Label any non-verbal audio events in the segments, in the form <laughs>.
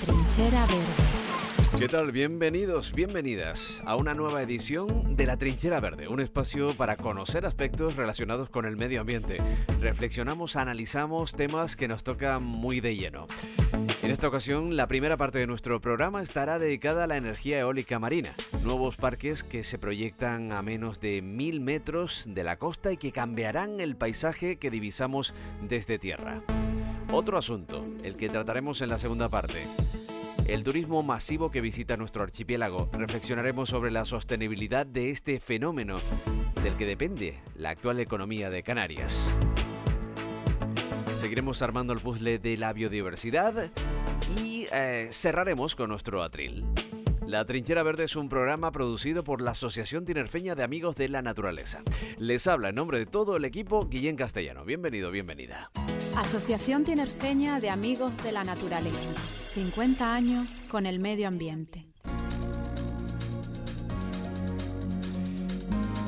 Trinchera Verde. ¿Qué tal? Bienvenidos, bienvenidas a una nueva edición de La Trinchera Verde, un espacio para conocer aspectos relacionados con el medio ambiente. Reflexionamos, analizamos temas que nos tocan muy de lleno. En esta ocasión, la primera parte de nuestro programa estará dedicada a la energía eólica marina, nuevos parques que se proyectan a menos de mil metros de la costa y que cambiarán el paisaje que divisamos desde tierra. Otro asunto, el que trataremos en la segunda parte. El turismo masivo que visita nuestro archipiélago. Reflexionaremos sobre la sostenibilidad de este fenómeno del que depende la actual economía de Canarias. Seguiremos armando el puzzle de la biodiversidad y eh, cerraremos con nuestro atril. La Trinchera Verde es un programa producido por la Asociación Tinerfeña de Amigos de la Naturaleza. Les habla en nombre de todo el equipo Guillén Castellano. Bienvenido, bienvenida. Asociación Tinerfeña de Amigos de la Naturaleza. 50 años con el medio ambiente.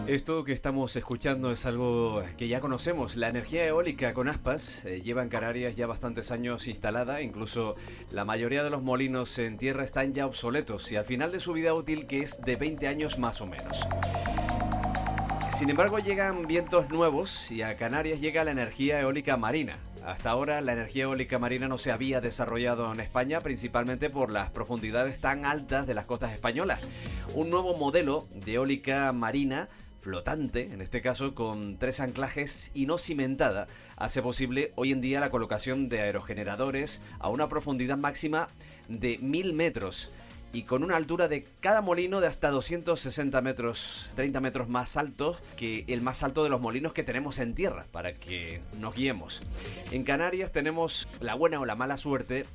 Esto que estamos escuchando es algo que ya conocemos. La energía eólica con aspas eh, lleva en Canarias ya bastantes años instalada. Incluso la mayoría de los molinos en tierra están ya obsoletos y al final de su vida útil que es de 20 años más o menos. Sin embargo llegan vientos nuevos y a Canarias llega la energía eólica marina. Hasta ahora la energía eólica marina no se había desarrollado en España principalmente por las profundidades tan altas de las costas españolas. Un nuevo modelo de eólica marina flotante, en este caso con tres anclajes y no cimentada, hace posible hoy en día la colocación de aerogeneradores a una profundidad máxima de mil metros y con una altura de cada molino de hasta 260 metros, 30 metros más alto que el más alto de los molinos que tenemos en tierra, para que nos guiemos. En Canarias tenemos la buena o la mala suerte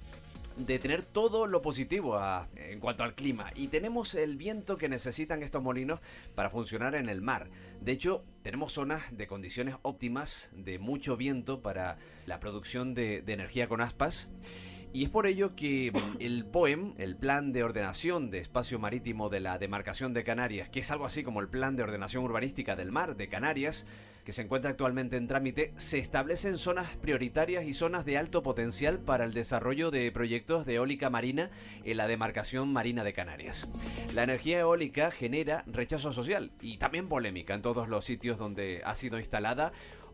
de tener todo lo positivo en cuanto al clima y tenemos el viento que necesitan estos molinos para funcionar en el mar. De hecho, tenemos zonas de condiciones óptimas de mucho viento para la producción de energía con aspas. Y es por ello que el POEM, el Plan de Ordenación de Espacio Marítimo de la Demarcación de Canarias, que es algo así como el Plan de Ordenación Urbanística del Mar de Canarias, que se encuentra actualmente en trámite, se establecen zonas prioritarias y zonas de alto potencial para el desarrollo de proyectos de eólica marina en la demarcación marina de Canarias. La energía eólica genera rechazo social y también polémica en todos los sitios donde ha sido instalada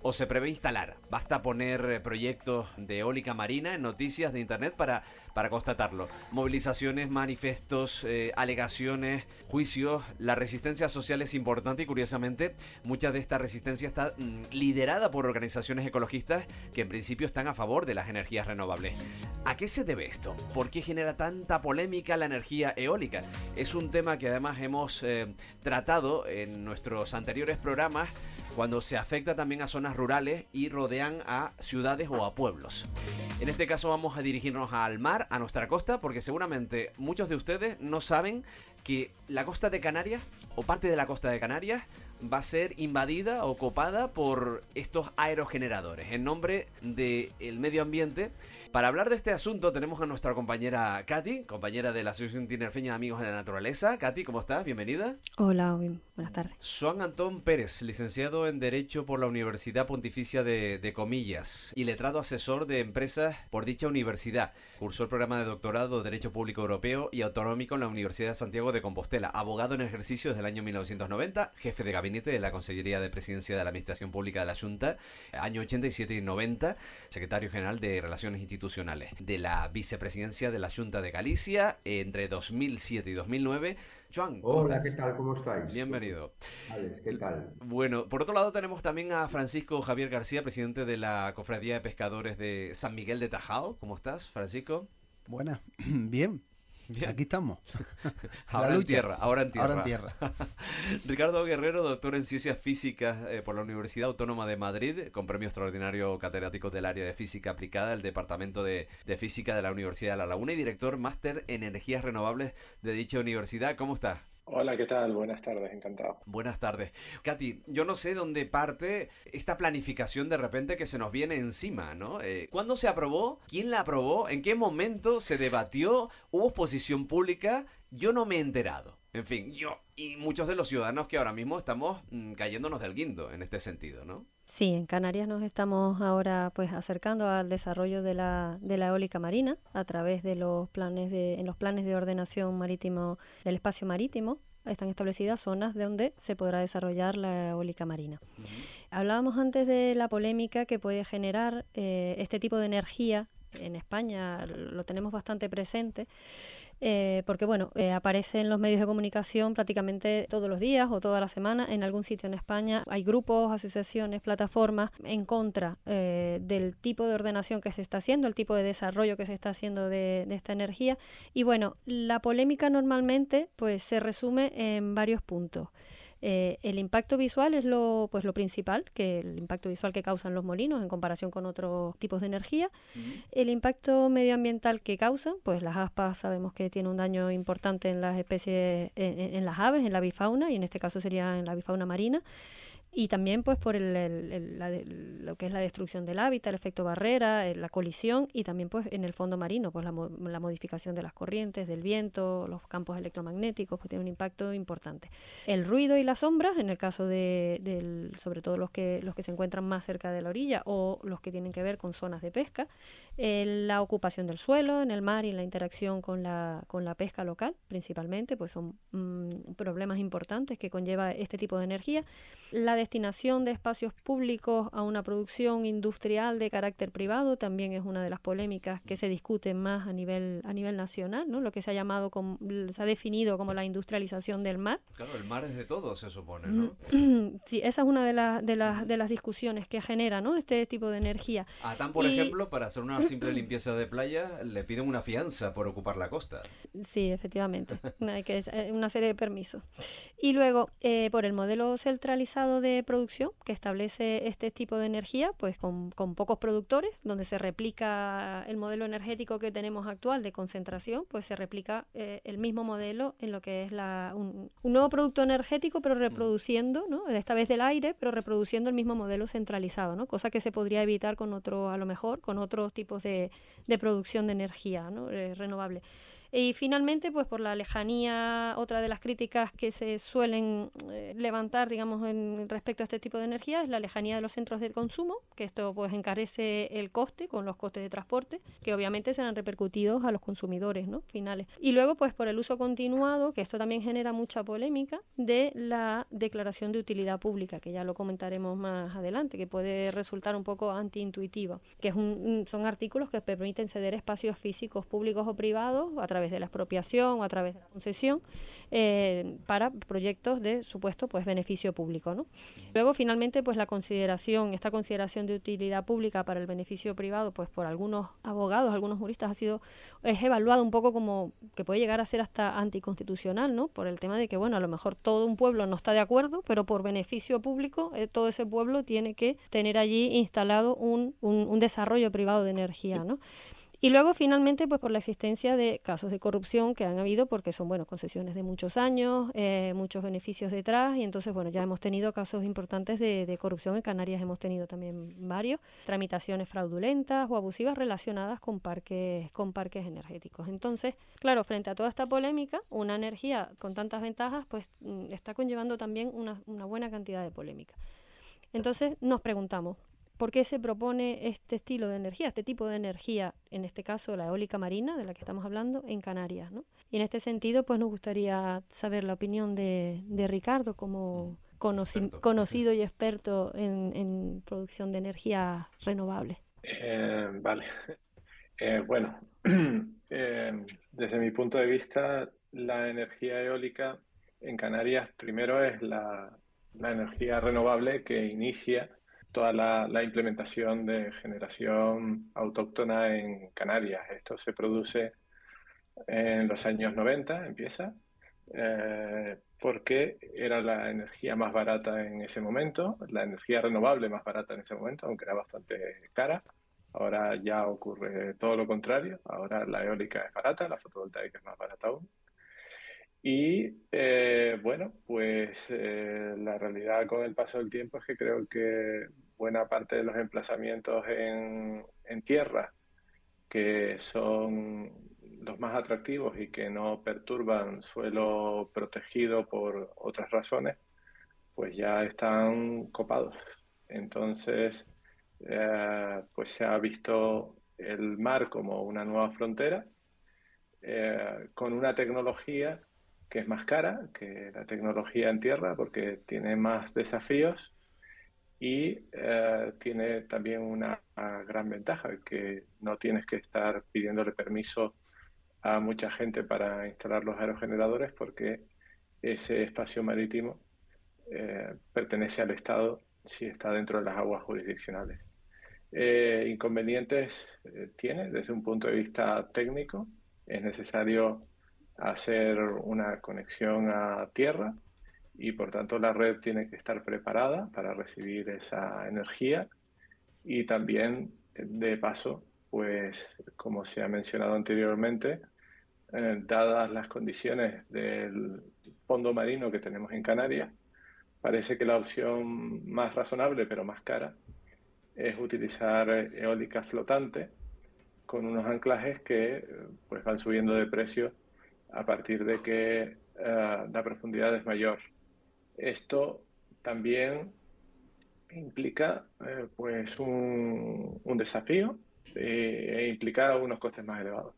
o se prevé instalar. Basta poner eh, proyectos de eólica marina en noticias de internet para, para constatarlo. Movilizaciones, manifestos, eh, alegaciones, juicios. La resistencia social es importante y curiosamente mucha de esta resistencia está mm, liderada por organizaciones ecologistas que en principio están a favor de las energías renovables. ¿A qué se debe esto? ¿Por qué genera tanta polémica la energía eólica? Es un tema que además hemos eh, tratado en nuestros anteriores programas cuando se afecta también a zonas rurales y rodean a ciudades o a pueblos. En este caso vamos a dirigirnos al mar, a nuestra costa, porque seguramente muchos de ustedes no saben que la costa de Canarias, o parte de la costa de Canarias, va a ser invadida o copada por estos aerogeneradores en nombre del medio ambiente. Para hablar de este asunto tenemos a nuestra compañera Katy, compañera de la Asociación Tinerfeña de Amigos de la Naturaleza. Katy, ¿cómo estás? Bienvenida. Hola, buenas tardes. Juan Antón Pérez, licenciado en Derecho por la Universidad Pontificia de, de Comillas y letrado asesor de empresas por dicha universidad. Cursó el programa de doctorado de Derecho Público Europeo y Autonómico en la Universidad de Santiago de Compostela. Abogado en ejercicio desde el año 1990, jefe de gabinete de la Consellería de Presidencia de la Administración Pública de la Junta, año 87 y 90, secretario general de Relaciones Institucionales de la Vicepresidencia de la Junta de Galicia entre 2007 y 2009. Juan, Hola, ¿qué tal? ¿Cómo estáis? Bienvenido. Alex, ¿qué tal? Bueno, por otro lado tenemos también a Francisco Javier García, presidente de la Cofradía de Pescadores de San Miguel de Tajao. ¿Cómo estás, Francisco? Buenas, <clears throat> bien. Bien. Aquí estamos. <laughs> ahora en tierra, ahora en tierra. Ahora en tierra. <laughs> Ricardo Guerrero, doctor en Ciencias Físicas eh, por la Universidad Autónoma de Madrid, con premio extraordinario catedrático del área de Física Aplicada del Departamento de, de Física de la Universidad de La Laguna y director máster en Energías Renovables de dicha universidad. ¿Cómo estás? Hola, ¿qué tal? Buenas tardes, encantado. Buenas tardes. Katy, yo no sé dónde parte esta planificación de repente que se nos viene encima, ¿no? Eh, ¿Cuándo se aprobó? ¿Quién la aprobó? ¿En qué momento se debatió? ¿Hubo exposición pública? Yo no me he enterado. En fin, yo y muchos de los ciudadanos que ahora mismo estamos mm, cayéndonos del guindo en este sentido, ¿no? Sí, en Canarias nos estamos ahora pues acercando al desarrollo de la, de la eólica marina a través de los planes de, en los planes de ordenación marítimo del espacio marítimo están establecidas zonas donde se podrá desarrollar la eólica marina. Hablábamos antes de la polémica que puede generar eh, este tipo de energía en España lo tenemos bastante presente eh, porque bueno, eh, aparece en los medios de comunicación prácticamente todos los días o toda la semana en algún sitio en España. Hay grupos, asociaciones, plataformas en contra eh, del tipo de ordenación que se está haciendo, el tipo de desarrollo que se está haciendo de, de esta energía. Y bueno, la polémica normalmente pues se resume en varios puntos. Eh, el impacto visual es lo, pues, lo principal, que el impacto visual que causan los molinos en comparación con otros tipos de energía. El impacto medioambiental que causan, pues las aspas sabemos que tiene un daño importante en las especies, en, las aves, en la bifauna, y en este caso sería en la bifauna marina y también pues por el, lo que es la destrucción del hábitat, el efecto barrera, la colisión y también pues en el fondo marino, pues la, la, modificación de las corrientes, del viento, los campos electromagnéticos, pues tiene un impacto importante. El ruido y las sombras, en el caso de, del, sobre todo los que, los que se encuentran más cerca de la orilla o los que tienen que ver con zonas de pesca, la ocupación del suelo en el mar y la interacción con la, con la pesca local principalmente, pues son mm, problemas importantes que conlleva este tipo de energía. La destinación de espacios públicos a una producción industrial de carácter privado también es una de las polémicas que se discuten más a nivel, a nivel nacional, ¿no? lo que se ha llamado, como, se ha definido como la industrialización del mar. Claro, el mar es de todo, se supone, ¿no? <clears throat> sí, esa es una de, las de, las, de las discusiones que genera ¿no? este tipo de energía. ATAN, por ejemplo, para hacer una simple limpieza de playa, le piden una fianza por ocupar la costa. Sí, efectivamente, <laughs> hay que eh, una serie de permisos. Y luego, eh, por el modelo centralizado de producción que establece este tipo de energía, pues con, pocos productores, donde se replica el modelo energético que tenemos actual de concentración, pues se replica eh, el mismo modelo en lo que es la, un, nuevo producto energético, pero reproduciendo, ¿no? esta vez del aire, pero reproduciendo el mismo modelo centralizado, ¿no? cosa que se podría evitar con otro, a lo mejor, con otros tipos de, producción de energía. Eh, renovable. Y finalmente, pues por la lejanía, otra de las críticas que se suelen eh, levantar, digamos, en respecto a este tipo de energía es la lejanía de los centros de consumo, que esto pues encarece el coste con los costes de transporte, que obviamente serán repercutidos a los consumidores, ¿no? Finales. Y luego, pues por el uso continuado, que esto también genera mucha polémica, de la declaración de utilidad pública, que ya lo comentaremos más adelante, que puede resultar un poco antiintuitiva, que es un, son artículos que permiten ceder espacios físicos públicos o privados a través de la expropiación o a través de la concesión eh, para proyectos de supuesto pues beneficio público. ¿no? Luego finalmente pues la consideración, esta consideración de utilidad pública para el beneficio privado pues por algunos abogados, algunos juristas ha sido es evaluado un poco como que puede llegar a ser hasta anticonstitucional, ¿no? Por el tema de que bueno, a lo mejor todo un pueblo no está de acuerdo, pero por beneficio público eh, todo ese pueblo tiene que tener allí instalado un, un, un desarrollo privado de energía, ¿no? Y luego, finalmente, pues por la existencia de casos de corrupción que han habido, porque son, bueno, concesiones de muchos años, eh, muchos beneficios detrás, y entonces, bueno, ya hemos tenido casos importantes de, corrupción. En Canarias hemos tenido también varios, tramitaciones fraudulentas o abusivas relacionadas con parques, con parques energéticos. Entonces, claro, frente a toda esta polémica, una energía con tantas ventajas, pues mm, está conllevando también una, una buena cantidad de polémica. Entonces nos preguntamos, por qué se propone este estilo de energía, este tipo de energía, en este caso la eólica marina, de la que estamos hablando, en Canarias. ¿no? Y en este sentido, pues nos gustaría saber la opinión de, Ricardo como conocido y experto en, producción de energía renovable. Eh, vale. <laughs> Eh, bueno, <clears throat> eh, desde mi punto de vista, la energía eólica en Canarias primero es la, la energía renovable que inicia toda la, implementación de generación autóctona en Canarias. Esto se produce en los años 90, empieza, eh, porque era la energía más barata en ese momento, la energía renovable más barata en ese momento, aunque era bastante cara. Ahora ya ocurre todo lo contrario, ahora la eólica es barata, la fotovoltaica es más barata aún. Y eh, bueno, pues eh, la realidad con el paso del tiempo es que creo que buena parte de los emplazamientos en, tierra, que son los más atractivos y que no perturban suelo protegido por otras razones, pues ya están copados. Entonces, eh, pues se ha visto el mar como una nueva frontera eh, con una tecnología que es más cara que la tecnología en tierra porque tiene más desafíos y eh, tiene también una, gran ventaja que no tienes que estar pidiéndole permiso a mucha gente para instalar los aerogeneradores porque ese espacio marítimo eh, pertenece al Estado si está dentro de las aguas jurisdiccionales. Eh, inconvenientes tiene desde un punto de vista técnico. Es necesario hacer una conexión a tierra y por tanto la red tiene que estar preparada para recibir esa energía. Y también de paso, pues como se ha mencionado anteriormente, eh, dadas las condiciones del fondo marino que tenemos en Canarias, parece que la opción más razonable pero más cara es utilizar eólica flotante con unos anclajes que pues van subiendo de precio a partir de que eh, la profundidad es mayor. Esto también implica eh, pues un, desafío eh, e implica unos costes más elevados.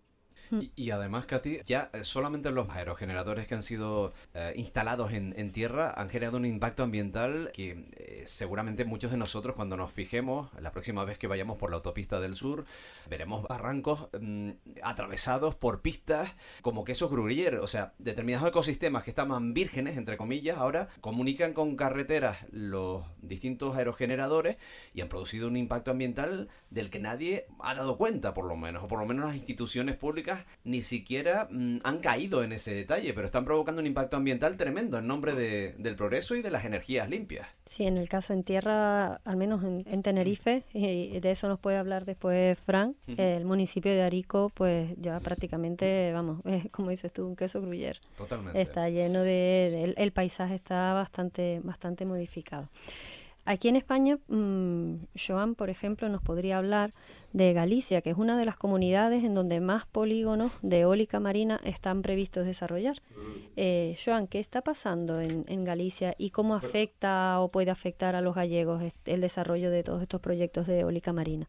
Hmm. Y, además, Katy, ya eh, solamente los aerogeneradores que han sido eh, instalados en, tierra han generado un impacto ambiental que eh, seguramente muchos de nosotros cuando nos fijemos, la próxima vez que vayamos por la autopista del sur, veremos barrancos mm, atravesados por pistas como quesos gruyère. O sea, determinados ecosistemas que estaban vírgenes, entre comillas, ahora comunican con carreteras los distintos aerogeneradores y han producido un impacto ambiental del que nadie ha dado cuenta, por lo menos, o por lo menos las instituciones públicas ni siquiera mm, han caído en ese detalle, pero están provocando un impacto ambiental tremendo en nombre del progreso y de las energías limpias. Sí, en el caso en tierra, al menos en, Tenerife, y de eso nos puede hablar después Fran, el municipio de Arico, pues ya prácticamente, vamos, <laughs> como dices tú, un queso gruyere. Totalmente. Está lleno de, el, paisaje está bastante, bastante modificado. Aquí en España, mmm, Joan, por ejemplo, nos podría hablar de Galicia, que es una de las comunidades en donde más polígonos de eólica marina están previstos desarrollar. Mm. Eh, Joan, ¿qué está pasando en, en, Galicia y cómo afecta o puede afectar a los gallegos el desarrollo de todos estos proyectos de eólica marina?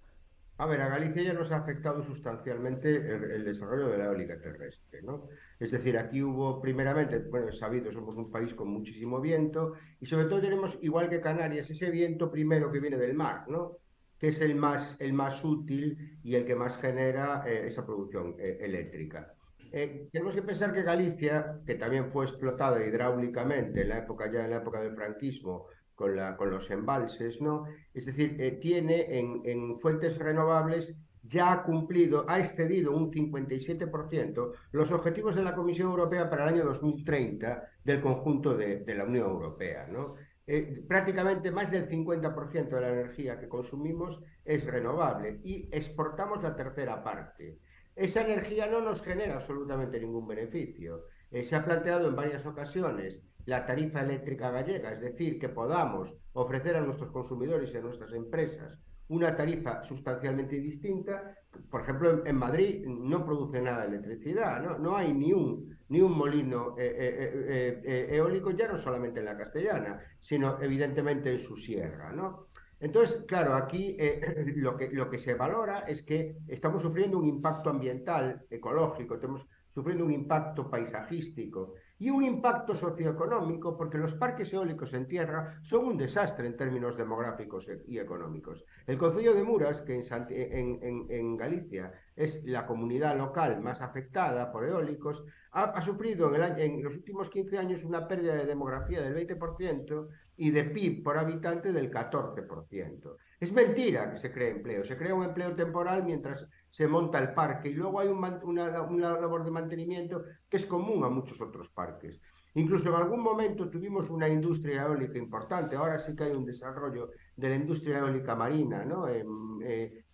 A ver, a Galicia ya nos ha afectado sustancialmente el, desarrollo de la eólica terrestre, ¿no? Es decir, aquí hubo primeramente, bueno, es sabido, somos un país con muchísimo viento y sobre todo tenemos, igual que Canarias, ese viento primero que viene del mar, ¿no? Que es el más, el más útil y el que más genera eh, esa producción eh, eléctrica. Eh, tenemos que pensar que Galicia, que también fue explotada hidráulicamente en la época ya en la época del franquismo con, la, con los embalses, ¿no? Es decir, eh, tiene en, en, fuentes renovables ya ha cumplido, ha excedido un 57% los objetivos de la Comisión Europea para el año 2030 del conjunto de, de la Unión Europea, ¿no? Eh, prácticamente más del 50% de la energía que consumimos es renovable y exportamos la tercera parte. Esa energía no nos genera absolutamente ningún beneficio. Eh, se ha planteado en varias ocasiones la tarifa eléctrica gallega, es decir, que podamos ofrecer a nuestros consumidores y a nuestras empresas una tarifa sustancialmente distinta. Por ejemplo, en, Madrid no produce nada de electricidad, no, no hay ni un, ni un molino eh, eh, eh, eólico, ya no solamente en la castellana, sino evidentemente en su sierra. ¿no? Entonces, claro, aquí <clears throat> lo, que, lo que se valora es que estamos sufriendo un impacto ambiental, ecológico, estamos sufriendo un impacto paisajístico y un impacto socioeconómico porque los parques eólicos en tierra son un desastre en términos demográficos e, y económicos. El Concello de Muras, que en, Galicia es la comunidad local más afectada por eólicos, ha, sufrido en, los últimos 15 años una pérdida de demografía del 20% y de PIB por habitante del 14%. Es mentira que se cree empleo, se crea un empleo temporal mientras se monta el parque y luego hay una, una, labor de mantenimiento que es común a muchos otros parques. Incluso en algún momento tuvimos una industria eólica importante, ahora sí que hay un desarrollo de la industria eólica marina, ¿no? en, eh,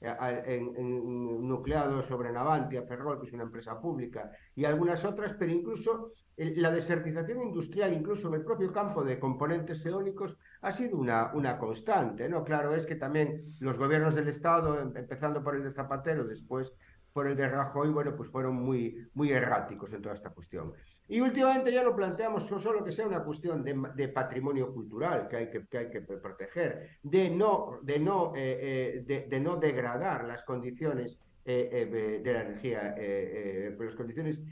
nucleado sobre Navantia, Ferrol, que es una empresa pública, y algunas otras, pero incluso la desertización industrial, incluso en el propio campo de componentes eólicos, ha sido una, una constante. ¿no? Claro, es que también los gobiernos del Estado, em, empezando por el de Zapatero, después por el de Rajoy, bueno, pues fueron muy, muy erráticos en toda esta cuestión. Y últimamente ya lo planteamos solo que sea una cuestión de, patrimonio cultural que hay que, hay que proteger, de no, de, no, eh, eh, de, no degradar las condiciones eh, de la energía, las condiciones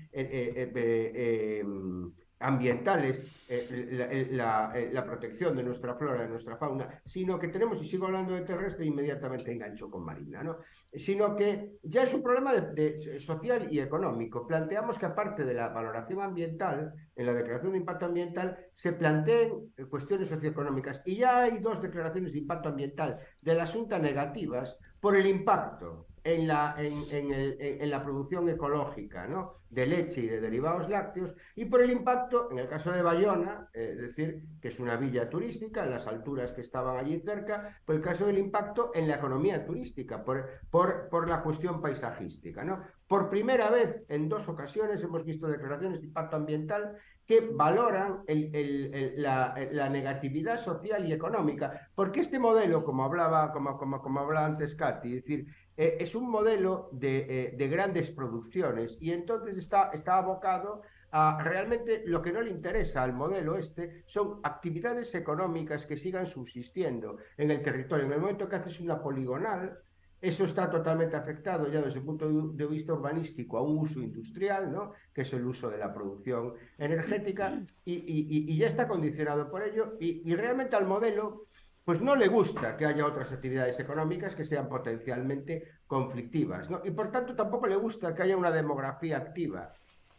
ambientales, la, protección de nuestra flora, de nuestra fauna, sino que tenemos, y sigo hablando de terrestre, inmediatamente engancho con Marina, ¿no? Sino que ya es un problema social y económico. Planteamos que aparte de la valoración ambiental, en la declaración de impacto ambiental, se planteen eh, cuestiones socioeconómicas. Y ya hay dos declaraciones de impacto ambiental de la Junta negativas por el impacto en la, en, el, en la producción ecológica ¿no? de leche y de derivados lácteos y por el impacto, en el caso de Bayona, eh, es decir, que es una villa turística, en las alturas que estaban allí cerca, por el caso del impacto en la economía turística, por, por, por la cuestión paisajística. ¿no? Por primera vez en dos ocasiones hemos visto declaraciones de impacto ambiental que valoran la, negatividad social y económica, porque este modelo, como hablaba, como, como, como hablaba antes Katy, es decir, eh, es un modelo de, eh, grandes producciones y entonces está, está abocado a realmente lo que no le interesa al modelo este son actividades económicas que sigan subsistiendo en el territorio. En el momento que haces una poligonal, eso está totalmente afectado ya desde el punto de vista urbanístico a un uso industrial, ¿no? que es el uso de la producción energética, y, ya está condicionado por ello, y, realmente al modelo pues no le gusta que haya otras actividades económicas que sean potencialmente conflictivas, y por tanto tampoco le gusta que haya una demografía activa,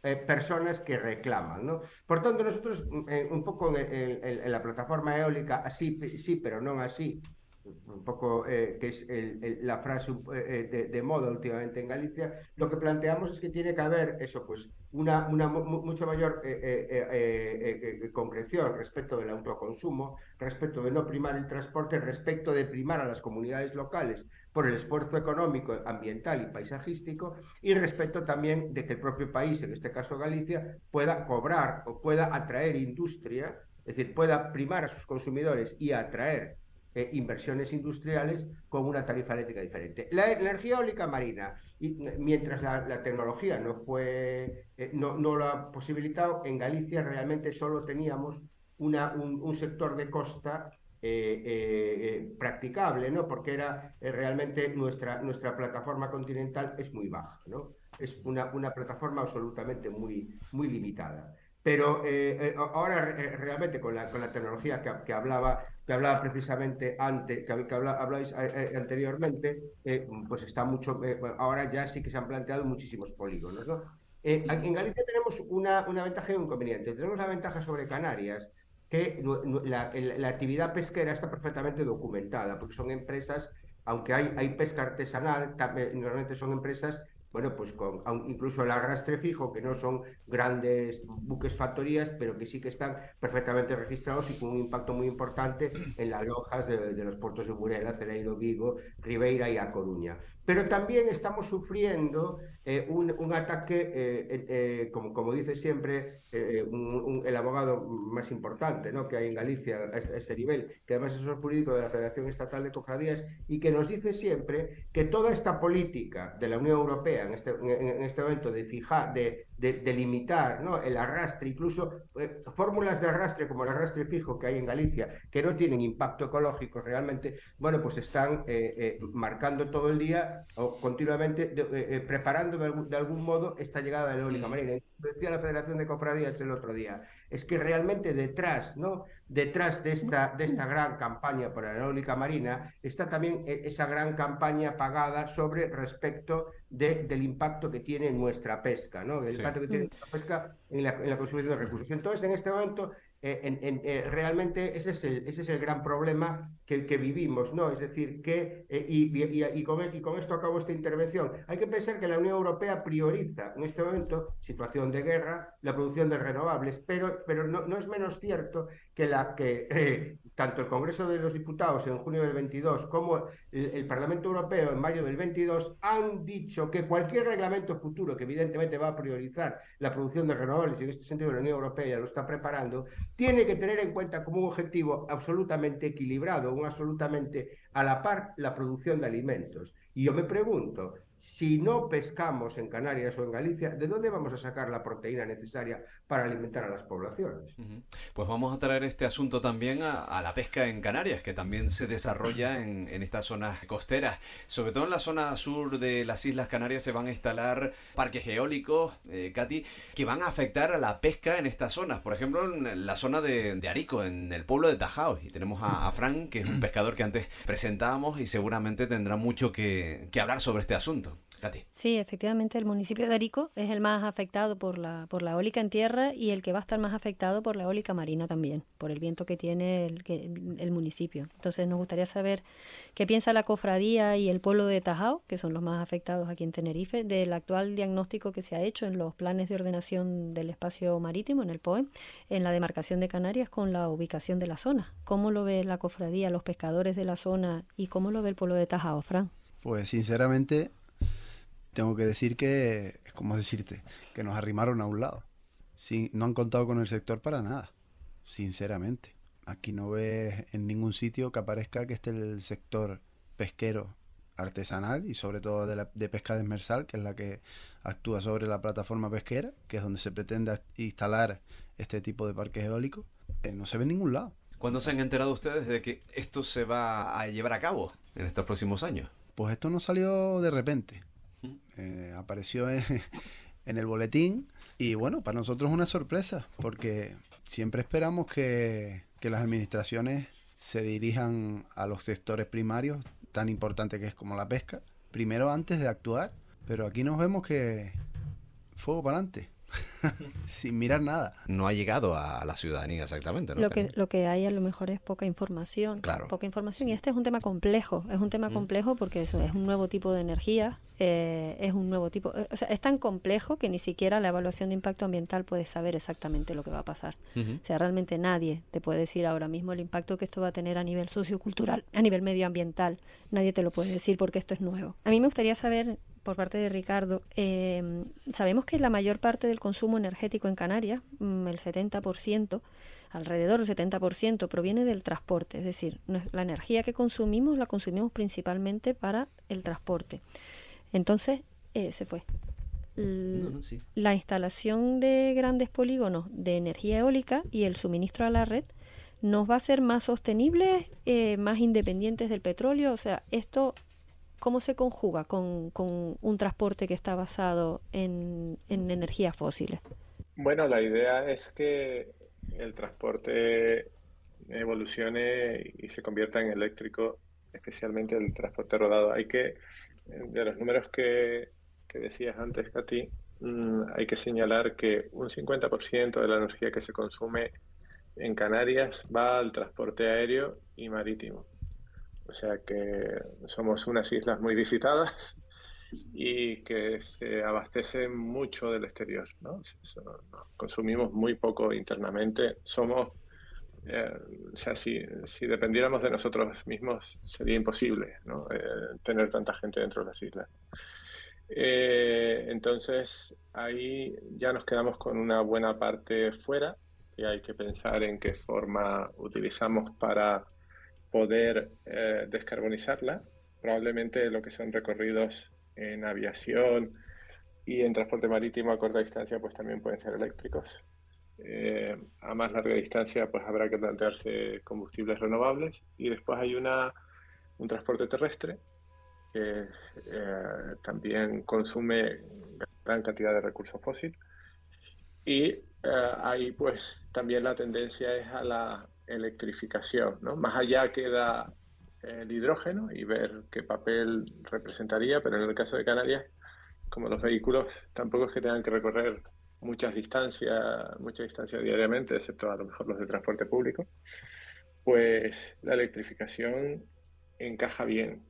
eh, personas que reclaman. Por tanto, nosotros eh, un poco en, la plataforma eólica, así sí, pero no así, un poco eh, que es la frase eh, de, de, moda últimamente en Galicia, lo que planteamos es que tiene que haber eso, pues una, una mucho mayor eh, concreción respecto del autoconsumo, respecto de no primar el transporte, respecto de primar a las comunidades locales por el esfuerzo económico, ambiental y paisajístico, y respecto también de que el propio país, en este caso Galicia, pueda cobrar o pueda atraer industria, es decir, pueda primar a sus consumidores y atraer eh, inversiones industriales con una tarifa eléctrica diferente. La energía eólica marina, y, mientras la, tecnología no, fue, eh, no, no, lo ha posibilitado, en Galicia realmente solo teníamos una, un, sector de costa eh, practicable, ¿no? porque era realmente nuestra, nuestra plataforma continental es muy baja, ¿no? es una, una plataforma absolutamente muy, muy limitada. Pero ahora realmente con la, con la tecnología que, que hablaba que hablaba precisamente antes, que, que habláis eh, eh, anteriormente, eh, pues está mucho, ahora ya sí que se han planteado muchísimos polígonos. ¿no? en Galicia tenemos una, una ventaja y un inconveniente. Tenemos la ventaja sobre Canarias, que la, la, actividad pesquera está perfectamente documentada, porque son empresas, aunque hay, hay pesca artesanal, normalmente son empresas bueno, pues con incluso el arrastre fijo, que no son grandes buques factorías, pero que sí que están perfectamente registrados y con un impacto muy importante en las lojas de, los puertos de Burela, Celeiro, Vigo, Ribeira y A Coruña. Pero también estamos sufriendo eh, un, ataque, eh, eh, como, como dice siempre el abogado más importante ¿no? que hay en Galicia a ese nivel, que además es el jurídico de la Federación Estatal de Cofradías, y que nos dice siempre que toda esta política de la Unión Europea en este, en, este momento de fijar, de, de, limitar ¿no? el arrastre, incluso fórmulas de arrastre como el arrastre fijo que hay en Galicia, que no tienen impacto ecológico realmente, bueno, pues están marcando todo el día o continuamente eh, eh, preparando de algún, modo esta llegada de la eólica marina. Decía la Federación de Cofradías el otro día, es que realmente detrás, ¿no? Detrás de esta, de esta gran campaña por la eólica marina está también eh, esa gran campaña pagada sobre respecto de, del impacto que tiene nuestra pesca, ¿no? El impacto que tiene nuestra pesca en la, en la consumición de recursos. Entonces, en este momento eh, en, eh, realmente ese es, el, ese es el gran problema que, que vivimos, ¿no? Es decir, que, eh, y, y, y, con, y, con, esto acabo esta intervención, hay que pensar que la Unión Europea prioriza en este momento, situación de guerra, la producción de renovables, pero, pero no, no es menos cierto que, la, que tanto el Congreso de los Diputados en junio del 22 como el, Parlamento Europeo en mayo del 22 han dicho que cualquier reglamento futuro que evidentemente va a priorizar la producción de renovables, y en este sentido la Unión Europea ya lo está preparando, tiene que tener en cuenta como un objetivo absolutamente equilibrado, un absolutamente a la par la producción de alimentos. Y yo me pregunto, si no pescamos en Canarias o en Galicia, ¿de dónde vamos a sacar la proteína necesaria para alimentar a las poblaciones? Pues vamos a traer este asunto también a, la pesca en Canarias, que también se desarrolla en, estas zonas costeras. Sobre todo en la zona sur de las Islas Canarias se van a instalar parques eólicos, eh, Katy, que van a afectar a la pesca en estas zonas. Por ejemplo, en la zona de, Arico, en el pueblo de Tajao. Y tenemos a, Fran, que es un <clears throat> pescador que antes presentábamos y seguramente tendrá mucho que hablar sobre este asunto. Sí, efectivamente, el municipio de Arico es el más afectado por la, por la eólica en tierra y el que va a estar más afectado por la eólica marina también, por el viento que tiene el, el, municipio. Entonces, nos gustaría saber qué piensa la cofradía y el pueblo de Tajao, que son los más afectados aquí en Tenerife, del actual diagnóstico que se ha hecho en los planes de ordenación del espacio marítimo, en el POE, en la demarcación de Canarias con la ubicación de la zona. ¿Cómo lo ve la cofradía, los pescadores de la zona y cómo lo ve el pueblo de Tajao, Fran? Pues sinceramente tengo que decir que, es como decirte, que nos arrimaron a un lado. no han contado con el sector para nada, sinceramente. Aquí no ves en ningún sitio que aparezca que esté el sector pesquero artesanal y sobre todo de, la, de pesca desmersal, que es la que actúa sobre la plataforma pesquera, que es donde se pretende instalar este tipo de parques eólicos, eh, no se ve en ningún lado. ¿Cuándo se han enterado ustedes de que esto se va a llevar a cabo en estos próximos años? Pues esto no salió de repente. Eh, apareció <laughs> en, el boletín y bueno, para nosotros es una sorpresa porque siempre esperamos que, las administraciones se dirijan a los sectores primarios tan importante que es como la pesca, primero antes de actuar, pero aquí nos vemos que fuego para adelante. <laughs> sin mirar nada. No ha llegado a la ciudadanía exactamente. Lo, que, lo que hay a lo mejor es poca información. Claro. Poca información. Y este es un tema complejo. Es un tema mm. complejo porque eso es un nuevo tipo de energía. Eh, es un nuevo tipo. Eh, o sea, es tan complejo que ni siquiera la evaluación de impacto ambiental puede saber exactamente lo que va a pasar. O sea, realmente nadie te puede decir ahora mismo el impacto que esto va a tener a nivel sociocultural, a nivel medioambiental. Nadie te lo puede decir porque esto es nuevo. A mí me gustaría saber por parte de Ricardo, em, sabemos que la mayor parte del consumo energético en Canarias, mm, el 70%, alrededor del 70%, proviene del transporte, es decir, la energía que consumimos la consumimos principalmente para el transporte. Entonces, eh, se fue. La instalación de grandes polígonos de energía eólica y el suministro a la red nos va a ser más sostenibles, eh, más independientes del petróleo. O sea, esto ¿Cómo se conjuga con, un transporte que está basado en, energías fósiles? Bueno, la idea es que el transporte evolucione y se convierta en eléctrico, especialmente el transporte rodado. Hay que, de los números que, decías antes, Katy, mm, hay que señalar que un 50% de la energía que se consume en Canarias va al transporte aéreo y marítimo. O sea que somos unas islas muy visitadas y que se abastecen mucho del exterior. ¿no? Consumimos muy poco internamente. Somos, eh, o sea, si, si, dependiéramos de nosotros mismos sería imposible ¿no? Eh, tener tanta gente dentro de las islas. Eh, entonces ahí ya nos quedamos con una buena parte fuera y hay que pensar en qué forma utilizamos para poder eh, descarbonizarla. Probablemente lo que son recorridos en aviación y en transporte marítimo a corta distancia pues también pueden ser eléctricos. Eh, a más larga distancia pues habrá que plantearse combustibles renovables y después hay una, un transporte terrestre que eh, también consume gran cantidad de recursos fósiles y ahí pues también la tendencia es a la electrificación. ¿no? Más allá queda el hidrógeno y ver qué papel representaría, pero en el caso de Canarias, como los vehículos tampoco es que tengan que recorrer muchas distancias, mucha distancia diariamente, excepto a lo mejor los de transporte público, pues la electrificación encaja bien.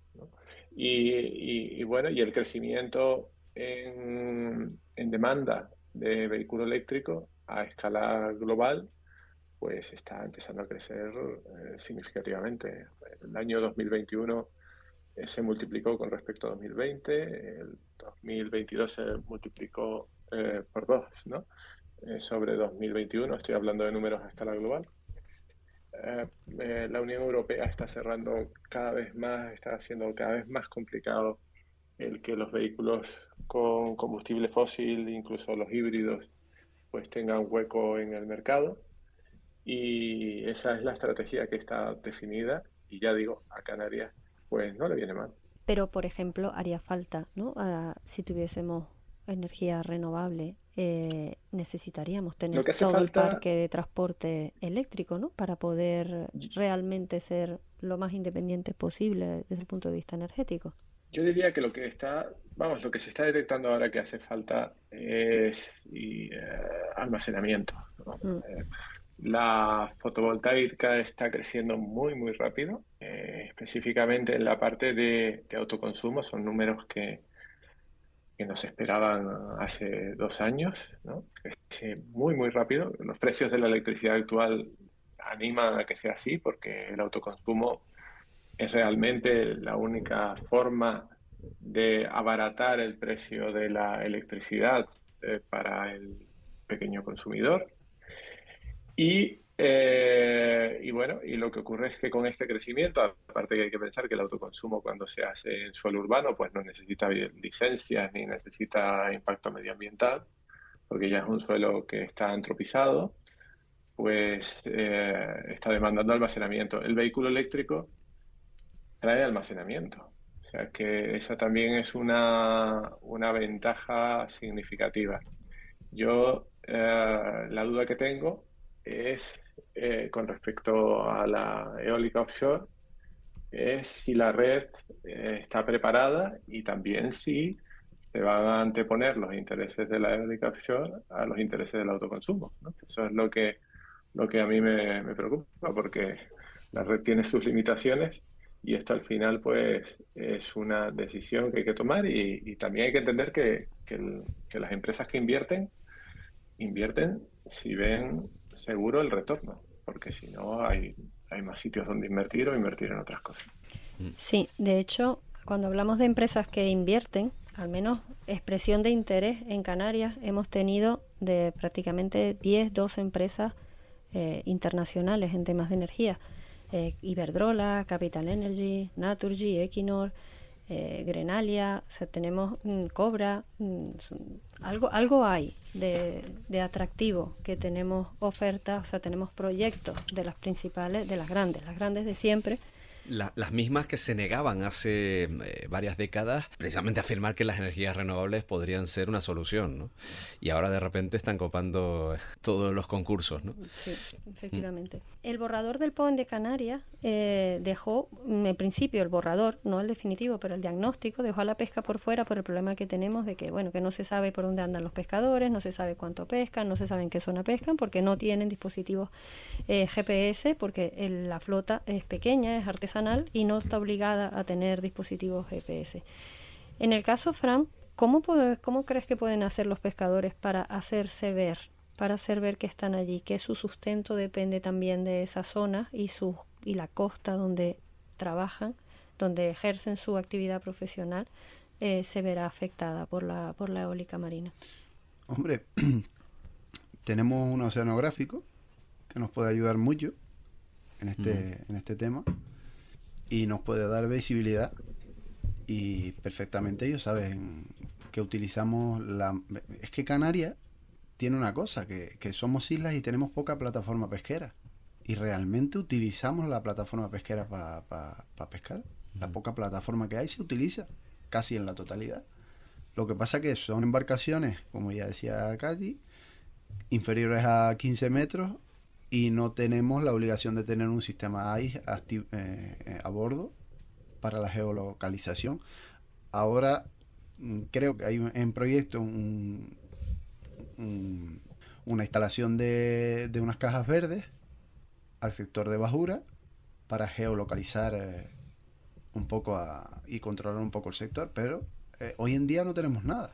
Y, bueno, y el crecimiento en, en demanda de vehículo eléctrico a escala global pues está empezando a crecer eh, significativamente. El año 2021 eh, se multiplicó con respecto a 2020, el 2022 se multiplicó eh, por dos, ¿no? sobre 2021, estoy hablando de números a escala global. la Unión Europea está cerrando cada vez más, está haciendo cada vez más complicado el que los vehículos con combustible fósil, incluso los híbridos, pues tengan hueco en el mercado. Y esa es la estrategia que está definida y ya digo, a Canarias pues no le viene mal. Pero, por ejemplo, haría falta, ¿no? si tuviésemos energía renovable, eh, necesitaríamos tener todo el parque de transporte eléctrico, ¿no? Para poder realmente ser lo más independientes posible desde el punto de vista energético. Yo diría que lo que está, vamos, lo que se está detectando ahora que hace falta es y, eh, almacenamiento. Mm. Eh, la fotovoltaica está creciendo muy, muy rápido, eh, específicamente en la parte de, autoconsumo, son números que, que no se esperaban hace dos años, ¿no? Crece muy, muy rápido. Los precios de la electricidad actual animan a que sea así porque el autoconsumo es realmente la única forma de abaratar el precio de la electricidad eh, para el pequeño consumidor. Y, eh, y, bueno, y lo que ocurre es que con este crecimiento, aparte que hay que pensar que el autoconsumo cuando se hace en suelo urbano, pues no necesita licencias ni necesita impacto medioambiental, porque ya es un suelo que está antropizado, pues eh, está demandando almacenamiento. El vehículo eléctrico trae almacenamiento. O sea que esa también es una, una ventaja significativa. Yo eh, la duda que tengo es eh, con respecto a la eólica offshore, es si la red eh, está preparada y también si se van a anteponer los intereses de la eólica offshore a los intereses del autoconsumo. Eso es lo que, lo que a mí me, me preocupa, porque la red tiene sus limitaciones y esto al final pues es una decisión que hay que tomar y, también hay que entender que, que, las empresas que invierten, invierten si ven seguro el retorno, porque si no hay, hay más sitios donde invertir o invertir en otras cosas. Sí, de hecho, cuando hablamos de empresas que invierten, al menos expresión de interés en Canarias hemos tenido de prácticamente 10, 12 empresas eh, internacionales en temas de energía. Eh, Iberdrola, Capital Energy, Naturgy, Equinor, eh, Grenalia, o sea, tenemos mm, Cobra, mm, algo, algo hay de, de, atractivo, que tenemos ofertas, o sea, tenemos proyectos de las principales, de las grandes, las grandes de siempre, las mismas que se negaban hace eh, varias décadas precisamente a afirmar que las energías renovables podrían ser una solución, ¿no? Y ahora de repente están copando todos los concursos, ¿no? Sí, efectivamente. El borrador del POEN de Canarias eh, dejó, mm, en principio, el borrador, no el definitivo, pero el diagnóstico, dejó a la pesca por fuera por el problema que tenemos de que, bueno, que no se sabe por dónde andan los pescadores, no se sabe cuánto pescan, no se sabe en qué zona pescan, porque no tienen dispositivos eh, GPS, porque la flota es pequeña, es artesanal y no está obligada a tener dispositivos GPS. En el caso Fran, ¿cómo, ¿cómo crees que pueden hacer los pescadores para hacerse ver, para hacer ver que están allí, que su sustento depende también de esa zona y, su, y la costa donde trabajan, donde ejercen su actividad profesional, eh, se verá afectada por la, por la eólica marina? Hombre, <clears throat> tenemos un oceanográfico que nos puede ayudar mucho en este, en este tema y nos puede dar visibilidad y perfectamente ellos saben que utilizamos la... Es que Canarias tiene una cosa, que, somos islas y tenemos poca plataforma pesquera. Y realmente utilizamos la plataforma pesquera para pescar. La poca plataforma que hay se utiliza casi en la totalidad. Lo que pasa que son embarcaciones, como ya decía Katy, inferiores a 15 metros y no tenemos la obligación de tener un sistema AI eh, eh, a bordo para la geolocalización. Ahora mm, creo que hay en proyecto una instalación de, unas cajas verdes al sector de bajura para geolocalizar eh, un poco y controlar un poco el sector, pero hoy en día no tenemos nada.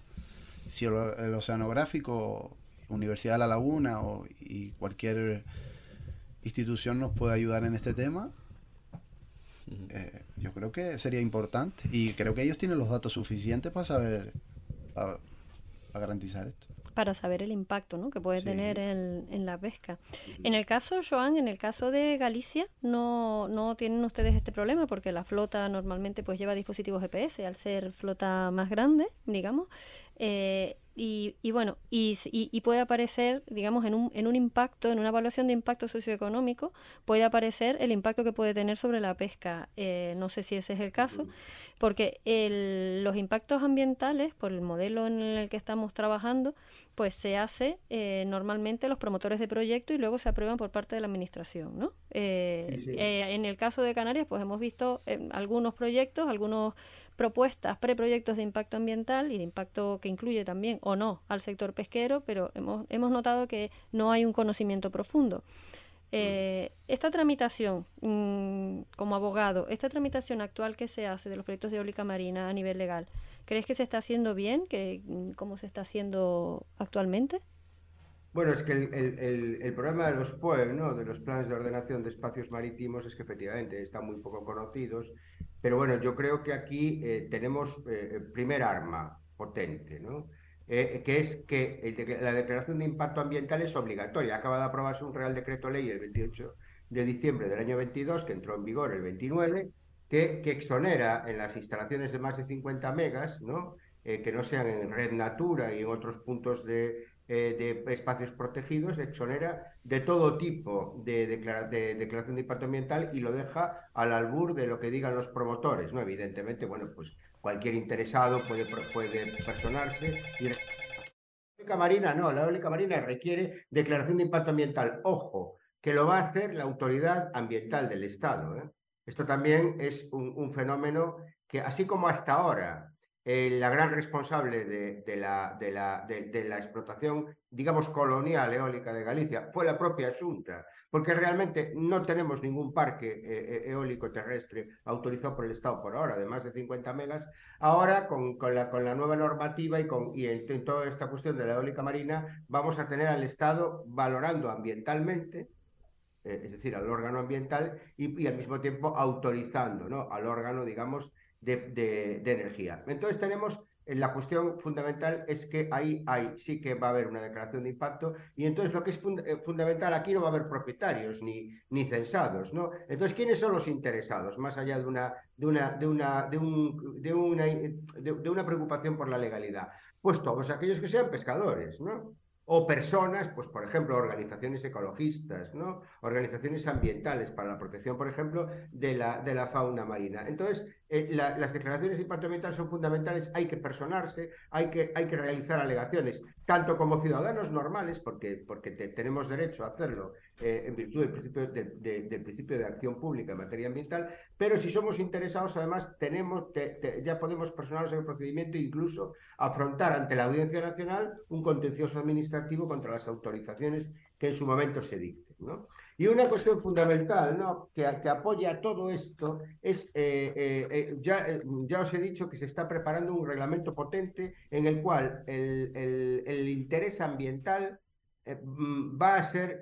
Si el, oceanográfico, Universidad de La Laguna o, y cualquier institución nos puede ayudar en este tema, eh, yo creo que sería importante. Y creo que ellos tienen los datos suficientes para saber, para, garantizar esto. para saber el impacto ¿no? que puede tener en, en, la pesca. En el caso, Joan, en el caso de Galicia, no, no tienen ustedes este problema porque la flota normalmente pues lleva dispositivos GPS al ser flota más grande, digamos. Eh, y, bueno, y, y, puede aparecer, digamos, en un, en un impacto, en una evaluación de impacto socioeconómico, puede aparecer el impacto que puede tener sobre la pesca. Eh, no sé si ese es el caso, porque el, los impactos ambientales, por el modelo en el que estamos trabajando, pues se hace eh, normalmente los promotores de proyecto y luego se aprueban por parte de la administración, ¿no? en el caso de Canarias, pues hemos visto algunos proyectos, algunos propuestas, preproyectos de impacto ambiental y de impacto que incluye también o no al sector pesquero, pero hemos, hemos notado que no hay un conocimiento profundo. Eh, esta tramitación, mm, como abogado, esta tramitación actual que se hace de los proyectos de eólica marina a nivel legal, ¿crees que se está haciendo bien? Que, mm, ¿Cómo se está haciendo actualmente? Bueno, es que el, problema de los POE, ¿no? de los planes de ordenación de espacios marítimos, es que efectivamente están muy poco conocidos pero bueno, yo creo que aquí eh, tenemos eh, el primer arma potente, ¿no? Eh, que es que la declaración de impacto ambiental es obligatoria. Acaba de aprobarse un Real Decreto Ley el 28 de diciembre del año 22, que entró en vigor el 29, que, exonera en las instalaciones de más de 50 megas, ¿no? que no sean en red natura y en otros puntos de, eh, de espacios protegidos exonera de todo tipo de, declaración de impacto ambiental y lo deja al albur de lo que digan los promotores, ¿no? Evidentemente, bueno, pues cualquier interesado puede, personarse la eólica marina no, la eólica marina requiere declaración de impacto ambiental. Ojo, que lo va a hacer la autoridad ambiental del Estado. ¿eh? Esto también es un, fenómeno que, así como hasta ahora eh, la gran responsable de, la, explotación, digamos, colonial eólica de Galicia fue la propia Junta, porque realmente no tenemos ningún parque eh, eh, eólico terrestre autorizado por el Estado por ahora, de más de 50 megas. Ahora, con, la, nueva normativa y, con, y en, toda esta cuestión de la eólica marina, vamos a tener al Estado valorando ambientalmente es decir, al órgano ambiental, y, al mismo tiempo autorizando ¿no? al órgano, digamos, de, energía. Entonces tenemos eh, la cuestión fundamental es que ahí hay, sí que va a haber una declaración de impacto y entonces lo que es eh, fundamental aquí no va a haber propietarios ni, ni censados, ¿no? Entonces, ¿quiénes son los interesados? Más allá de una, de una, de una, de un, de una, de una preocupación por la legalidad. Pues todos aquellos que sean pescadores, ¿no? O personas, pues por ejemplo, organizaciones ecologistas, ¿no? organizaciones ambientales para la protección, por ejemplo, de la, de la fauna marina. Entonces, eh, las declaraciones de impacto ambiental son fundamentales, hay que personarse, hay que, hay que realizar alegaciones, tanto como ciudadanos normales, porque, porque tenemos derecho a hacerlo eh, en virtud del principio de, del principio de acción pública en materia ambiental, pero si somos interesados, además, tenemos, ya podemos personarnos en el procedimiento e incluso afrontar ante la Audiencia Nacional un contencioso administrativo contra las autorizaciones que en su momento se dicten. ¿no? Y una cuestión fundamental ¿no? que, que apoya todo esto es, eh, eh, eh, ya, ya os he dicho que se está preparando un reglamento potente en el cual el, el, interés ambiental mm, va a ser,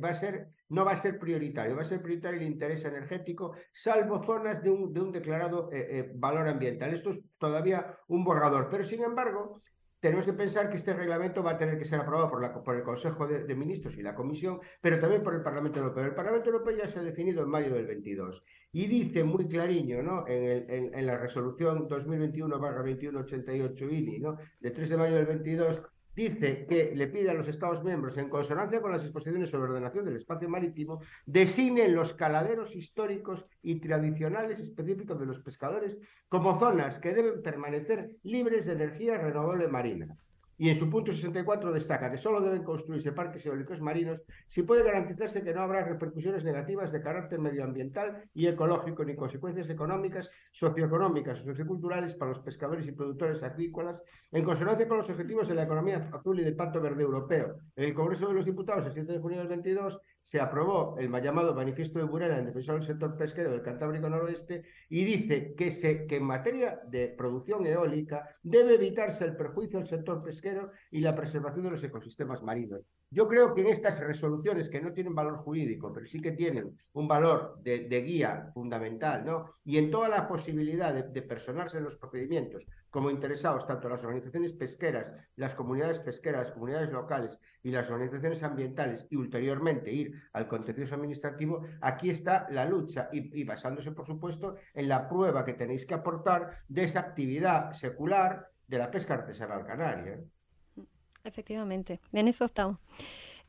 va a ser, no va a ser prioritario, va a ser prioritario el interés energético, salvo zonas de un, de un declarado valor ambiental. Esto es todavía un borrador, pero sin embargo, tenemos que pensar que este reglamento va a tener que ser aprobado por, el Consejo de, Ministros y la Comisión, pero también por el Parlamento Europeo. El Parlamento Europeo ya se ha definido en mayo del 22 y dice muy clariño ¿no? en, el, en, la resolución 2021-2188 INI ¿no? de 3 de mayo del 22 dice que le pide a los Estados miembros, en consonancia con las disposiciones sobre ordenación del espacio marítimo, designen los caladeros históricos y tradicionales específicos de los pescadores como zonas que deben permanecer libres de energía renovable marina y en su punto 64 destaca que solo deben construirse parques eólicos marinos si puede garantizarse que no habrá repercusiones negativas de carácter medioambiental y ecológico ni consecuencias económicas, socioeconómicas o socioculturales para los pescadores y productores agrícolas en consonancia con los objetivos de la economía azul y del Pacto Verde Europeo. En el Congreso de los Diputados, el 7 de junio del 22, se aprobó el llamado Manifiesto de Burela en defensa del sector pesquero del Cantábrico Noroeste y dice que, se, que en materia de producción eólica debe evitarse el perjuicio al sector pesquero y la preservación de los ecosistemas marinos. Yo creo que en estas resoluciones que no tienen valor jurídico, pero sí que tienen un valor de, guía fundamental, ¿no? Y en toda la posibilidad de, personarse en los procedimientos como interesados, tanto las organizaciones pesqueras, las comunidades pesqueras, las comunidades locales y las organizaciones ambientales, y ulteriormente ir al contencioso administrativo, aquí está la lucha y basándose, por supuesto, en la prueba que tenéis que aportar de esa actividad secular de la pesca artesanal canaria. Efectivamente, en eso estamos.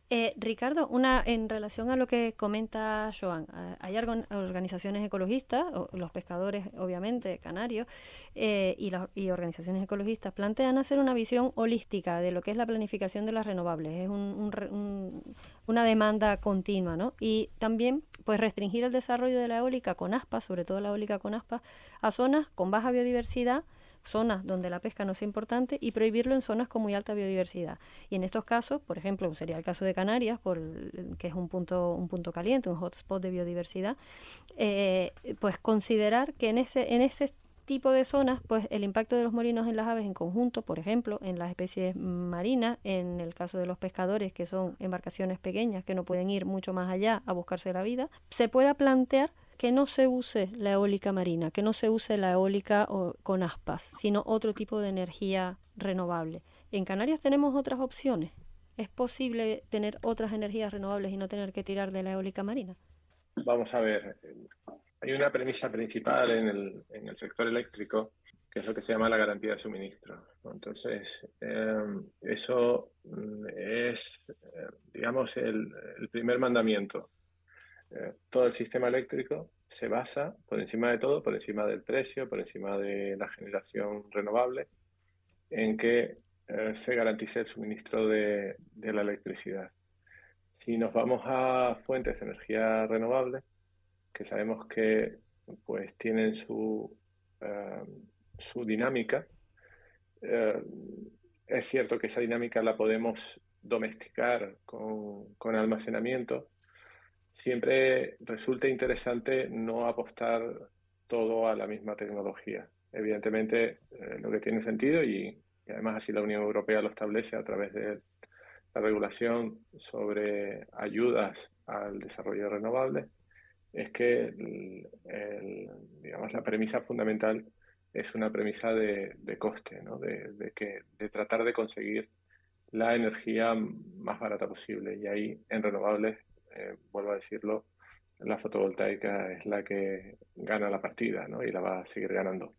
Eh, Ricardo, una en relación a lo que comenta Joan, eh, hay organizaciones ecologistas, los pescadores obviamente canarios eh, y, las y organizaciones ecologistas plantean hacer una visión holística de lo que es la planificación de las renovables. Es una demanda continua, ¿no? Y también pues restringir el desarrollo de la eólica con aspas, sobre todo la eólica con aspas, a zonas con baja biodiversidad zonas donde la pesca no sea importante y prohibirlo en zonas con muy alta biodiversidad. Y en estos casos, por ejemplo, sería el caso de Canarias, por que es un punto, un punto caliente, un hotspot de biodiversidad, eh, pues considerar que en ese, en ese tipo de zonas, pues el impacto de los molinos en las aves en conjunto, por ejemplo, en las especies marinas, en el caso de los pescadores, que son embarcaciones pequeñas que no pueden ir mucho más allá a buscarse la vida, se pueda plantear que no se use la eólica marina, que no se use la eólica con aspas, sino otro tipo de energía renovable. En Canarias tenemos otras opciones. ¿Es posible tener otras energías renovables y no tener que tirar de la eólica marina? Vamos a ver, hay una premisa principal en el, en el sector eléctrico que es lo que se llama la garantía de suministro. Entonces, em, eso mm, es, eh, digamos, el, el, primer mandamiento eh, todo el sistema eléctrico se basa, por encima de todo, por encima del precio, por encima de la generación renovable, en que eh, se garantice el suministro de, la electricidad. Si nos vamos a fuentes de energía renovable, que sabemos que pues, tienen su, eh, su dinámica, es cierto que esa dinámica la podemos domesticar con, con almacenamiento, siempre resulta interesante no apostar todo a la misma tecnología. Evidentemente, eh, lo que tiene sentido, y, además así la Unión Europea lo establece a través de la regulación sobre ayudas al desarrollo renovable, es que la premisa fundamental es una premisa de, coste, ¿no? de, que, de tratar de conseguir la energía más barata posible. Y ahí en renovables eh, vuelvo a decirlo, la fotovoltaica es la que gana la partida ¿no? y la va a seguir ganando.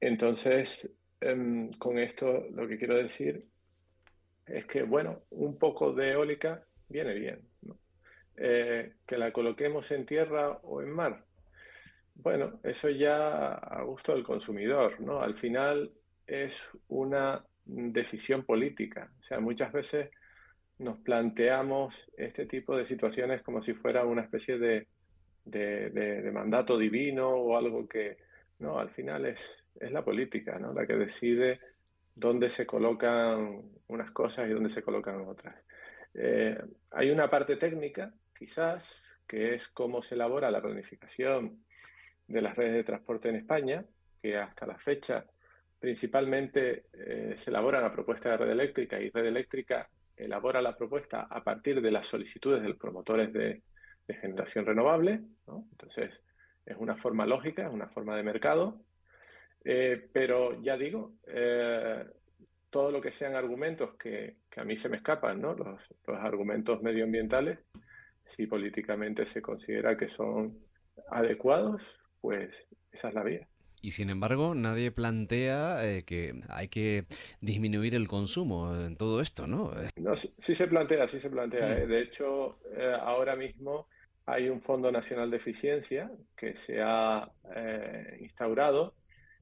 Entonces, em, con esto lo que quiero decir es que, bueno, un poco de eólica viene bien. Eh, que la coloquemos en tierra o en mar. Bueno, eso ya a gusto del consumidor, ¿no? Al final es una decisión política. O sea, muchas veces nos planteamos este tipo de situaciones como si fuera una especie de, mandato divino o algo que, no, al final es, es la política, ¿no? La que decide dónde se colocan unas cosas y dónde se colocan otras. Eh, hay una parte técnica, quizás, que es cómo se elabora la planificación de las redes de transporte en España, que hasta la fecha principalmente eh, se elabora la propuesta de red eléctrica y red eléctrica elabora la propuesta a partir de las solicitudes de los promotores de, generación renovable. Entonces, es una forma lógica, es una forma de mercado. Eh, pero ya digo, eh, todo lo que sean argumentos que, a mí se me escapan, ¿no? los, los argumentos medioambientales, si políticamente se considera que son adecuados, pues esa es la vía. Y sin embargo, nadie plantea eh, que hay que disminuir el consumo en todo esto, ¿no? no sí, se plantea, sí se plantea. ¿eh? De hecho, eh, ahora mismo hay un Fondo Nacional de Eficiencia que se ha instaurado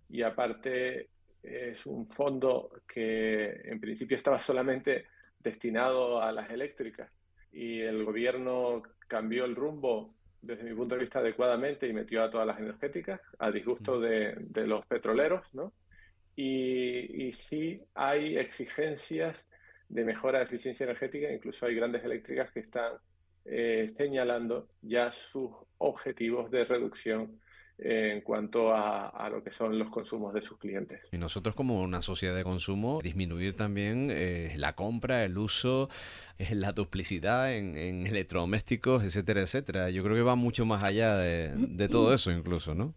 y aparte es un fondo que en principio estaba solamente destinado a las eléctricas y el gobierno cambió el rumbo desde mi punto de vista, adecuadamente y metió a todas las energéticas, a disgusto de, los petroleros, ¿no? Y, y, sí hay exigencias de mejora de eficiencia energética, incluso hay grandes eléctricas que están eh, señalando ya sus objetivos de reducción en cuanto a, lo que son los consumos de sus clientes. Y nosotros como una sociedad de consumo, disminuir también eh, la compra, el uso, eh, la duplicidad en, electrodomésticos, etcétera, etcétera. Yo creo que va mucho más allá de, todo <clears throat> eso incluso, ¿no?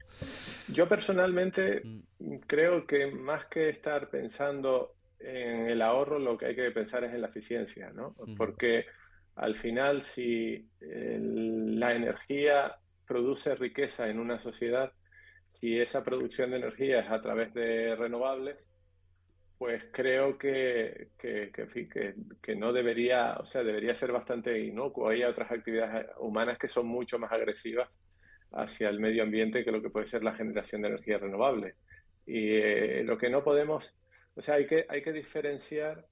Yo personalmente mm. creo que más que estar pensando en el ahorro, lo que hay que pensar es en la eficiencia, ¿no? Porque al final, si la energía produce riqueza en una sociedad, si esa producción de energía es a través de renovables, pues creo que, que, no debería, o sea, debería ser bastante inocuo. Hay otras actividades humanas que son mucho más agresivas hacia el medio ambiente que lo que puede ser la generación de energía renovable. Y eh, lo que no podemos, o sea, hay que, hay que diferenciar,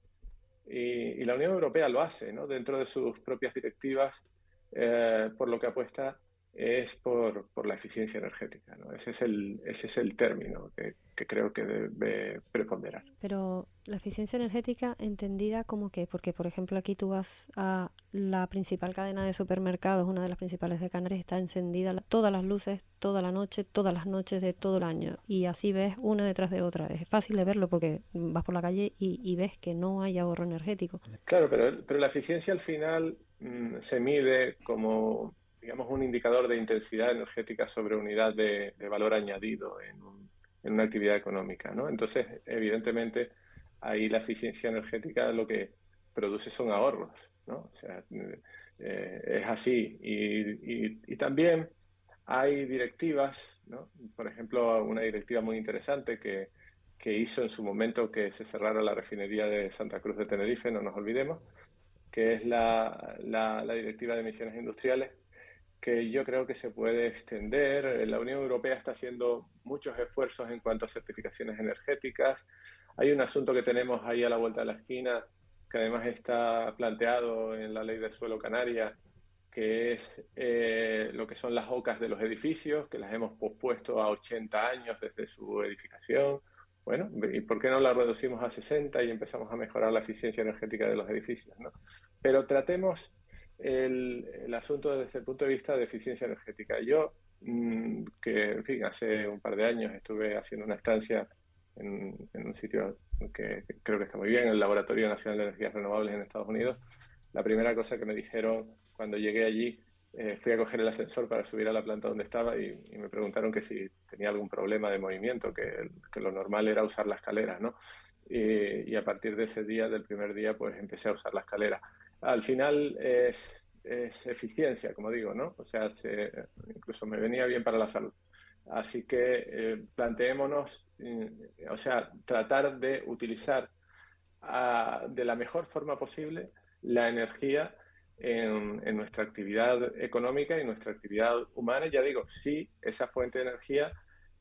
y, la Unión Europea lo hace, ¿no? Dentro de sus propias directivas, eh, por lo que apuesta es por, por, la eficiencia energética. ¿no? Ese, es el, ese es el término que, que, creo que debe preponderar. Pero la eficiencia energética entendida como que, porque por ejemplo aquí tú vas a la principal cadena de supermercados, una de las principales de Canarias, está encendida todas las luces, toda la noche, todas las noches de todo el año. Y así ves una detrás de otra. Es fácil de verlo porque vas por la calle y, y ves que no hay ahorro energético. Claro, pero, pero la eficiencia al final mm, se mide como digamos, un indicador de intensidad energética sobre unidad de, valor añadido en, una actividad económica, ¿no? Entonces, evidentemente, ahí la eficiencia energética lo que produce son ahorros, ¿no? O sea, eh, es así. Y, también hay directivas, ¿no? Por ejemplo, una directiva muy interesante que, que hizo en su momento que se cerrara la refinería de Santa Cruz de Tenerife, no nos olvidemos, que es la, la, la directiva de emisiones industriales, que yo creo que se puede extender. La Unión Europea está haciendo muchos esfuerzos en cuanto a certificaciones energéticas. Hay un asunto que tenemos ahí a la vuelta de la esquina, que además está planteado en la ley del suelo canaria, que es eh, lo que son las ocas de los edificios, que las hemos pospuesto a 80 años desde su edificación. Bueno, ¿y por qué no la reducimos a 60 y empezamos a mejorar la eficiencia energética de los edificios? ¿no? Pero tratemos el, asunto desde el punto de vista de eficiencia energética. Yo, mm, que en fin, hace un par de años estuve haciendo una estancia en, un sitio que, creo que está muy bien, el Laboratorio Nacional de Energías Renovables en Estados Unidos, la primera cosa que me dijeron cuando llegué allí, eh, fui a coger el ascensor para subir a la planta donde estaba y, me preguntaron que si tenía algún problema de movimiento, que, que lo normal era usar la escalera, ¿no? Y, y, a partir de ese día, del primer día, pues empecé a usar la escalera al final es, eficiencia, como digo, ¿no? O sea, incluso me venía bien para la salud. Así que eh, planteémonos, eh, o sea, tratar de utilizar ah, de la mejor forma posible la energía en, nuestra actividad económica y nuestra actividad humana. Ya digo, si esa fuente de energía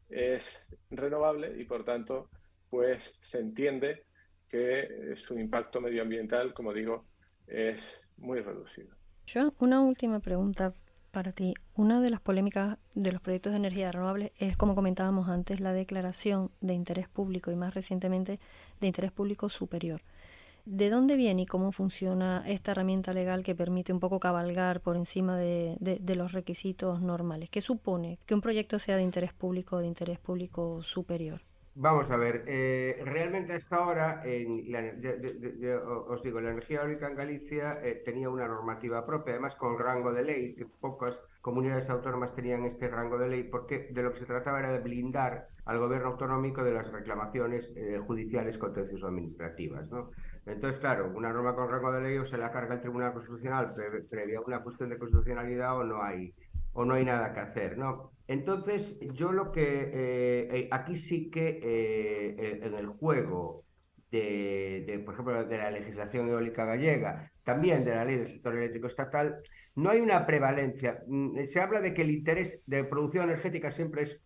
es renovable y por tanto, pues se entiende que su impacto medioambiental, como digo, es muy reducido. Yo, una última pregunta para ti. Una de las polémicas de los proyectos de energía renovable es, como comentábamos antes, la declaración de interés público y más recientemente de interés público superior. ¿De dónde viene y cómo funciona esta herramienta legal que permite un poco cabalgar por encima de, de los requisitos normales? ¿Qué supone que un proyecto sea de interés público o de interés público superior? Vamos a ver, eh, realmente hasta ahora, en os digo, la energía eólica en Galicia eh, tenía una normativa propia, además con rango de ley, que pocas comunidades autónomas tenían este rango de ley, porque de lo que se trataba era de blindar al gobierno autonómico de las reclamaciones eh, judiciales contenciosas administrativas. ¿no? Entonces, claro, una norma con rango de ley o se la carga el Tribunal Constitucional previa una cuestión de constitucionalidad o no hay o no hay nada que hacer, ¿no? Entonces, yo lo que eh, eh, aquí sí que eh, en el juego de, por ejemplo, de la legislación eólica gallega, también de la ley del sector eléctrico estatal, no hay una prevalencia. Mm, se habla de que el interés de producción energética siempre es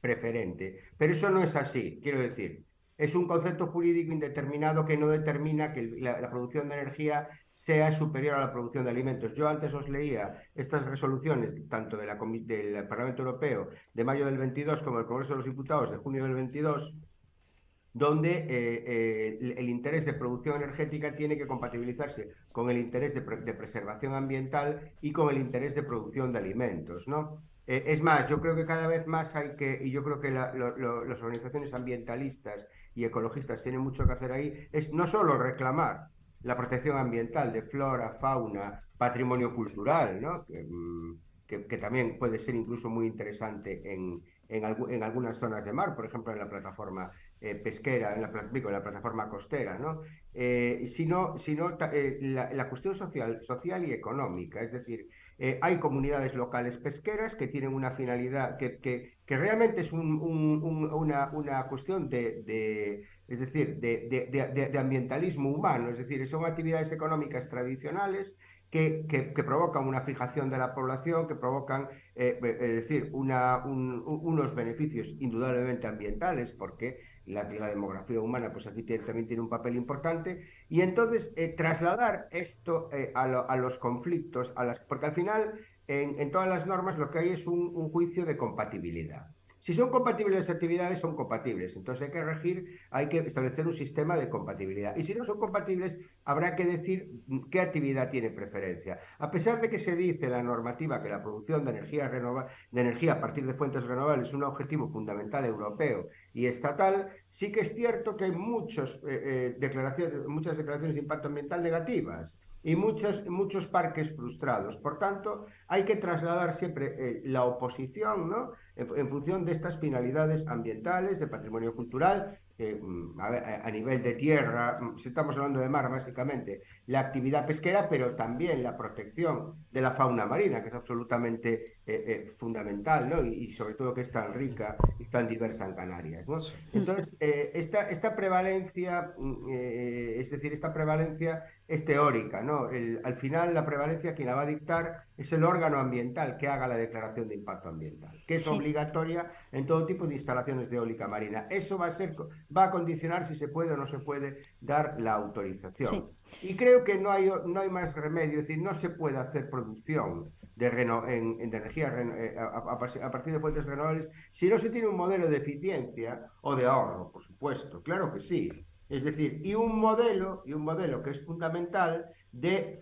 preferente, pero eso no es así, quiero decir. Es un concepto jurídico indeterminado que no determina que la producción de energía sea superior a la producción de alimentos. Yo antes os leía estas resoluciones, tanto de la, del Parlamento Europeo de mayo del 22 como del Congreso de los Diputados de junio del 22, donde eh, eh, el, interés de producción energética tiene que compatibilizarse con el interés de, preservación ambiental y con el interés de producción de alimentos, ¿no? Eh, es más, yo creo que cada vez más hay que, y yo creo que las organizaciones ambientalistas y ecologistas tienen mucho que hacer ahí, es no solo reclamar la protección ambiental de flora, fauna, patrimonio cultural, ¿no? que, mm, que también puede ser incluso muy interesante en, en, algunas zonas de mar, por ejemplo en la plataforma eh, pesquera, en la, plataforma costera, ¿no? Eh, sino, sino eh, la, cuestión social, social y económica, es decir, hay comunidades locales pesqueras que tienen una finalidad que, que, que realmente es un, una, una, cuestión de, de es decir, de, de, de, ambientalismo humano, es decir, son actividades económicas tradicionales que, provocan una fijación de la población, que provocan, eh, eh, es decir, una, unos beneficios indudablemente ambientales, porque la, demografía humana pues aquí también tiene un papel importante, y entonces eh, trasladar esto a, los conflictos, a las, porque al final en, todas las normas lo que hay es un juicio de compatibilidad. Si son compatibles las actividades, son compatibles. Entonces hay que regir, hay que establecer un sistema de compatibilidad. Y si no son compatibles, habrá que decir qué actividad tiene preferencia. A pesar de que se dice en la normativa que la producción de energía, de energía a partir de fuentes renovables es un objetivo fundamental europeo y estatal, sí que es cierto que hay muchos, eh, eh, declaraciones, muchas declaraciones de impacto ambiental negativas y muchos, muchos parques frustrados. Por tanto, hay que trasladar siempre eh, la oposición ¿no? En, función de estas finalidades ambientales, de patrimonio cultural, mm, a, nivel de tierra, mm, si estamos hablando de mar básicamente, la actividad pesquera, pero también la protección de la fauna marina, que es absolutamente eh, eh, fundamental, ¿no? Y, sobre todo que es tan rica y tan diversa en Canarias, ¿no? Entonces, eh, esta, esta prevalencia, mm, es decir, esta prevalencia es teórica, ¿no? al final la prevalencia quien la va a dictar es el órgano ambiental que haga la declaración de impacto ambiental, que es obligatoria en todo tipo de instalaciones de eólica marina. Eso va a ser, va a condicionar si se puede o no se puede dar la autorización. Y creo que no hay, no hay más remedio, es decir, no se puede hacer producción de, reno, en, energía eh, a, partir de fuentes renovables si no se tiene un modelo de eficiencia o de ahorro, por supuesto, claro que sí. Es decir, y un modelo, y un modelo que es fundamental de,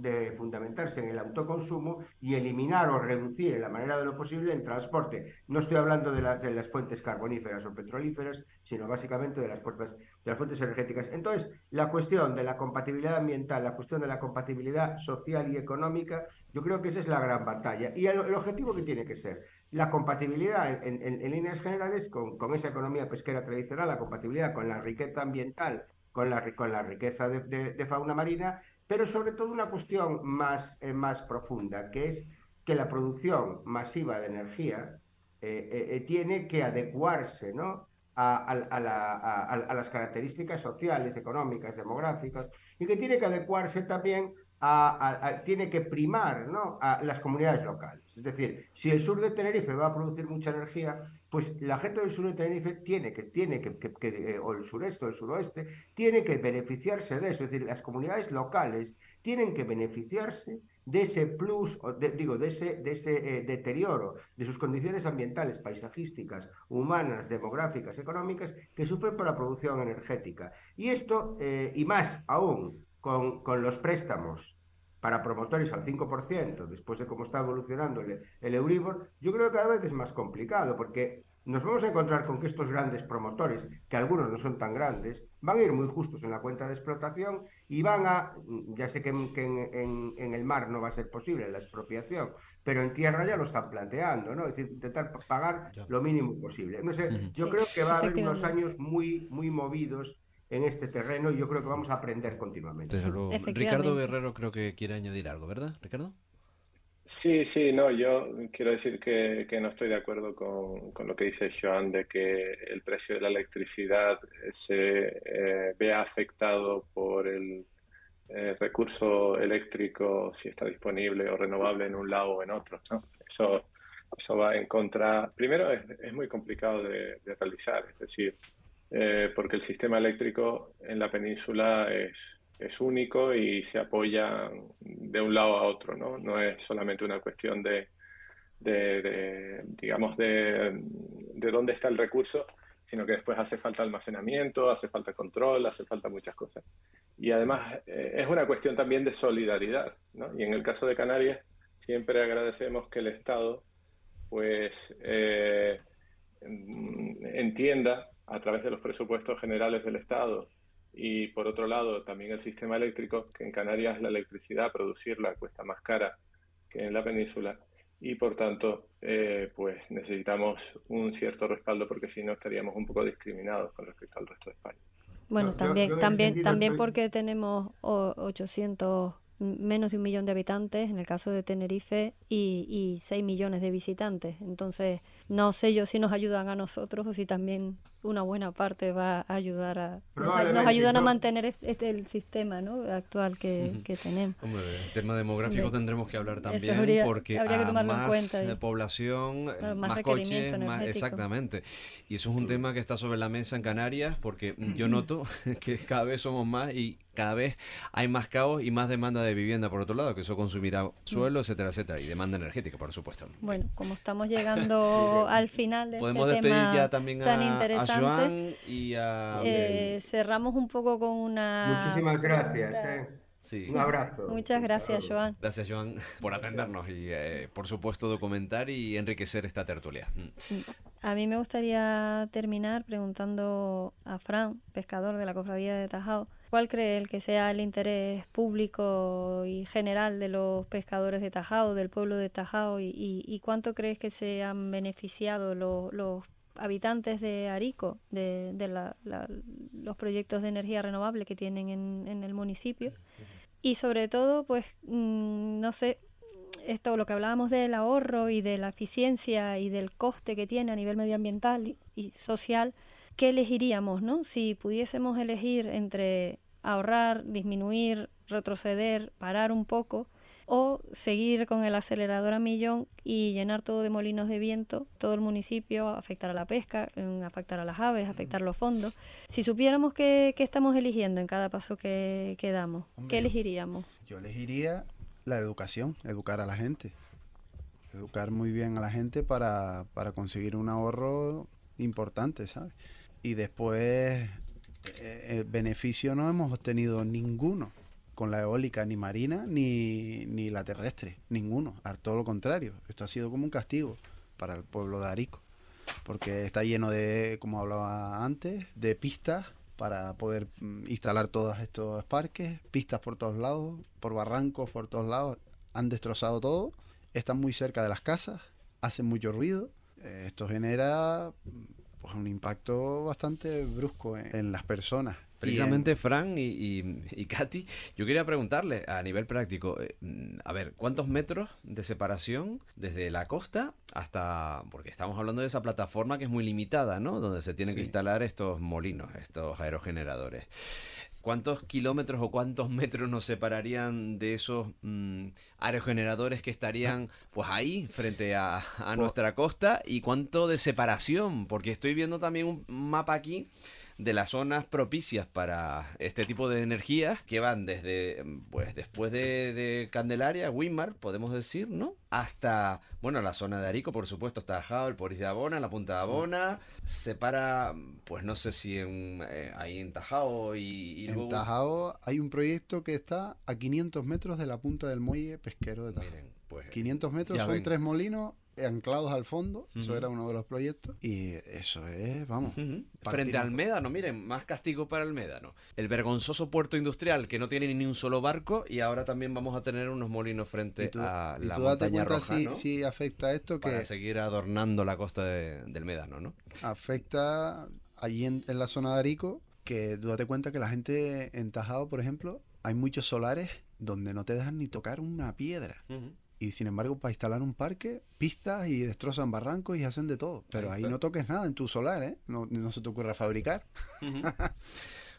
de, fundamentarse en el autoconsumo y eliminar o reducir en la manera de lo posible el transporte. No estoy hablando de, las fuentes carboníferas o petrolíferas, sino básicamente de las, fuentes, de las fuentes energéticas. Entonces, la cuestión de la compatibilidad ambiental, la cuestión de la compatibilidad social y económica, yo creo que esa es la gran batalla. Y el, objetivo que tiene que ser la compatibilidad en, líneas generales con, con, esa economía pesquera tradicional, la compatibilidad con la riqueza ambiental con la, con la riqueza de, fauna marina, pero sobre todo una cuestión más, eh, más profunda, que es que la producción masiva de energía eh, eh, tiene que adecuarse ¿no? a, a, las características sociales, económicas, demográficas, y que tiene que adecuarse también tiene que primar ¿no? a las comunidades locales. Es decir, si el sur de Tenerife va a producir mucha energía, pues la gente del sur de Tenerife tiene que, tiene que, eh, o el sureste o el suroeste, tiene que beneficiarse de eso. Es decir, las comunidades locales tienen que beneficiarse de ese plus, digo, de ese, de ese eh, deterioro de sus condiciones ambientales, paisajísticas, humanas, demográficas, económicas, que sufren por la producción energética. Y esto, eh, y más aún, con, con los préstamos para promotores al 5%, después de cómo está evolucionando el, el, Euribor, yo creo que cada vez es más complicado, porque nos vamos a encontrar con que estos grandes promotores, que algunos no son tan grandes, van a ir muy justos en la cuenta de explotación y van a, ya sé que, en, en, el mar no va a ser posible la expropiación, pero en tierra ya lo están planteando, ¿no? Es decir, intentar pagar lo mínimo posible. No sé, yo creo que va a haber unos años muy, muy movidos en este terreno y yo creo que vamos a aprender continuamente. Ricardo Guerrero creo que quiere añadir algo, ¿verdad, Ricardo? Sí, sí, no, yo quiero decir que, no estoy de acuerdo con, lo que dice Joan de que el precio de la electricidad se eh, vea afectado por el eh, recurso eléctrico, si está disponible o renovable en un lado o en otro. ¿no? Eso, eso va en contra. Primero, es, muy complicado de, de, realizar, es decir, eh, porque el sistema eléctrico en la península es, es, único y se apoya de un lado a otro, ¿no? No es solamente una cuestión de, de, digamos, de, de, dónde está el recurso, sino que después hace falta almacenamiento, hace falta control, hace falta muchas cosas. Y además eh, es una cuestión también de solidaridad, ¿no? Y en el caso de Canarias siempre agradecemos que el Estado pues eh, entienda a través de los presupuestos generales del Estado y por otro lado también el sistema eléctrico, que en Canarias la electricidad producirla cuesta más cara que en la península y por tanto eh, pues necesitamos un cierto respaldo porque si no estaríamos un poco discriminados con respecto al resto de España. Bueno, también, también, también porque tenemos 800 menos de un millón de habitantes en el caso de Tenerife y, y 6 millones de visitantes. Entonces, no sé yo si nos ayudan a nosotros o si también una buena parte va a ayudar a nos, ayudan a mantener este, el sistema ¿no? actual que, que tenemos. Hombre, el tema demográfico tendremos que hablar también porque habría que más cuenta población, más, coches, más exactamente. Y eso es un tema que está sobre la mesa en Canarias porque <clears throat> yo noto <laughs> que cada vez somos más y cada vez hay más caos y más demanda de vivienda por otro lado, que eso consumirá suelo, etcétera, etcétera, y demanda energética, por supuesto. Bueno, como estamos <laughs> llegando al final de este tema ya también tan interesante, y a... Eh, cerramos un poco con una... Muchísimas gracias. Eh. Un abrazo. Muchas gracias, Joan. Gracias, Joan, por atendernos y, eh, por supuesto, documentar y enriquecer esta tertulia. Mm. A mí me gustaría terminar preguntando a Fran, pescador de la Cofradía de Tajao, ¿Cuál cree él que sea el interés público y general de los pescadores de Tajao, del pueblo de Tajao, y, cuánto crees que se han beneficiado los, habitantes de Arico de, los proyectos de energía renovable que tienen en, el municipio? Y sobre todo, pues, mm, no sé, esto, lo que hablábamos del ahorro y de la eficiencia y del coste que tiene a nivel medioambiental y social, ¿qué elegiríamos, no? Si pudiésemos elegir entre ahorrar, disminuir, retroceder, parar un poco o seguir con el acelerador a millón y llenar todo de molinos de viento, todo el municipio, afectar a la pesca, afectar a las aves, afectar los fondos. Si supiéramos qué, estamos eligiendo en cada paso que, que damos, ¿qué elegiríamos? Yo elegiría la educación, educar a la gente. Educar muy bien a la gente para, para conseguir un ahorro importante, ¿sabes? Y después eh, el beneficio no hemos obtenido ninguno con la eólica, ni marina, ni, ni la terrestre, ninguno, a todo lo contrario. Esto ha sido como un castigo para el pueblo de Arico, porque está lleno de, como hablaba antes, de pistas para poder mm, instalar todos estos parques, pistas por todos lados, por barrancos por todos lados, han destrozado todo, están muy cerca de las casas, hacen mucho ruido, eh, esto genera pues un impacto bastante brusco en, las personas. Precisamente, Fran y, y, Katy, yo quería preguntarle a nivel práctico, eh, a ver, ¿cuántos metros de separación desde la costa hasta, porque estamos hablando de esa plataforma que es muy limitada, ¿no? Donde se tienen que instalar estos molinos, estos aerogeneradores. ¿Cuántos kilómetros o cuántos metros nos separarían de esos mm, aerogeneradores que estarían pues ahí frente a, nuestra costa? ¿Y cuánto de separación? Porque estoy viendo también un mapa aquí de las zonas propicias para este tipo de energías que van desde, pues después de, Candelaria, Wimar, podemos decir, ¿no? Hasta, bueno, la zona de Arico, por supuesto, está Jao, el Poris de Abona, la punta de Abona, se para, pues no sé si en, eh, ahí en Tajao y, En Tajao hay un proyecto que está a 500 metros de la punta del muelle pesquero de Tajao. Miren, pues, 500 metros son tres molinos anclados al fondo, eso era uno de los proyectos, y eso es, vamos. Frente al Médano, miren, más castigo para el Médano. El vergonzoso puerto industrial que no tiene ni un solo barco y ahora también vamos a tener unos molinos frente a la tú montaña roja, si, si, afecta esto que... Para seguir adornando la costa del Médano, ¿no? Afecta allí en, la zona de Arico, que tú date cuenta que la gente en Tajado, por ejemplo, hay muchos solares donde no te dejan ni tocar una piedra y sin embargo para instalar un parque, pistas y destrozan barrancos y hacen de todo. Pero ahí, no toques nada en tu solar, ¿eh? No, se te ocurra fabricar. <laughs>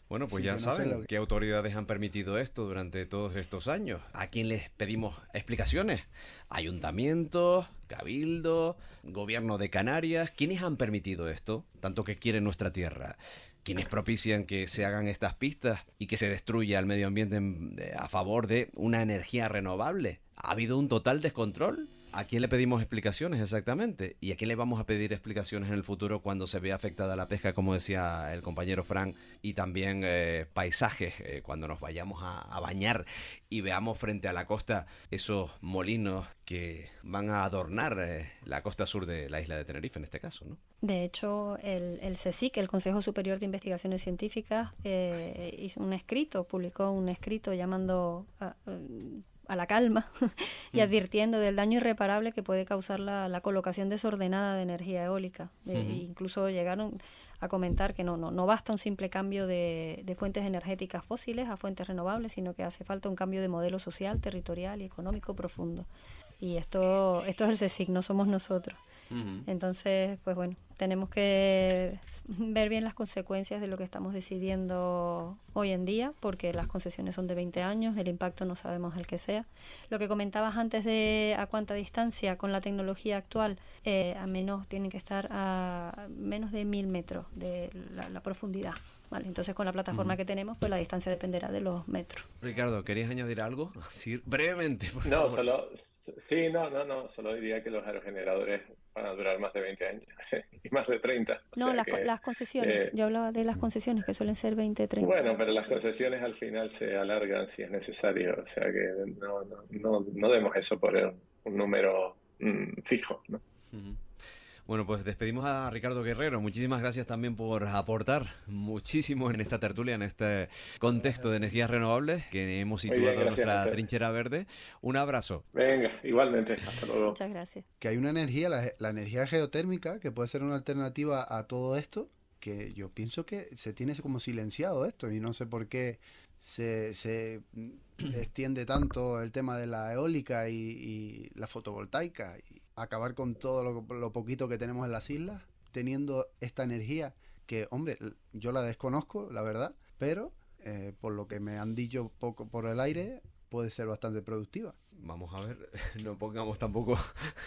Bueno, pues ya saben qué autoridades han permitido esto durante todos estos años. ¿A quién les pedimos explicaciones? Ayuntamientos, Cabildo, Gobierno de Canarias. ¿Quiénes han permitido esto? Tanto que quieren nuestra tierra. ¿Quiénes propician que se hagan estas pistas y que se destruya el medio ambiente a favor de una energía renovable? ¿Ha habido un total descontrol? ¿A quién le pedimos explicaciones exactamente? ¿Y a quién le vamos a pedir explicaciones en el futuro cuando se vea afectada la pesca, como decía el compañero Frank, y también eh, paisajes, eh, cuando nos vayamos a, bañar y veamos frente a la costa esos molinos que van a adornar eh, la costa sur de la isla de Tenerife en este caso, ¿no? De hecho, el, el el Consejo Superior de Investigaciones Científicas, hizo un escrito, publicó un escrito llamando la calma <laughs> y mm. advirtiendo del daño irreparable que puede causar la, colocación desordenada de energía eólica. Incluso llegaron a comentar que no, no, no basta un simple cambio de, de, fuentes energéticas fósiles a fuentes renovables, sino que hace falta un cambio de modelo social, territorial y económico profundo. Y esto, esto es el CSIC, no somos nosotros. Entonces, pues bueno, tenemos que ver bien las consecuencias de lo que estamos decidiendo hoy en día, porque las concesiones son de 20 años, el impacto no sabemos el que sea. Lo que comentabas antes de a cuánta distancia con la tecnología actual, eh, a menos tienen que estar a menos de mil metros de la, profundidad. Vale, entonces con la plataforma que tenemos, pues la distancia dependerá de los metros. Ricardo, ¿querías añadir algo? <laughs> Sí, brevemente. no, solo, sí, no, no, no, solo diría que los aerogeneradores van a durar más de 20 años <laughs> y más de 30. No, las, concesiones. Eh, Yo hablaba de las concesiones que suelen ser 20, 30. Bueno, pero las concesiones al final se alargan si es necesario. O sea que no, no, no, demos eso por un número mm, fijo. ¿no? Bueno, pues despedimos a Ricardo Guerrero. Muchísimas gracias también por aportar muchísimo en esta tertulia, en este contexto de energías renovables que hemos situado en nuestra trinchera verde. Un abrazo. Venga, igualmente. Hasta luego. Muchas gracias. Que hay una energía, la, energía geotérmica, que puede ser una alternativa a todo esto, que yo pienso que se tiene como silenciado esto y no sé por qué se, se extiende tanto el tema de la eólica y, y la fotovoltaica. Y, acabar con todo lo, poquito que tenemos en las islas, teniendo esta energía que, hombre, yo la desconozco, la verdad, pero eh, por lo que me han dicho poco por el aire, puede ser bastante productiva. Vamos a ver, <laughs> no pongamos tampoco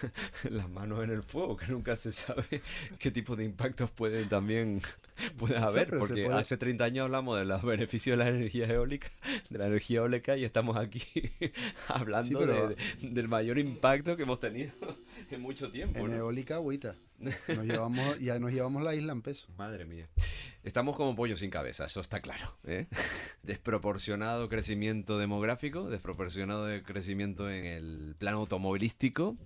<laughs> las manos en el fuego, que nunca se sabe <laughs> qué tipo de impactos pueden también <laughs> puede haber, porque hace 30 años hablamos de los <laughs> beneficios de la energía eólica, de la energía eólica y estamos aquí <laughs> hablando del mayor impacto que hemos tenido en mucho tiempo. En eólica, agüita. Nos <laughs> llevamos, ya nos llevamos la isla en peso. Madre mía. Estamos como pollo sin cabeza, eso está claro. ¿eh? <laughs> Desproporcionado crecimiento demográfico, desproporcionado de crecimiento en el plano automovilístico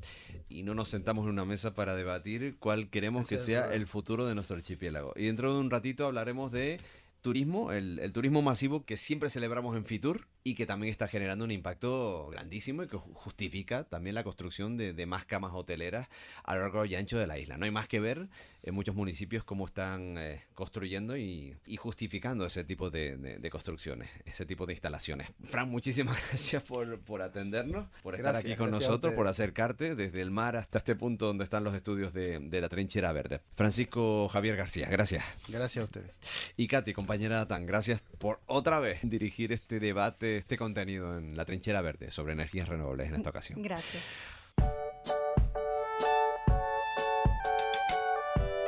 y no nos sentamos en una mesa para debatir cuál queremos que sea el futuro de nuestro archipiélago. Y dentro de un ratito hablaremos de turismo, el, turismo masivo que siempre celebramos en Fitur y que también está generando un impacto grandísimo y que justifica también la construcción de, más camas hoteleras a lo largo y ancho de la isla. No hay más que ver en muchos municipios cómo están eh, construyendo y, justificando ese tipo de, construcciones, ese tipo de instalaciones. Fran, muchísimas <laughs> gracias por, atendernos, por estar aquí con nosotros, por acercarte desde el mar hasta este punto donde están los estudios de, la trinchera verde. Francisco Javier García, gracias. Gracias a ustedes. Y Katy, compañera Tan, gracias por otra vez dirigir este debate, este contenido en la trinchera verde sobre energías renovables en esta ocasión. Gracias.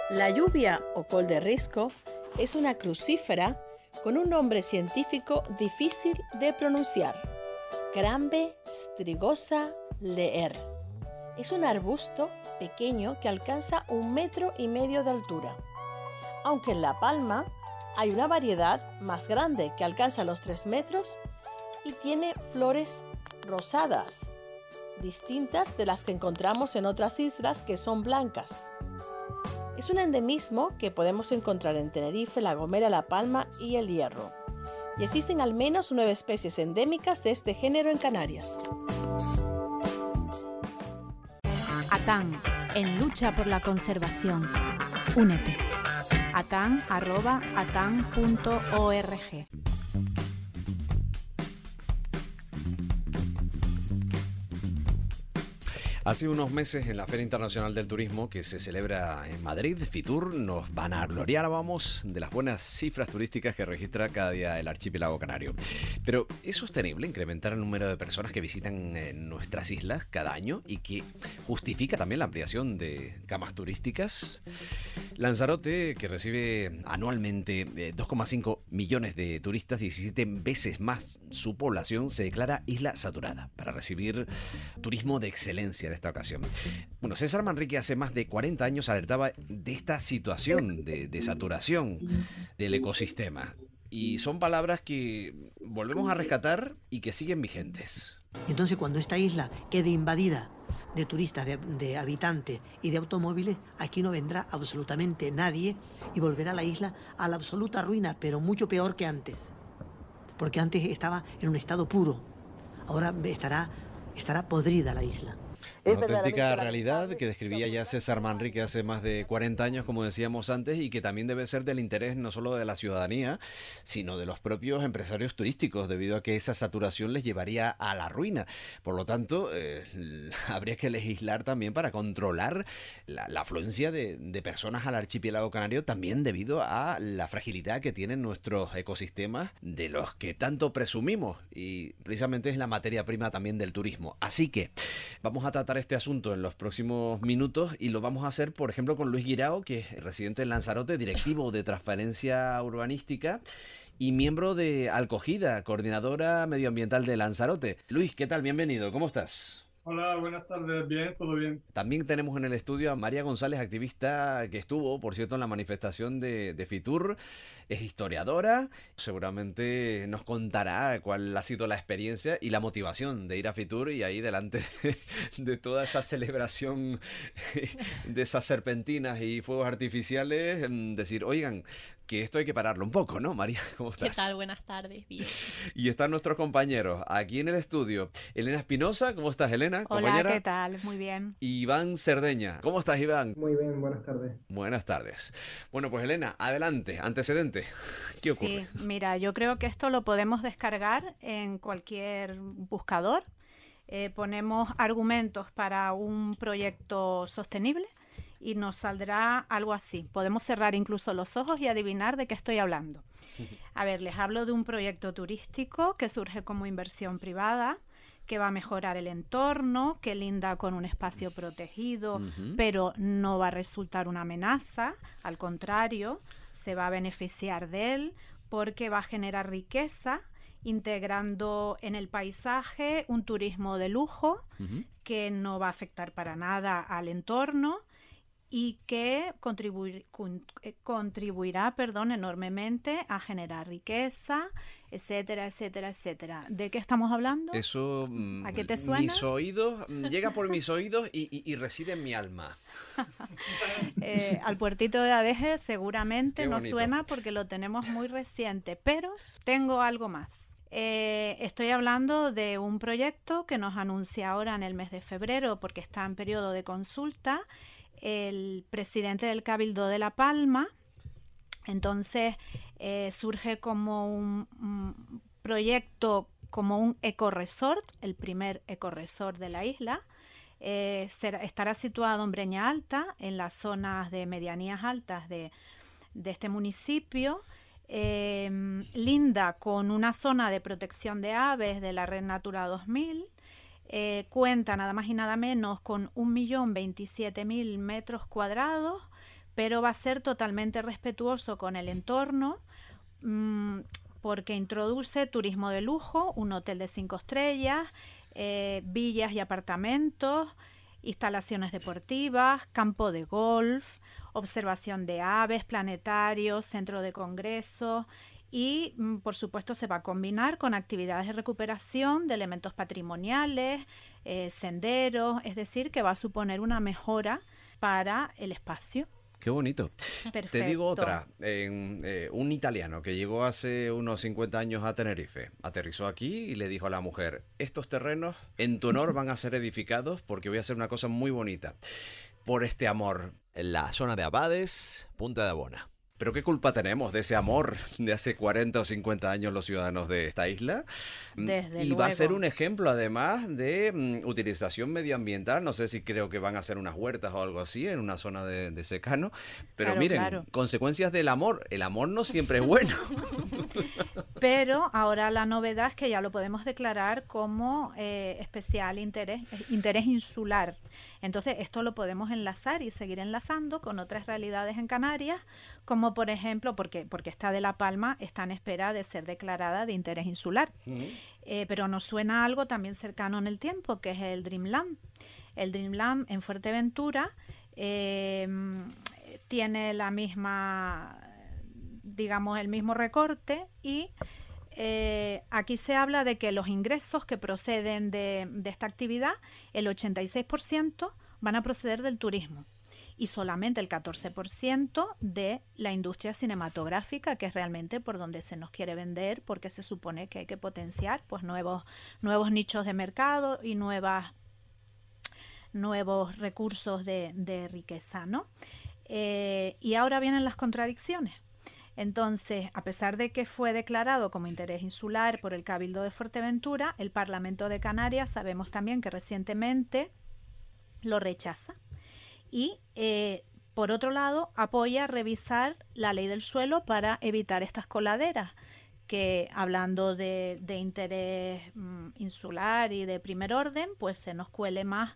La lluvia o col de risco es una crucífera con un nombre científico difícil de pronunciar. Grambe strigosa leer. Es un arbusto pequeño que alcanza un metro y medio de altura. Aunque en La Palma hay una variedad más grande que alcanza los 3 metros y tiene flores rosadas, distintas de las que encontramos en otras islas que son blancas. Es un endemismo que podemos encontrar en Tenerife, La Gomera, La Palma y El Hierro. Y existen al menos nueve especies endémicas de este género en Canarias. ATAN, en lucha por la conservación. Únete. atan.atan.org Hace unos meses en la Feria Internacional del Turismo que se celebra en Madrid, Fitur, nos van a gloriar, vamos, de las buenas cifras turísticas que registra cada día el archipiélago canario. Pero ¿es sostenible incrementar el número de personas que visitan eh, nuestras islas cada año y que justifica también la ampliación de camas turísticas? Lanzarote, que recibe anualmente 2,5 eh, millones de turistas, 17 veces más su población, se declara isla saturada para recibir turismo de excelencia en esta ocasión. Bueno, César Manrique hace más de 40 años alertaba de esta situación de, de saturación del ecosistema. Y son palabras que volvemos a rescatar y que siguen vigentes. Entonces, cuando esta isla quede invadida de turistas, de, habitantes y de automóviles, aquí no vendrá absolutamente nadie y volverá la isla a la absoluta ruina, pero mucho peor que antes. Porque antes estaba en un estado puro, ahora estará, estará podrida la isla. Una auténtica realidad que describía ya César Manrique hace más de 40 años, como decíamos antes, y que también debe ser del interés no solo de la ciudadanía, sino de los propios empresarios turísticos, debido a que esa saturación les llevaría a la ruina. Por lo tanto, eh, <laughs> habría que legislar también para controlar la, afluencia de, de, personas al archipiélago canario, también debido a la fragilidad que tienen nuestros ecosistemas, de los que tanto presumimos, y precisamente es la materia prima también del turismo. Así que vamos a tratar este asunto en los próximos minutos y lo vamos a hacer, por ejemplo, con Luis Guirao, que es residente en Lanzarote, directivo de transparencia urbanística y miembro de Alcogida, coordinadora medioambiental de Lanzarote. Luis, ¿qué tal? Bienvenido, ¿cómo estás? Hola, buenas tardes. Bien, todo bien. También tenemos en el estudio a María González, activista que estuvo, por cierto, en la manifestación de, de, Fitur. Es historiadora. Seguramente nos contará cuál ha sido la experiencia y la motivación de ir a Fitur y ahí delante de toda esa celebración de esas serpentinas y fuegos artificiales, mm, decir, oigan, que esto hay que pararlo un poco, ¿no? María, <laughs> ¿cómo estás? ¿Qué tal? Buenas tardes, bien. <laughs> Y están nuestros compañeros aquí en el estudio. Elena Espinosa, ¿cómo estás, Elena? Hola, ¿qué tal? Muy bien. Iván Cerdeña, ¿cómo estás, Iván? Muy bien, buenas tardes. Buenas tardes. Bueno, pues Elena, adelante, antecedente. <laughs> ¿Qué ocurre? Sí, mira, yo creo que esto lo podemos descargar en cualquier buscador. Eh, ponemos argumentos para un proyecto sostenible y nos saldrá algo así. Podemos cerrar incluso los ojos y adivinar de qué estoy hablando. A ver, les hablo de un proyecto turístico que surge como inversión privada que va a mejorar el entorno, que linda con un espacio protegido, pero no va a resultar una amenaza, al contrario, se va a beneficiar de él porque va a generar riqueza integrando en el paisaje un turismo de lujo que no va a afectar para nada al entorno y que contribuir, eh, contribuirá perdón, enormemente a generar riqueza, etcétera, etcétera, etcétera. ¿De qué estamos hablando? Eso, ¿A qué te mm, suena? Mis oídos, mm, llega por mis oídos y, reside en mi alma. <laughs> Eh, al puertito de Adeje seguramente no suena porque lo tenemos muy reciente, pero tengo algo más. Eh, estoy hablando de un proyecto que nos anuncia ahora en el mes de febrero porque está en periodo de consulta el presidente del Cabildo de La Palma. Entonces eh, surge como un, proyecto, como un ecoresort, el primer ecoresort de la isla. Eh, estará situado en Breña Alta, en las zonas de medianías altas de, este municipio. Em, linda con una zona de protección de aves de la Red Natura 2000 eh, cuenta nada más y nada menos con 1.027.000 metros cuadrados, pero va a ser totalmente respetuoso con el entorno mm, porque introduce turismo de lujo, un hotel de cinco estrellas, eh, villas y apartamentos, instalaciones deportivas, campo de golf, observación de aves, planetarios, centro de congresos y mm, por supuesto se va a combinar con actividades de recuperación de elementos patrimoniales, eh, senderos, es decir, que va a suponer una mejora para el espacio. Qué bonito. Te digo otra. En, eh, un italiano que llegó hace unos 50 años a Tenerife, aterrizó aquí y le dijo a la mujer, estos terrenos en tu honor <laughs> van a ser edificados porque voy a hacer una cosa muy bonita. Por este amor, en la zona de Abades, Punta de Abona. Pero ¿qué culpa tenemos de ese amor de hace 40 o 50 años los ciudadanos de esta isla? Mm, Desde y va a ser un ejemplo además de mm, utilización medioambiental. No sé si creo que van a hacer unas huertas o algo así en una zona de, secano. Pero miren, consecuencias del amor. El amor no siempre es bueno. <laughs> Pero ahora la novedad es que ya lo podemos declarar como eh, especial interés, interés insular. Entonces, esto lo podemos enlazar y seguir enlazando con otras realidades en Canarias, como por ejemplo, porque, porque esta de La Palma está en espera de ser declarada de interés insular. Eh, pero nos suena algo también cercano en el tiempo, que es el Dreamland. El Dreamland en Fuerteventura eh, tiene la misma, digamos, el mismo recorte y eh, aquí se habla de que los ingresos que proceden de, esta actividad, el 86% van a proceder del turismo y solamente el 14% de la industria cinematográfica, que es realmente por donde se nos quiere vender, porque se supone que hay que potenciar pues nuevos, nuevos nichos de mercado y nuevas, nuevos recursos de, riqueza, ¿no? Eh, y ahora vienen las contradicciones, entonces, a pesar de que fue declarado como interés insular por el Cabildo de Fuerteventura, el Parlamento de Canarias sabemos también que recientemente lo rechaza. Y, eh, por otro lado, apoya revisar la ley del suelo para evitar estas coladeras que hablando de, interés mm, insular y de primer orden, pues se nos cuele más,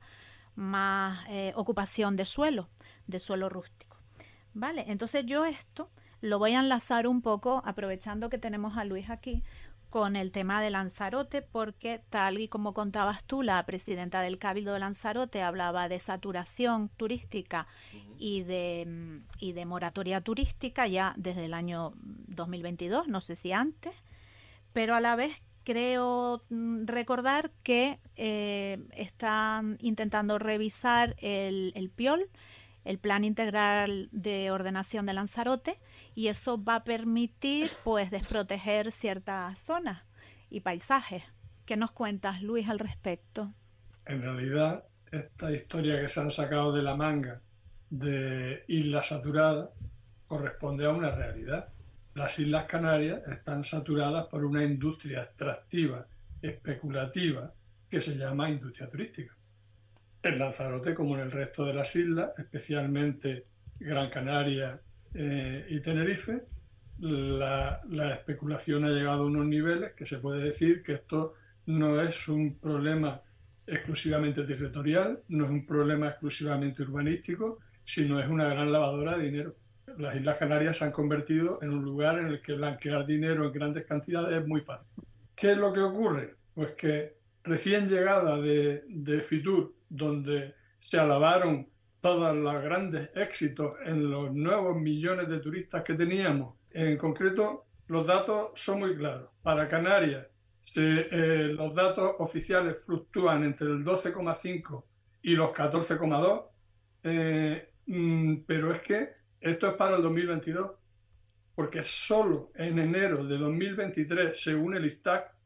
más eh, ocupación de suelo, de suelo rústico. ¿Vale? Entonces yo esto lo voy a enlazar un poco, aprovechando que tenemos a Luis aquí, con el tema de Lanzarote, porque tal y como contabas tú, la presidenta del Cabildo de Lanzarote hablaba de saturación turística y de, y de moratoria turística ya desde el año 2022, no sé si antes, pero a la vez creo mm, recordar que eh, están intentando revisar el, el PIOL, el Plan Integral de Ordenación de Lanzarote, y eso va a permitir pues desproteger ciertas zonas y paisajes. ¿Qué nos cuentas, Luis, al respecto? En realidad, esta historia que se han sacado de la manga de Isla Saturada corresponde a una realidad. Las Islas Canarias están saturadas por una industria extractiva, especulativa, que se llama industria turística en Lanzarote como en el resto de las islas, especialmente Gran Canaria eh, y Tenerife, la, especulación ha llegado a unos niveles que se puede decir que esto no es un problema exclusivamente territorial, no es un problema exclusivamente urbanístico, sino es una gran lavadora de dinero. Las Islas Canarias se han convertido en un lugar en el que blanquear dinero en grandes cantidades es muy fácil. ¿Qué es lo que ocurre? Pues que recién llegada de, de Fitur donde se alabaron todos los grandes éxitos en los nuevos millones de turistas que teníamos. En concreto, los datos son muy claros. Para Canarias, eh, los datos oficiales fluctúan entre el 12,5 y los 14,2, eh, mm, pero es que esto es para el 2022, porque solo en enero de 2023, según el ISTAC,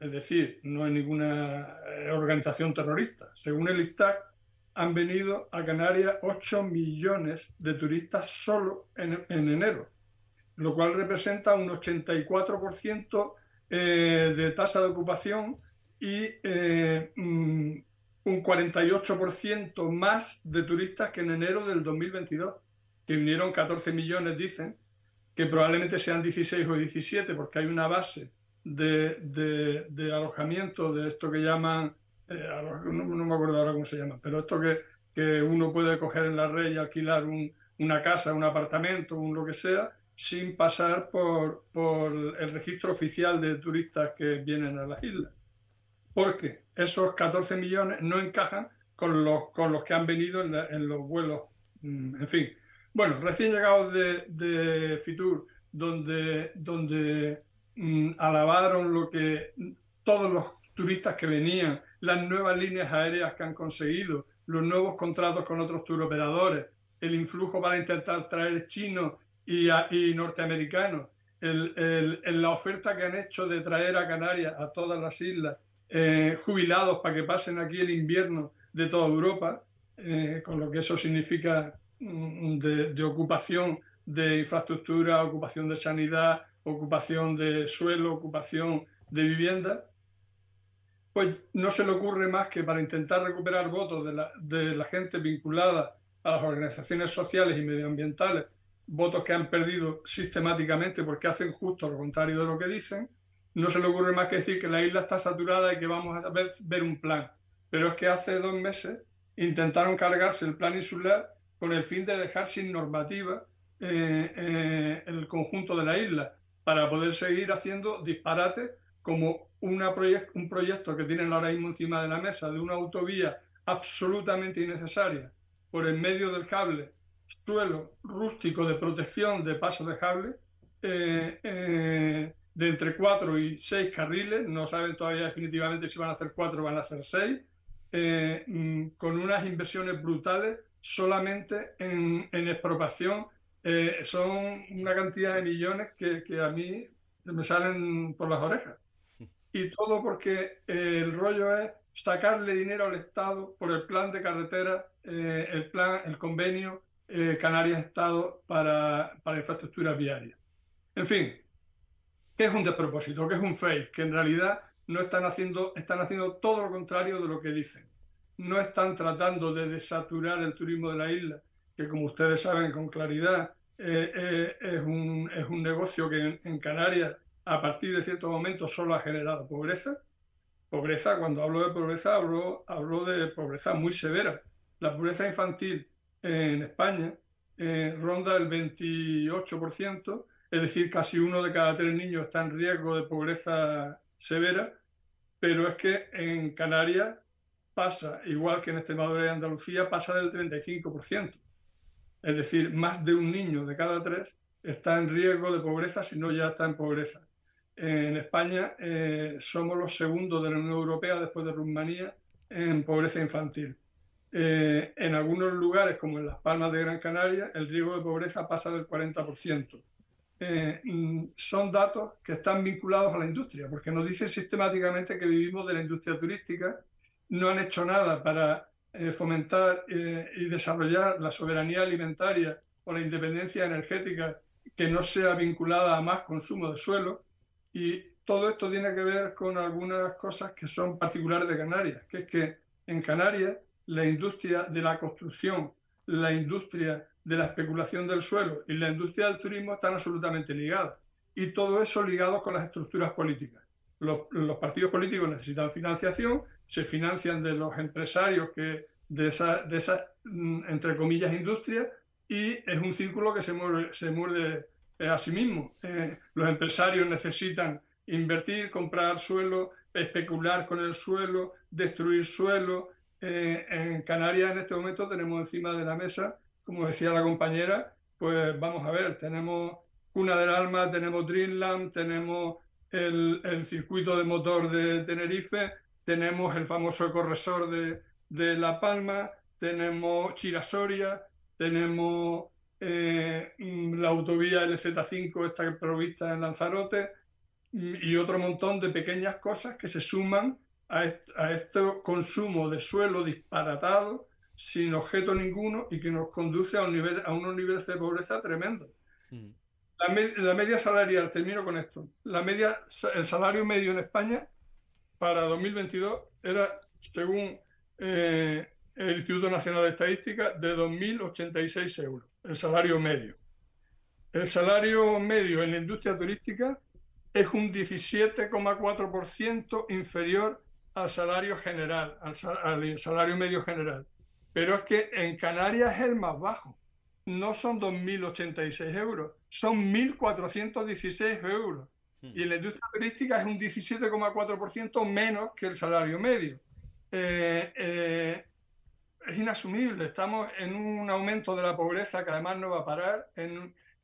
es decir, no hay ninguna eh, organización terrorista. Según el ISTAC, han venido a Canarias 8 millones de turistas solo en, enero, lo cual representa un 84% eh, de tasa de ocupación y eh, mm, un 48% más de turistas que en enero del 2022, que vinieron 14 millones, dicen, que probablemente sean 16 o 17, porque hay una base de, de, alojamiento, de esto que llaman, eh, no, me acuerdo ahora cómo se llama, pero esto que, que uno puede coger en la red y alquilar un, una casa, un apartamento, un lo que sea, sin pasar por, por el registro oficial de turistas que vienen a las islas. Porque esos 14 millones no encajan con los, con los que han venido en, en los vuelos. Mm, en fin. Bueno, recién llegados de, de Fitur, donde, donde Mm, alabaron lo que todos los turistas que venían, las nuevas líneas aéreas que han conseguido, los nuevos contratos con otros turoperadores, el influjo para intentar traer chinos y, norteamericanos, la oferta que han hecho de traer a Canarias, a todas las islas, eh, jubilados para que pasen aquí el invierno de toda Europa, eh, con lo que eso significa mm, de, ocupación de infraestructura, ocupación de sanidad, ocupación de suelo, ocupación de vivienda, pues no se le ocurre más que para intentar recuperar votos de la, gente vinculada a las organizaciones sociales y medioambientales, votos que han perdido sistemáticamente porque hacen justo lo contrario de lo que dicen, no se le ocurre más que decir que la isla está saturada y que vamos a ver, ver un plan. Pero es que hace dos meses intentaron cargarse el plan insular con el fin de dejar sin normativa eh, eh, el conjunto de la isla para poder seguir haciendo disparates como una un proyecto que tienen ahora mismo encima de la mesa de una autovía absolutamente innecesaria por el medio del cable, suelo rústico de protección de paso de cable, eh, de entre cuatro y seis carriles, no saben todavía definitivamente si van a hacer cuatro o van a hacer seis, mm, con unas inversiones brutales solamente en, en expropiación eh, son una cantidad de millones que, que, a mí me salen por las orejas. Y todo porque eh, el rollo es sacarle dinero al Estado por el plan de carretera, eh, el plan, el convenio Canarias-Estado para, para infraestructura viaria. En fin, ¿qué es un despropósito? ¿Qué es un fake? Que en realidad no están haciendo, están haciendo todo lo contrario de lo que dicen. No están tratando de desaturar el turismo de la isla, que como ustedes saben con claridad, eh, eh, es, un, es, un, negocio que en, Canarias a partir de cierto momento solo ha generado pobreza. Pobreza, cuando hablo de pobreza, hablo, hablo de pobreza muy severa. La pobreza infantil en España eh, ronda el 28%, es decir, casi uno de cada tres niños está en riesgo de pobreza severa, pero es que en Canarias pasa, igual que en Extremadura y Andalucía, pasa del 35%. Es decir, más de un niño de cada tres está en riesgo de pobreza si no ya está en pobreza. En España eh, somos los segundos de la Unión Europea después de Rumanía en pobreza infantil. Eh, en algunos lugares, como en Las Palmas de Gran Canaria, el riesgo de pobreza pasa del 40%. Eh, mm, son datos que están vinculados a la industria, porque nos dicen sistemáticamente que vivimos de la industria turística, no han hecho nada para eh, fomentar eh, y desarrollar la soberanía alimentaria o la independencia energética que no sea vinculada a más consumo de suelo. Y todo esto tiene que ver con algunas cosas que son particulares de Canarias, que es que en Canarias la industria de la construcción, la industria de la especulación del suelo y la industria del turismo están absolutamente ligadas. Y todo eso ligado con las estructuras políticas. Los, los partidos políticos necesitan financiación se financian de los empresarios que de esa, de esa mm, entre comillas, industria y es un círculo que se muerde, se muerde eh, a sí mismo. Eh, los empresarios necesitan invertir, comprar suelo, especular con el suelo, destruir suelo. Eh, en Canarias en este momento tenemos encima de la mesa, como decía la compañera, pues vamos a ver, tenemos Cuna del Alma, tenemos Dreamland, tenemos el, el circuito de motor de Tenerife, tenemos el famoso corresor de, de La Palma, tenemos Chirasoria, tenemos eh, la autovía LZ5, esta provista en Lanzarote, mm, y otro montón de pequeñas cosas que se suman a, este consumo de suelo disparatado, sin objeto ninguno, y que nos conduce a, un nivel, a unos niveles de pobreza tremendo. Mm. La, la, media salarial, termino con esto, la media, el salario medio en España para 2022 era, según eh, el Instituto Nacional de Estadística, de 2.086 euros, el salario medio. El salario medio en la industria turística es un 17,4% inferior al salario general, al, salario medio general. Pero es que en Canarias es el más bajo. No son 2.086 euros, son 1.416 euros. Hmm. Y en la industria turística es un 17,4% menos que el salario medio. Eh, eh, es inasumible. Estamos en un aumento de la pobreza que además no va a parar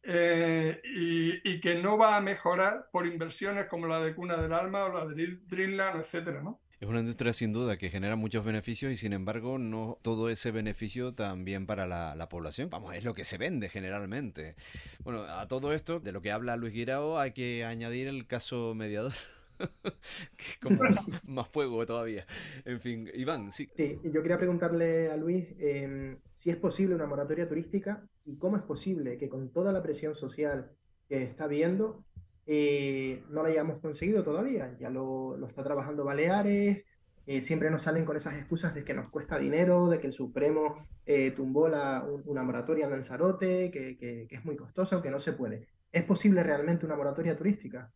eh, y, que no va a mejorar por inversiones como la de Cuna del Alma o la de Dreamland, etcétera, ¿no? Es una industria sin duda que genera muchos beneficios y sin embargo no todo ese beneficio también para la, población. Vamos, es lo que se vende generalmente. Bueno, a todo esto, de lo que habla Luis Guirao, hay que añadir el caso mediador. <laughs> como más fuego todavía. En fin, Iván, sí. Sí, yo quería preguntarle a Luis em, si es posible una moratoria turística y cómo es posible que con toda la presión social que está viendo eh, no la hayamos conseguido todavía. Ya lo, lo está trabajando Baleares, eh, siempre nos salen con esas excusas de que nos cuesta dinero, de que el Supremo eh, tumbó la, una moratoria en Lanzarote, que, que, es muy costoso, que no se puede. ¿Es posible realmente una moratoria turística?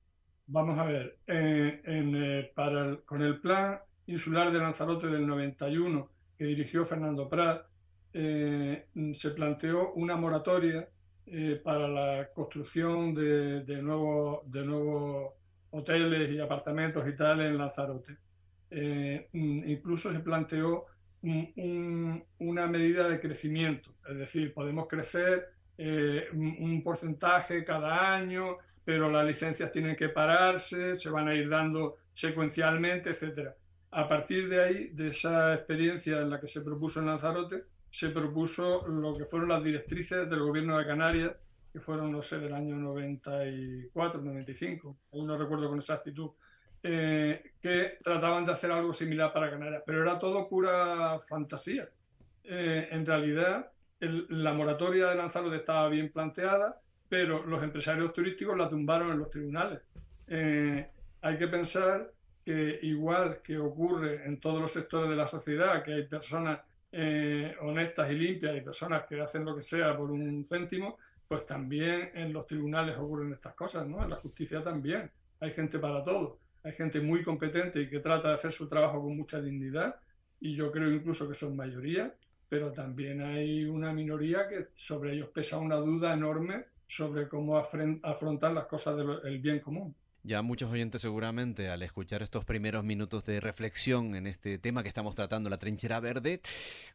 Vamos a ver, en, para con el plan insular de Lanzarote del 91 que dirigió Fernando Prat, se planteó una moratoria eh, para la construcción de, de, nuevos, de nuevos hoteles y apartamentos y tal en Lanzarote. Eh, mm, incluso se planteó una medida de crecimiento, es decir, podemos crecer eh, un, porcentaje cada año, pero las licencias tienen que pararse, se van a ir dando secuencialmente, etc. A partir de ahí, de esa experiencia en la que se propuso en Lanzarote, se propuso lo que fueron las directrices del gobierno de Canarias, que fueron, no sé, del año 94, 95, aún no recuerdo con exactitud, eh, que trataban de hacer algo similar para Canarias, pero era todo pura fantasía. Eh, en realidad, la moratoria de Lanzarote estaba bien planteada, pero los empresarios turísticos la tumbaron en los tribunales. Eh, hay que pensar que igual que ocurre en todos los sectores de la sociedad, que hay personas eh, honestas y limpias y personas que hacen lo que sea por un céntimo, pues también en los tribunales ocurren estas cosas, ¿no? En la justicia también. Hay gente para todo. Hay gente muy competente y que trata de hacer su trabajo con mucha dignidad y yo creo incluso que son mayoría, pero también hay una minoría que sobre ellos pesa una duda enorme sobre cómo afrontar las cosas del bien común. Ya muchos oyentes seguramente al escuchar estos primeros minutos de reflexión en este tema que estamos tratando, la trinchera verde,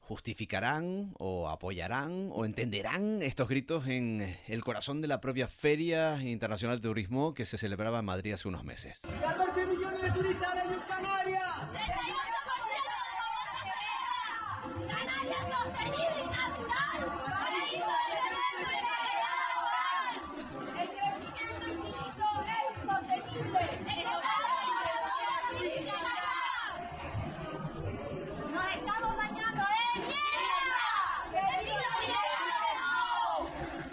justificarán o apoyarán o entenderán estos gritos en el corazón de la propia Feria Internacional de Turismo que se celebraba en Madrid hace unos meses. 14 millones de turistas en Canarias. Canarias sostenible y natural. 对那个要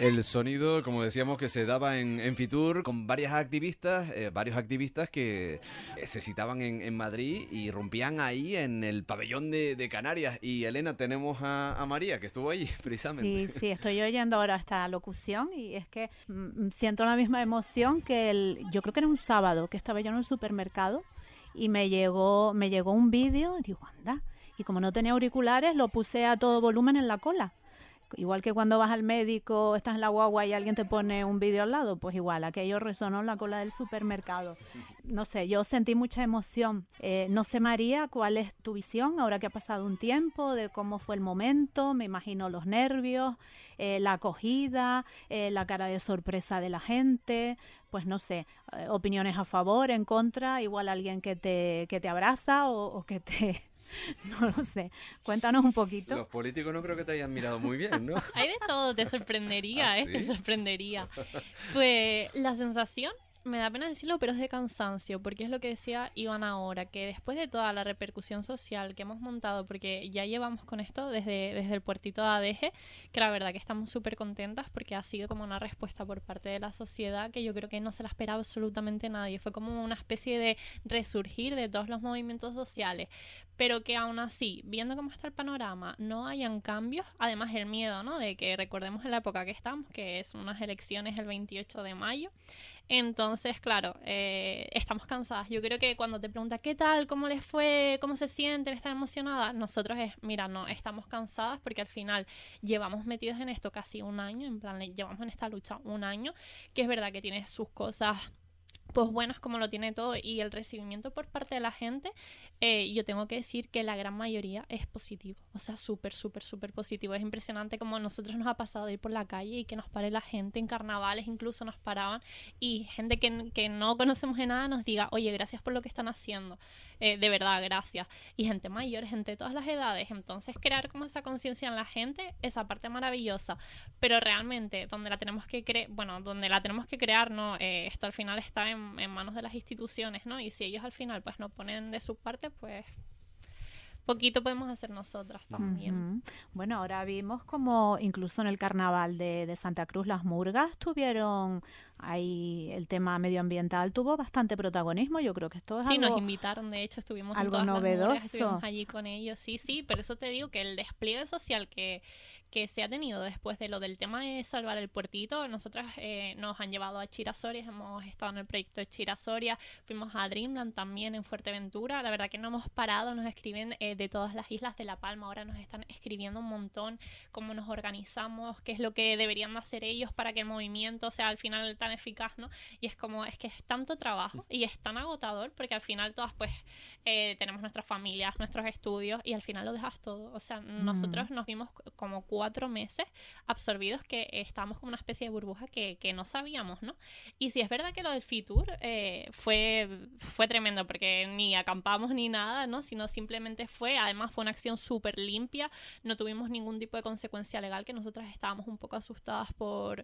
El sonido, como decíamos, que se daba en, Fitur con varias activistas, eh, varios activistas que se citaban en, Madrid y rompían ahí en el pabellón de, Canarias. Y Elena, tenemos a, María, que estuvo ahí <laughs> precisamente. Sí, sí, estoy oyendo ahora esta locución y es que mm, siento la misma emoción que el, yo creo que era un sábado que estaba yo en el supermercado y me llegó, me llegó un vídeo, digo, anda, y como no tenía auriculares, lo puse a todo volumen en la cola. Igual que cuando vas al médico, estás en la guagua y alguien te pone un vídeo al lado, pues igual, aquello resonó en la cola del supermercado. No sé, yo sentí mucha emoción. Eh, no sé, María, cuál es tu visión ahora que ha pasado un tiempo, de cómo fue el momento, me imagino los nervios, eh, la acogida, eh, la cara de sorpresa de la gente, pues no sé, opiniones a favor, en contra, igual alguien que te, que te abraza o que te <laughs> No lo sé. Cuéntanos un poquito. Los políticos no creo que te hayan mirado muy bien, ¿no? <laughs> Hay de todo, te sorprendería, <laughs> ¿Ah, ¿eh? Te sorprendería. Pues la sensación me da pena decirlo, pero es de cansancio, porque es lo que decía Iván ahora, que después de toda la repercusión social que hemos montado, porque ya llevamos con esto desde, desde el puertito de ADG, que la verdad que estamos súper contentas porque ha sido como una respuesta por parte de la sociedad que yo creo que no se la esperaba absolutamente nadie. Fue como una especie de resurgir de todos los movimientos sociales, pero que aún así, viendo cómo está el panorama, no hayan cambios, además el miedo, ¿no? De que recordemos en la época que estamos, que es unas elecciones el 28 de mayo, entonces, claro, eh, estamos cansadas. Yo creo que cuando te pregunta qué tal, cómo les fue, cómo se sienten, están emocionadas, nosotros es, mira, no, estamos cansadas porque al final llevamos metidos en esto casi un año, en plan, llevamos en esta lucha un año, que es verdad que tiene sus cosas pues buenos como lo tiene todo y el recibimiento por parte de la gente, eh, yo tengo que decir que la gran mayoría es positivo, o sea, súper, súper, súper positivo. Es impresionante como a nosotros nos ha pasado de ir por la calle y que nos pare la gente en carnavales, incluso nos paraban y gente que, que no conocemos de nada nos diga, oye, gracias por lo que están haciendo, eh, de verdad, gracias. Y gente mayor, gente de todas las edades, entonces crear como esa conciencia en la gente, esa parte maravillosa, pero realmente donde la tenemos que crear, bueno, donde la tenemos que crear, no, eh, esto al final está en en, en manos de las instituciones, ¿no? Y si ellos al final pues no ponen de su parte, pues poquito podemos hacer nosotras también. Bueno, ahora vimos como incluso en el carnaval de, de, Santa Cruz las murgas tuvieron ahí el tema medioambiental tuvo bastante protagonismo. Yo creo que esto es sí, nos invitaron, de hecho, estuvimos algo novedoso. allí con ellos. Sí, sí, pero eso te digo que el despliegue social que, que se ha tenido después de lo del tema de salvar el puertito, nosotras eh, nos han llevado a Chirasoria, hemos estado en el proyecto de Chirasoria, fuimos a Dreamland también en Fuerteventura. La verdad que no hemos parado, nos escriben eh, de todas las islas de La Palma, ahora nos están escribiendo un montón cómo nos organizamos, qué es lo que deberían hacer ellos para que el movimiento sea al final tan eficaz, ¿no? Y es como, es que es tanto trabajo y es tan agotador porque al final todas pues eh, tenemos nuestras familias, nuestros estudios y al final lo dejas todo. O sea, nosotros nos vimos como cuatro meses absorbidos que estábamos como una especie de burbuja que, que no sabíamos, ¿no? Y si es verdad que lo del Fitur eh, fue, fue tremendo porque ni acampamos ni nada, ¿no? Sino simplemente fue, además fue una acción súper limpia, no tuvimos ningún tipo de consecuencia legal que nosotras estábamos un poco asustadas por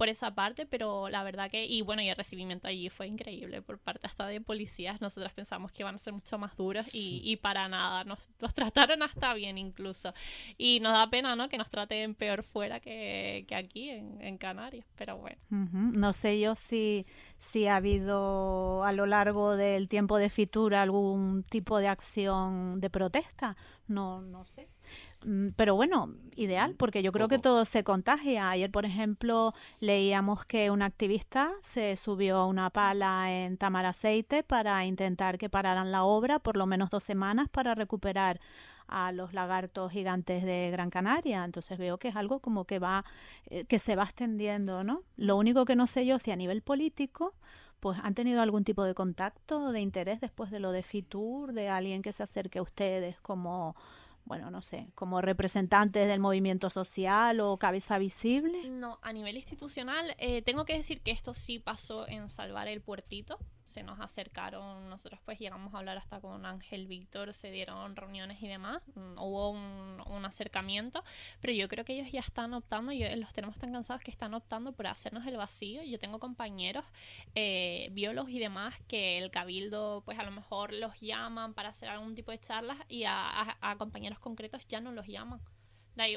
por esa parte, pero la verdad que, y bueno, y el recibimiento allí fue increíble por parte hasta de policías. Nosotras pensamos que iban a ser mucho más duros y, y para nada, nos, nos, trataron hasta bien incluso. Y nos da pena, ¿no? Que nos traten peor fuera que, que aquí en, en, Canarias, pero bueno. No sé yo si, si ha habido a lo largo del tiempo de Fitura algún tipo de acción de protesta, no, no sé. Mm, pero bueno, ideal, porque yo creo que todo se contagia. Ayer, por ejemplo, leíamos que un activista se subió a una pala en Tamaraceite para intentar que pararan la obra por lo menos dos semanas para recuperar a los lagartos gigantes de Gran Canaria. Entonces veo que es algo como que va, eh, que se va extendiendo, ¿no? Lo único que no sé yo si a nivel político pues han tenido algún tipo de contacto, de interés después de lo de Fitur, de alguien que se acerque a ustedes como bueno, no sé, como representantes del movimiento social o cabeza visible? No, a nivel institucional, eh, tengo que decir que esto sí pasó en Salvar el Puertito se nos acercaron, nosotros pues llegamos a hablar hasta con Ángel Víctor, se dieron reuniones y demás, mm, hubo un, acercamiento, pero yo creo que ellos ya están optando, y los tenemos tan cansados que están optando por hacernos el vacío. Yo tengo compañeros eh, biólogos y demás que el cabildo pues a lo mejor los llaman para hacer algún tipo de charlas y a, a compañeros concretos ya no los llaman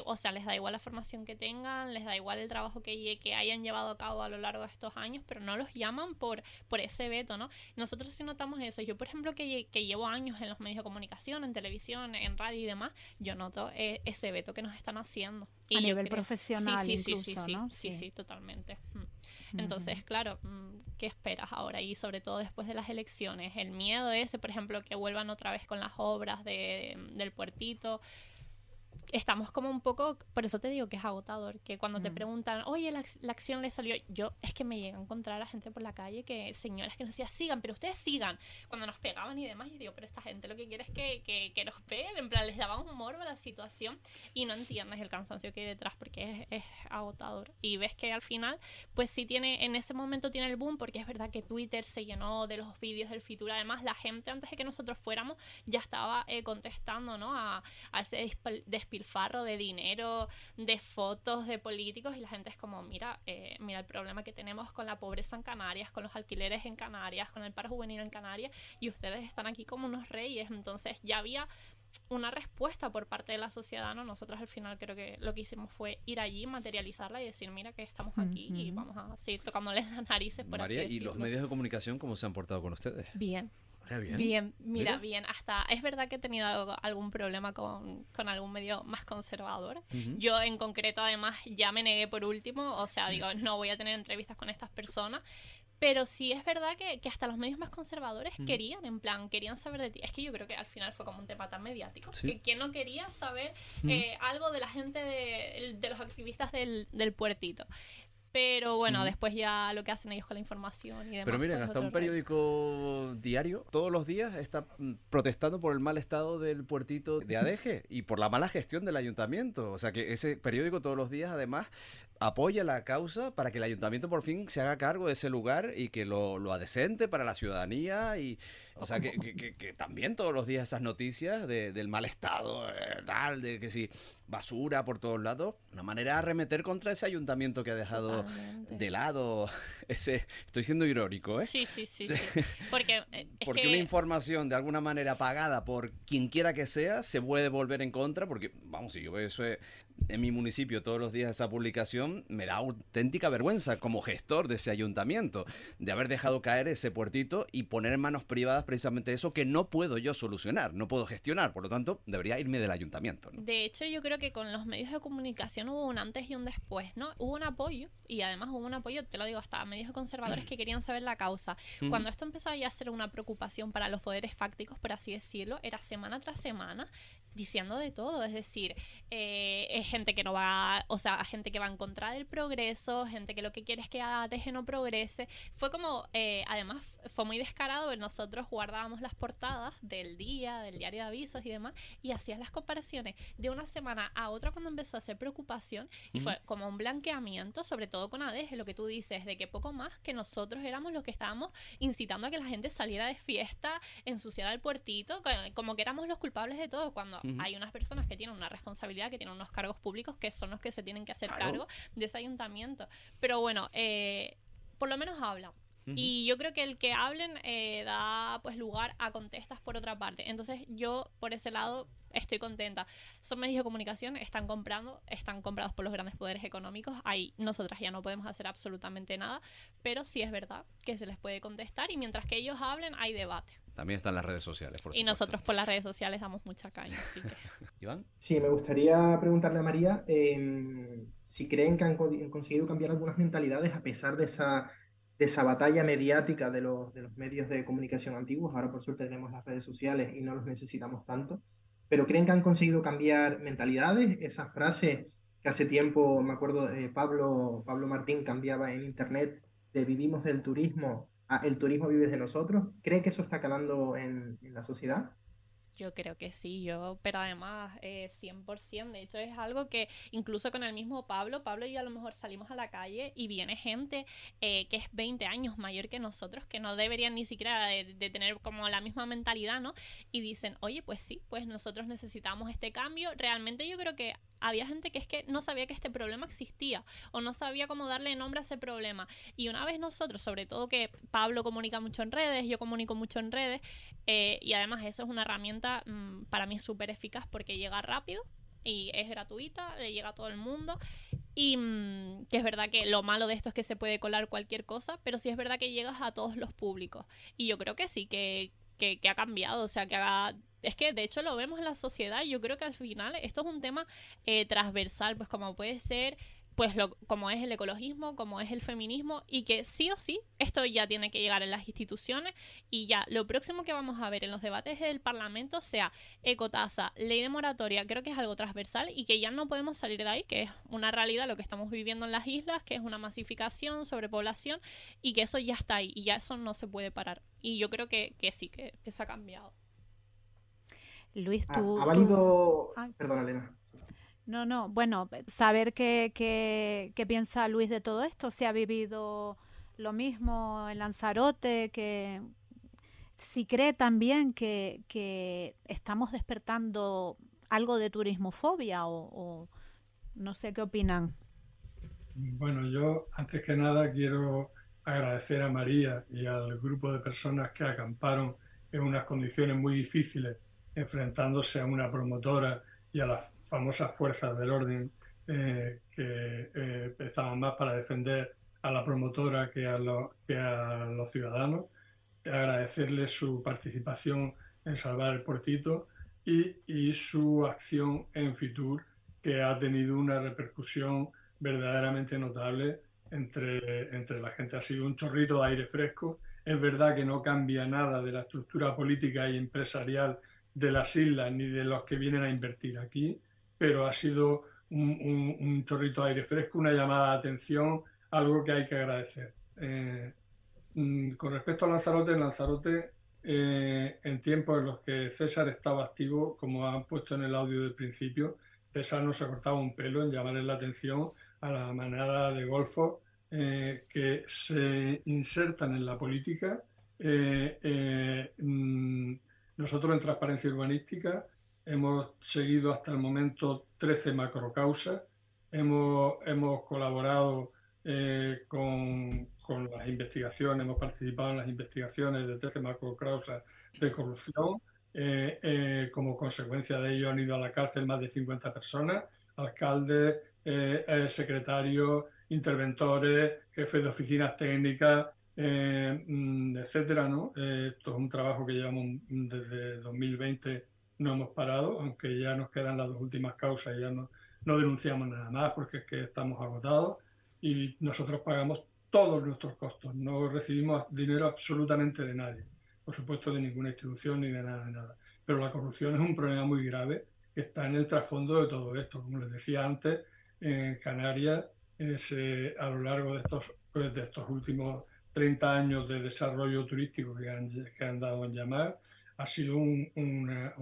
o sea, les da igual la formación que tengan, les da igual el trabajo que, que hayan llevado a cabo a lo largo de estos años, pero no los llaman por, por ese veto, ¿no? Nosotros sí notamos eso. Yo, por ejemplo, que, que llevo años en los medios de comunicación, en televisión, en radio y demás, yo noto eh, ese veto que nos están haciendo. Y a nivel profesional, sí, sí, sí, sí, ¿no? sí, sí, totalmente. Mm. Entonces, claro, mm, ¿qué esperas ahora? Y sobre todo después de las elecciones, el miedo ese, por ejemplo, que vuelvan otra vez con las obras de, del puertito estamos como un poco, por eso te digo que es agotador, que cuando te mm. preguntan, oye, la, la, acción le salió, yo es que me llega a encontrar a gente por la calle que señoras que nos decían, sigan, pero ustedes sigan, cuando nos pegaban y demás, y digo, pero esta gente lo que quiere es que, que, que nos peguen, en plan, les daban humor a la situación y no entiendes el cansancio que hay detrás porque es, es agotador. Y ves que al final, pues sí tiene, en ese momento tiene el boom, porque es verdad que Twitter se llenó de los vídeos del futuro, además la gente antes de que nosotros fuéramos ya estaba eh, contestando, ¿no? A, a ese despilfarro farro de dinero, de fotos de políticos y la gente es como, mira, eh, mira el problema que tenemos con la pobreza en Canarias, con los alquileres en Canarias, con el paro juvenil en Canarias y ustedes están aquí como unos reyes. Entonces ya había una respuesta por parte de la sociedad, ¿no? Nosotros al final creo que lo que hicimos fue ir allí, materializarla y decir, mira que estamos aquí y vamos a seguir tocándoles las narices por María, así ¿y los medios de comunicación cómo se han portado con ustedes? Bien, Bien. bien. mira, mira, bien. Hasta es verdad que he tenido algo, algún problema con, con, algún medio más conservador. Uh -huh. Yo en concreto, además, ya me negué por último. O sea, digo, no voy a tener entrevistas con estas personas. Pero sí es verdad que, que hasta los medios más conservadores uh -huh. querían, en plan, querían saber de ti. Es que yo creo que al final fue como un tema tan mediático. ¿Sí? Que quien no quería saber uh -huh. eh, algo de la gente, de, de los activistas del, del puertito. Pero bueno, mm. después ya lo que hacen ellos con la información y demás. Pero miren, pues hasta un periódico diario todos los días está mm, protestando por el mal estado del puertito de Adeje y por la mala gestión del ayuntamiento. O sea que ese periódico todos los días además apoya la causa para que el ayuntamiento por fin se haga cargo de ese lugar y que lo, lo adecente para la ciudadanía y, o sea, que, que, también todos los días esas noticias del mal estado, eh, tal, de que si basura por todos lados, una manera de arremeter contra ese ayuntamiento que ha dejado de lado <laughs> ese, estoy siendo irónico, ¿eh? Sí, sí, sí, sí. <laughs> Porque, eh, porque una información de alguna manera pagada por quien quiera que sea se puede volver en contra, porque, vamos, si yo veo eso en mi municipio todos los días esa publicación, me da auténtica vergüenza como gestor de ese ayuntamiento, de haber dejado caer ese puertito y poner en manos privadas precisamente eso que no puedo yo solucionar, no puedo gestionar, por lo tanto, debería irme del ayuntamiento. De hecho, yo creo que con los medios de comunicación hubo un antes y un después, ¿no? Hubo un apoyo, y además hubo un apoyo, te lo digo, hasta medios conservadores que querían saber la causa. Cuando esto empezó a ser una preocupación para los poderes fácticos, por así decirlo, era semana tras semana diciendo de todo, es decir, eh, gente que no va, o sea, gente que va en contra del progreso, gente que lo que quiere es que ADG no progrese. Fue como, eh, además, fue muy descarado, nosotros guardábamos las portadas del día, del diario de avisos y demás, y hacías las comparaciones de una semana a otra cuando empezó a hacer preocupación, y fue como un blanqueamiento, sobre todo con ADG, lo que tú dices, de que poco más que nosotros éramos los que estábamos incitando a que la gente saliera de fiesta, ensuciara el puertito, como que éramos los culpables de todo, cuando hay unas personas que tienen una responsabilidad, que tienen unos cargos públicos, que son los que se tienen que hacer cargo de ese ayuntamiento. Pero bueno, eh, por lo menos hablan. Y yo creo que el que hablen eh, da pues lugar a contestas por otra parte. Entonces yo por ese lado estoy contenta. Son medios de comunicación, están comprando, están comprados por los grandes poderes económicos. Ahí nosotras ya no podemos hacer absolutamente nada, pero sí es verdad que se les puede contestar y mientras que ellos hablen hay debate. También están las redes sociales, por Y nosotros por las redes sociales damos mucha caña, así que... <laughs> ¿Iván? Sí, me gustaría preguntarle a María em, si creen que han conseguido cambiar algunas mentalidades a pesar de esa, de esa batalla mediática de los, de los medios de comunicación antiguos. Ahora, por suerte, tenemos las redes sociales y no los necesitamos tanto. Pero creen que han conseguido cambiar mentalidades, esas frases que hace tiempo, me acuerdo, eh, Pablo, Pablo Martín cambiaba en internet de vivimos del turismo Ah, el turismo vive de nosotros. ¿Cree que eso está calando en, la sociedad? Yo creo que sí, yo, pero además eh, 100%, de hecho es algo que incluso con el mismo Pablo, Pablo y yo a lo mejor salimos a la calle y viene gente eh, que es 20 años mayor que nosotros, que no deberían ni siquiera de, de, tener como la misma mentalidad, ¿no? Y dicen, oye, pues sí, pues nosotros necesitamos este cambio. Realmente yo creo que había gente que es que no sabía que este problema existía o no sabía cómo darle nombre a ese problema. Y una vez nosotros, sobre todo que Pablo comunica mucho en redes, yo comunico mucho en redes, eh, y además eso es una herramienta mm, para mí súper eficaz porque llega rápido y es gratuita, le llega a todo el mundo. Y mm, que es verdad que lo malo de esto es que se puede colar cualquier cosa, pero sí es verdad que llegas a todos los públicos. Y yo creo que sí, que, que, que ha cambiado, o sea, que haga es que de hecho lo vemos en la sociedad. Yo creo que al final esto es un tema eh, transversal, pues como puede ser pues lo, como es el ecologismo, como es el feminismo, y que sí o sí esto ya tiene que llegar en las instituciones y ya lo próximo que vamos a ver en los debates del Parlamento sea ecotasa, ley de moratoria, creo que es algo transversal y que ya no podemos salir de ahí, que es una realidad lo que estamos viviendo en las islas, que es una masificación, sobrepoblación y que eso ya está ahí y ya eso no se puede parar. Y yo creo que, que sí, que se ha cambiado. Luis, tú... ¿Ha, valido... Perdón, Elena. No, no, bueno, saber qué, qué, piensa Luis de todo esto, si ha vivido lo mismo en Lanzarote, que si cree también que, que estamos despertando algo de turismofobia o, o, no sé qué opinan. Bueno, yo antes que nada quiero agradecer a María y al grupo de personas que acamparon en unas condiciones muy difíciles enfrentándose a una promotora y a las famosas fuerzas del orden eh, que eh, estaban más para defender a la promotora que a, que a los ciudadanos. Agradecerles su participación en salvar el puertito y, y su acción en Fitur, que ha tenido una repercusión verdaderamente notable entre, entre la gente. Ha sido un chorrito de aire fresco. Es verdad que no cambia nada de la estructura política y empresarial de las islas ni de los que vienen a invertir aquí, pero ha sido un, chorrito de aire fresco, una llamada de atención, algo que hay que agradecer. Eh, mm, con respecto a Lanzarote, Lanzarote, eh, en tiempos en los que César estaba activo, como han puesto en el audio del principio, César no se cortaba un pelo en llamarle la atención a la manada de golfos eh, que se insertan en la política. Eh, eh, mm, nosotros en Transparencia Urbanística hemos seguido hasta el momento 13 macrocausas, hemos, hemos colaborado con, con, las investigaciones, hemos participado en las investigaciones de 13 macrocausas de corrupción. como consecuencia de ello han ido a la cárcel más de 50 personas, alcaldes, secretarios, interventores, jefes de oficinas técnicas, eh, mm, etcétera, ¿no? Eh, esto es un trabajo que llevamos desde 2020, no hemos parado, aunque ya nos quedan las dos últimas causas y ya no, no denunciamos nada más porque es que estamos agotados y nosotros pagamos todos nuestros costos, no recibimos dinero absolutamente de nadie, por supuesto de ninguna institución ni de nada, de nada. Pero la corrupción es un problema muy grave que está en el trasfondo de todo esto. Como les decía antes, en Canarias a lo largo de estos, de estos últimos 30 años de desarrollo turístico que han, dado en llamar, ha sido una,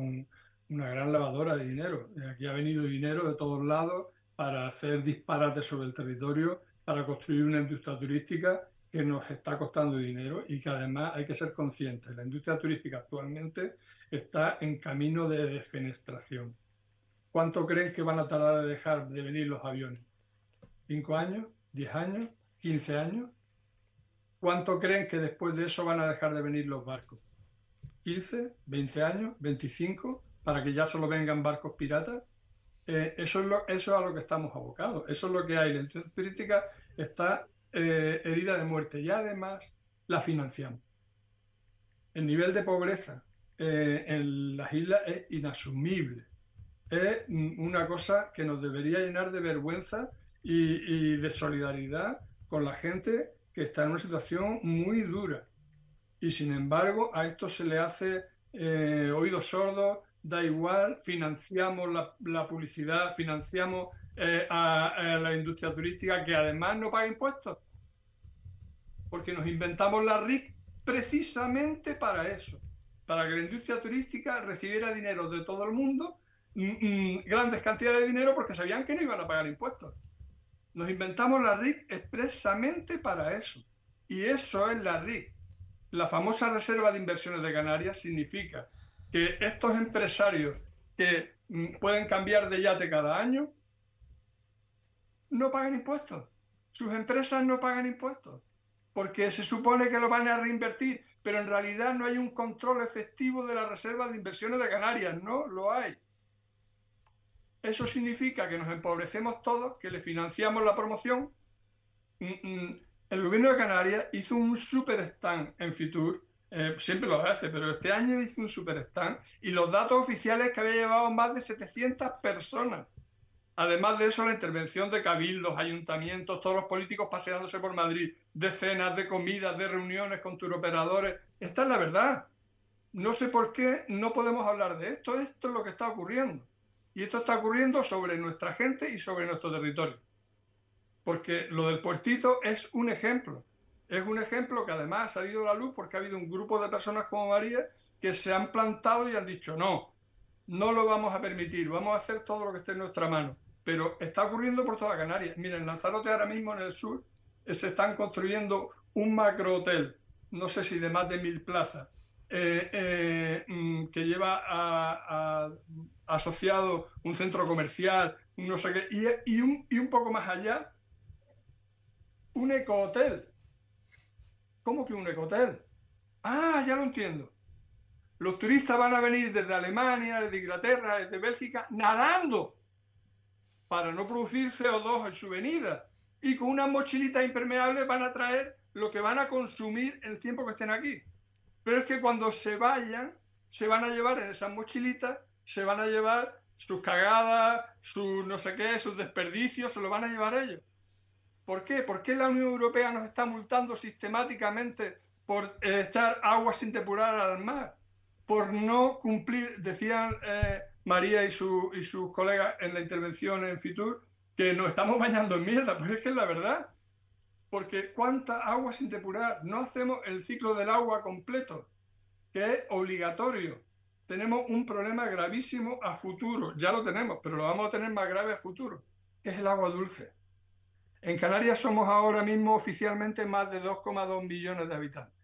gran lavadora de dinero. Aquí ha venido dinero de todos lados para hacer disparates sobre el territorio, para construir una industria turística que nos está costando dinero y que además hay que ser conscientes. La industria turística actualmente está en camino de defenestración. ¿Cuánto creen que van a tardar de dejar de venir los aviones? ¿5 años? ¿10 años? ¿15 años? ¿Cuánto creen que después de eso van a dejar de venir los barcos? ¿15? ¿20 años? ¿25? ¿Para que ya solo vengan barcos piratas? Eh, eso, es lo, a lo que estamos abocados. Eso es lo que hay. La industria turística está eh, herida de muerte y además la financiamos. El nivel de pobreza eh, en las islas es inasumible. Es una cosa que nos debería llenar de vergüenza y, de solidaridad con la gente que está en una situación muy dura. Y sin embargo, a esto se le hace eh, oídos sordos, da igual, financiamos la, publicidad, financiamos eh, a, la industria turística que además no paga impuestos. Porque nos inventamos la RIC precisamente para eso, para que la industria turística recibiera dinero de todo el mundo, mm, mm, grandes cantidades de dinero porque sabían que no iban a pagar impuestos. Nos inventamos la RIC expresamente para eso. Y eso es la RIC. La famosa Reserva de Inversiones de Canarias significa que estos empresarios que mm, pueden cambiar de yate cada año no pagan impuestos. Sus empresas no pagan impuestos porque se supone que lo van a reinvertir, pero en realidad no hay un control efectivo de la Reserva de Inversiones de Canarias, no lo hay. Eso significa que nos empobrecemos todos, que le financiamos la promoción. Mm, mm, el gobierno de Canarias hizo un super stand en Fitur, eh, siempre lo hace, pero este año hizo un super stand y los datos oficiales que había llevado más de 700 personas. Además de eso, la intervención de cabildos, ayuntamientos, todos los políticos paseándose por Madrid, decenas de comidas, de reuniones con turoperadores. Esta es la verdad. No sé por qué no podemos hablar de esto. Esto es lo que está ocurriendo. Y esto está ocurriendo sobre nuestra gente y sobre nuestro territorio. Porque lo del puertito es un ejemplo. Es un ejemplo que además ha salido a la luz porque ha habido un grupo de personas como María que se han plantado y han dicho no, no lo vamos a permitir, vamos a hacer todo lo que esté en nuestra mano. Pero está ocurriendo por toda Canarias. Miren, en Lanzarote ahora mismo en el sur eh, se están construyendo un macro hotel, no sé si de más de mil plazas, eh, eh, mm, que lleva a, asociado un centro comercial, no sé qué, y, un, y un poco más allá, un ecohotel. ¿Cómo que un ecohotel? Ah, ya lo entiendo. Los turistas van a venir desde Alemania, desde Inglaterra, desde Bélgica, nadando para no producir CO2 en su venida. Y con unas mochilitas impermeables van a traer lo que van a consumir el tiempo que estén aquí. Pero es que cuando se vayan, se van a llevar en esas mochilitas, se van a llevar sus cagadas, sus no sé qué, sus desperdicios, se lo van a llevar ellos. ¿Por qué? ¿Por qué la Unión Europea nos está multando sistemáticamente por echar agua sin depurar al mar? Por no cumplir, decían eh, María y, y sus colegas en la intervención en Fitur, que nos estamos bañando en mierda, pues es que es la verdad. Porque cuánta agua sin depurar, no hacemos el ciclo del agua completo, que es obligatorio. Tenemos un problema gravísimo a futuro, ya lo tenemos, pero lo vamos a tener más grave a futuro, es el agua dulce. En Canarias somos ahora mismo oficialmente más de 2,2 millones de habitantes.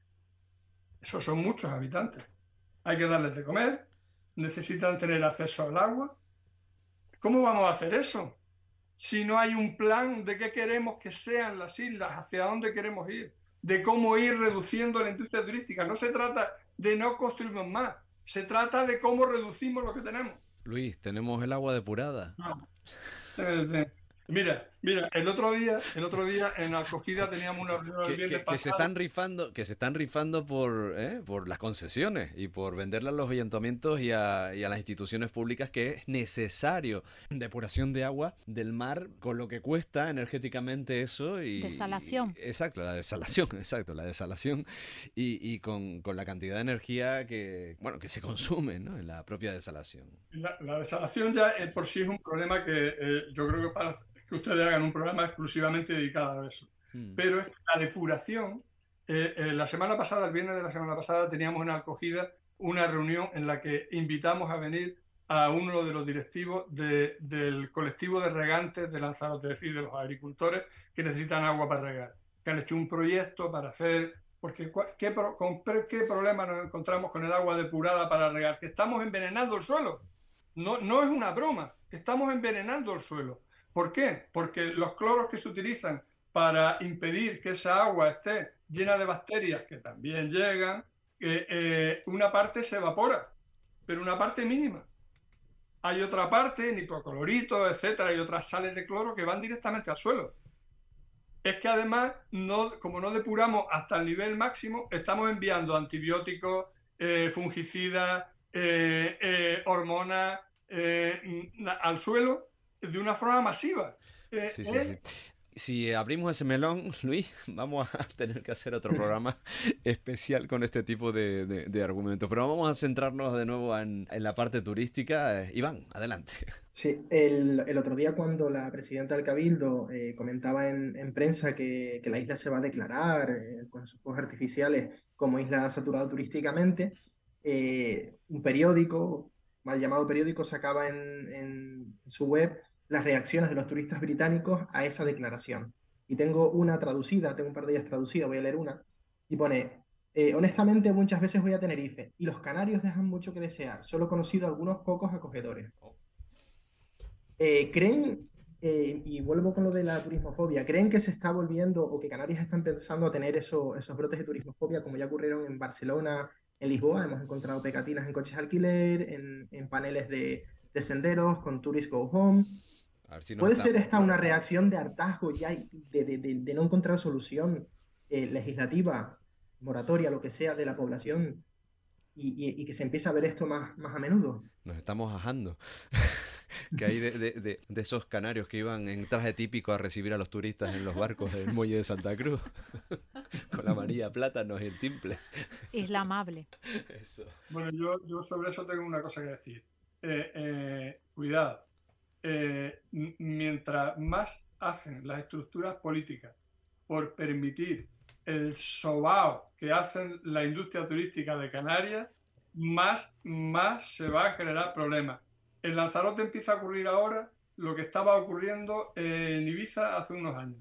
Esos son muchos habitantes. Hay que darles de comer, necesitan tener acceso al agua. ¿Cómo vamos a hacer eso? Si no hay un plan de qué queremos que sean las islas, hacia dónde queremos ir, de cómo ir reduciendo la industria turística. No se trata de no construirnos más, se trata de cómo reducimos lo que tenemos. Luis, tenemos el agua depurada. No. Mira, mira, el otro día, el otro día en acogida teníamos una reunión que, que, se están rifando, que se están rifando por, ¿eh? por las concesiones y por venderle a los ayuntamientos y a, y a, las instituciones públicas que es necesario depuración de agua del mar con lo que cuesta energéticamente eso y desalación. exacto, la desalación, <laughs> exacto, la desalación y, y con, con, la cantidad de energía que bueno que se consume ¿no? en la propia desalación. La, la desalación ya por sí es un problema que eh, yo creo que para que ustedes hagan un programa exclusivamente dedicado a eso. Hmm. Pero la depuración, eh, eh, la semana pasada, el viernes de la semana pasada, teníamos una acogida una reunión en la que invitamos a venir a uno de los directivos del colectivo de regantes de Lanzarote, es decir, de los agricultores que necesitan agua para regar, que han hecho un proyecto para hacer, porque ¿qué, con, ¿qué problema nos encontramos con el agua depurada para regar? Que estamos envenenando el suelo. No, no es una broma, estamos envenenando el suelo. ¿Por qué? Porque los cloros que se utilizan para impedir que esa agua esté llena de bacterias que también llegan, eh, eh, una parte se evapora, pero una parte mínima. Hay otra parte, nitroclorito, etcétera, y otras sales de cloro que van directamente al suelo. Es que además, como no depuramos hasta el nivel máximo, estamos enviando antibióticos, eh, fungicidas, hormonas al suelo de una forma masiva. Eh, sí, sí, sí. Si abrimos ese melón, <laughs> Luis, vamos a <laughs> tener que hacer otro programa <laughs> especial con este tipo de, de, argumentos. Pero vamos a centrarnos de nuevo en, en la parte turística. Eh, Iván, adelante. Sí, el, el, otro día cuando la presidenta del Cabildo eh, comentaba en, en, prensa que, que, la isla se va a declarar con sus fuegos artificiales como isla saturada turísticamente, un periódico, mal llamado periódico, sacaba en, en su web las reacciones de los turistas británicos a esa declaración. Y tengo una traducida, tengo un par de ellas traducidas, voy a leer una, y pone, eh, honestamente muchas veces voy a Tenerife y los canarios dejan mucho que desear, solo he conocido algunos pocos acogedores. Eh, ¿Creen, eh, y vuelvo con lo de la turismofobia, ¿creen que se está volviendo o que Canarias está empezando a tener eso, esos brotes de turismofobia como ya ocurrieron en Barcelona, en Lisboa? Hemos encontrado pegatinas en coches alquiler, en, en paneles de, de senderos con Tourist Go Home. ¿Puede ser esta una reacción de hartazgo ya de, de, de, no encontrar solución eh, legislativa, moratoria, lo que sea, de la población y, y, que se empiece a ver esto más, más a menudo? Nos estamos ajando. <laughs> que hay de, esos canarios que iban en traje típico a recibir a los turistas en los barcos del muelle de Santa Cruz, <laughs> con la manilla plátanos y el timple. Isla amable. <laughs> Eso. Bueno, yo, yo sobre eso tengo una cosa que decir. Eh, eh, cuidado, eh, mientras más hacen las estructuras políticas por permitir el sobao que hacen la industria turística de Canarias, más, más se va a generar problemas. En Lanzarote empieza a ocurrir ahora lo que estaba ocurriendo en Ibiza hace unos años,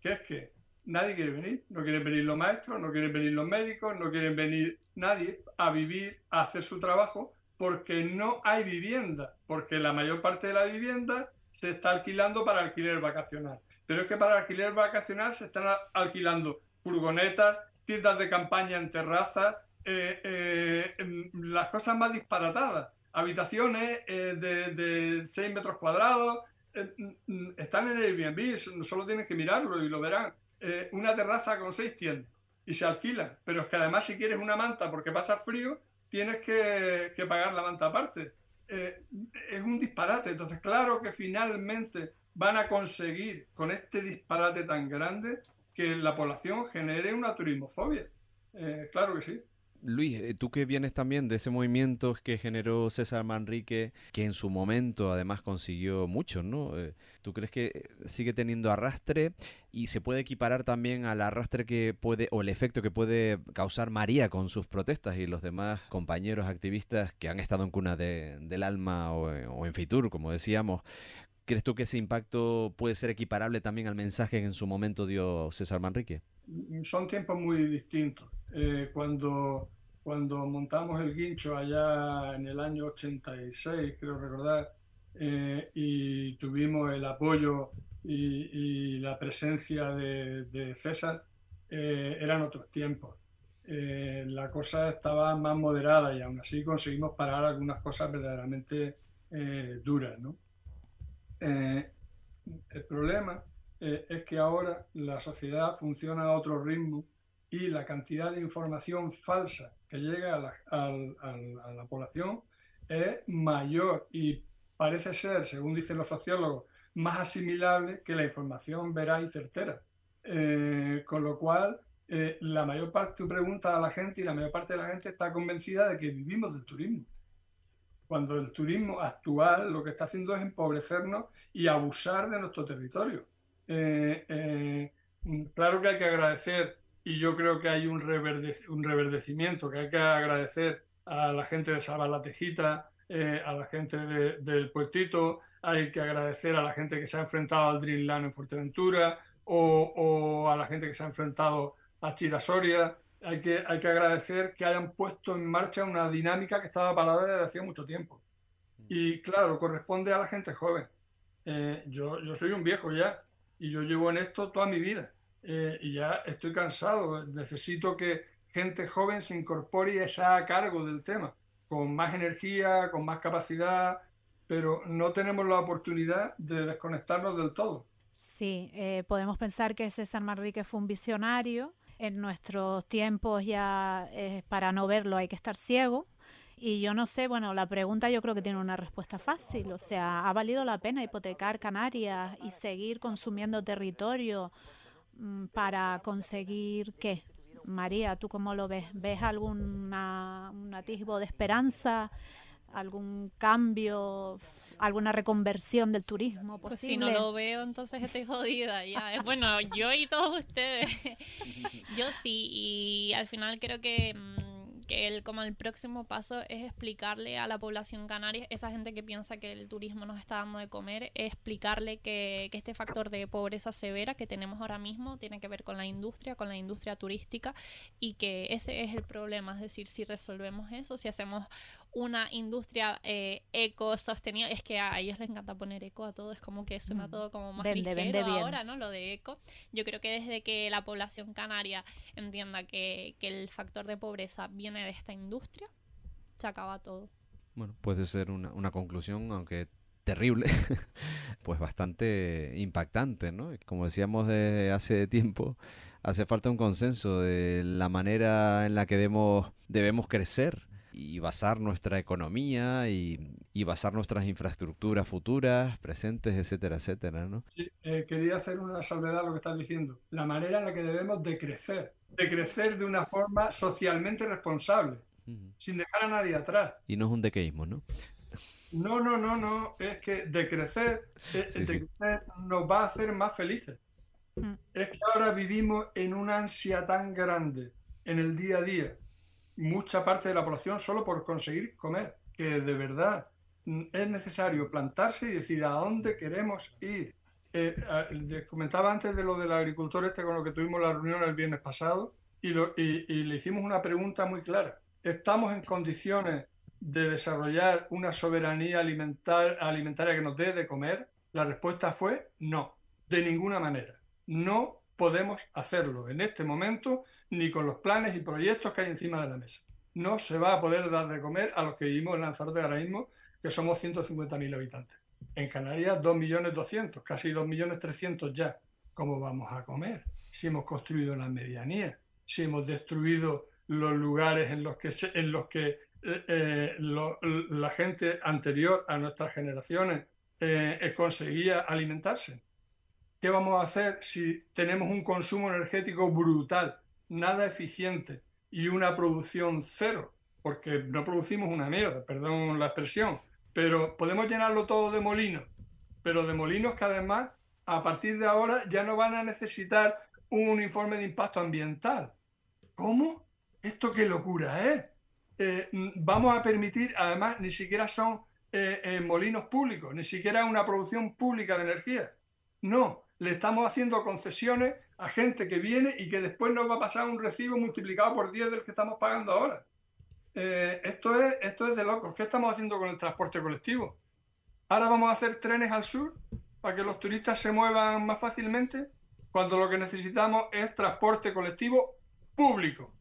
que es que nadie quiere venir, no quieren venir los maestros, no quieren venir los médicos, no quieren venir nadie a vivir, a hacer su trabajo, porque no hay vivienda, porque la mayor parte de la vivienda se está alquilando para alquiler vacacional. Pero es que para alquiler vacacional se están alquilando furgonetas, tiendas de campaña en terrazas, eh, eh, las cosas más disparatadas. Habitaciones eh, de, de 6 metros cuadrados, están en Airbnb, solo tienen que mirarlo y lo verán. una terraza con seis tiendas y se alquilan. Pero es que además si quieres una manta porque pasa frío, tienes que, pagar la manta aparte. Eh, es un disparate. Entonces, claro que finalmente van a conseguir con este disparate tan grande que la población genere una turismofobia. Eh, claro que sí. Luis, eh, tú que vienes también de ese movimiento que generó César Manrique, que en su momento además consiguió mucho, ¿no? Eh, ¿Tú crees que sigue teniendo arrastre y se puede equiparar también al arrastre que puede, o el efecto que puede causar María con sus protestas y los demás compañeros activistas que han estado en Cuna del Alma o, o en Fitur, como decíamos, ¿Crees tú que ese impacto puede ser equiparable también al mensaje que en su momento dio César Manrique? Mm, son tiempos muy distintos. Eh, cuando, cuando montamos el guincho allá en el año 86, creo recordar, eh, y tuvimos el apoyo y, la presencia de, César, eh, eran otros tiempos. la cosa estaba más moderada y aún así conseguimos parar algunas cosas verdaderamente duras. ¿no? Eh, el problema eh, es que ahora la sociedad funciona a otro ritmo y la cantidad de información falsa que llega a la, población es mayor y parece ser, según dicen los sociólogos, más asimilable que la información veraz y certera. Eh, con lo cual, la mayor parte, tú preguntas a la gente y la mayor parte de la gente está convencida de que vivimos del turismo cuando el turismo actual lo que está haciendo es empobrecernos y abusar de nuestro territorio. Eh, eh, claro que hay que agradecer, y yo creo que hay un, reverdecimiento, que hay que agradecer a la gente de Salva la Tejita, eh, a la gente del puertito, hay que agradecer a la gente que se ha enfrentado al Dreamland en Fuerteventura o, o a la gente que se ha enfrentado a Chirasoria hay que, hay que agradecer que hayan puesto en marcha una dinámica que estaba parada desde hacía mucho tiempo. Mm. Y claro, corresponde a la gente joven. Eh, yo, yo soy un viejo ya y yo llevo en esto toda mi vida eh, y ya estoy cansado. Necesito que gente joven se incorpore y sea a cargo del tema, con más energía, con más capacidad, pero no tenemos la oportunidad de desconectarnos del todo. Sí, eh, podemos pensar que César Manrique fue un visionario en nuestros tiempos ya eh, para no verlo hay que estar ciego. Y yo no sé, bueno, la pregunta yo creo que tiene una respuesta fácil. O sea, ¿ha valido la pena hipotecar Canarias y seguir consumiendo territorio mm, para conseguir qué? María, ¿tú cómo lo ves? ¿Ves alguna, un atisbo de esperanza? Algún cambio, alguna reconversión del turismo posible. Pues si no lo veo, entonces estoy jodida ya. <laughs> Bueno, yo y todos ustedes. yo sí, y al final creo que mm, que el, como el próximo paso es explicarle a la población canaria, esa gente que piensa que el turismo nos está dando de comer, explicarle que, que, este factor de pobreza severa que tenemos ahora mismo tiene que ver con la industria, con la industria turística y que ese es el problema, es decir, si resolvemos eso, si hacemos una industria eh, eco sostenible, es que a ellos les encanta poner eco a todo, es como que suena mm. todo como más ligero ahora, ¿no? Lo de eco. Yo creo que desde que la población canaria entienda que, que el factor de pobreza viene de esta industria, se acaba todo. Bueno, puede ser una, una conclusión, aunque terrible, <laughs> pues bastante impactante, ¿no? Como decíamos de hace tiempo, hace falta un consenso de la manera en la que debemos, debemos crecer y basar nuestra economía y, y, basar nuestras infraestructuras futuras, presentes, etcétera, etcétera, ¿no? Sí, eh, quería hacer una salvedad a lo que estás diciendo. La manera en la que debemos de crecer, de crecer de una forma socialmente responsable, sin dejar a nadie atrás. Y no es un dequeísmo, ¿no? No, no, no, no. Es que de crecer, eh, de crecer nos va a hacer más felices. Mm. Es que ahora vivimos en una ansia tan grande en el día a día mucha parte de la población solo por conseguir comer, que de verdad es necesario plantarse y decir a dónde queremos ir. Eh, comentaba antes de lo del agricultor este con lo que tuvimos la reunión el viernes pasado y, le hicimos una pregunta muy clara. ¿Estamos en condiciones de desarrollar una soberanía alimentar, alimentaria que nos dé de comer? La respuesta fue no, de ninguna manera. No podemos hacerlo en este momento ni con los planes y proyectos que hay encima de la mesa. No se va a poder dar de comer a los que vivimos en Lanzarote ahora mismo, que somos 150.000 habitantes. En Canarias 2.200.000, casi 2.300.000 ya. ¿Cómo vamos a comer? Si hemos construido la medianía, si hemos destruido los lugares en los que, en los que eh, eh, la gente anterior a nuestras generaciones eh, conseguía alimentarse. ¿Qué vamos a hacer si tenemos un consumo energético brutal? Nada eficiente y una producción cero, porque no producimos una mierda, perdón la expresión, pero podemos llenarlo todo de molinos, pero de molinos que además a partir de ahora ya no van a necesitar un informe de impacto ambiental. ¿Cómo? ¿Esto qué locura es? Eh, vamos a permitir, además, ni siquiera son eh, en molinos públicos, ni siquiera una producción pública de energía. No, le estamos haciendo concesiones a gente que viene y que después nos va a pasar un recibo multiplicado por 10 del que estamos pagando ahora. Eh, esto, es, esto es de locos. ¿Qué estamos haciendo con el transporte colectivo? Ahora vamos a hacer trenes al sur para que los turistas se muevan más fácilmente, cuando lo que necesitamos es transporte colectivo público,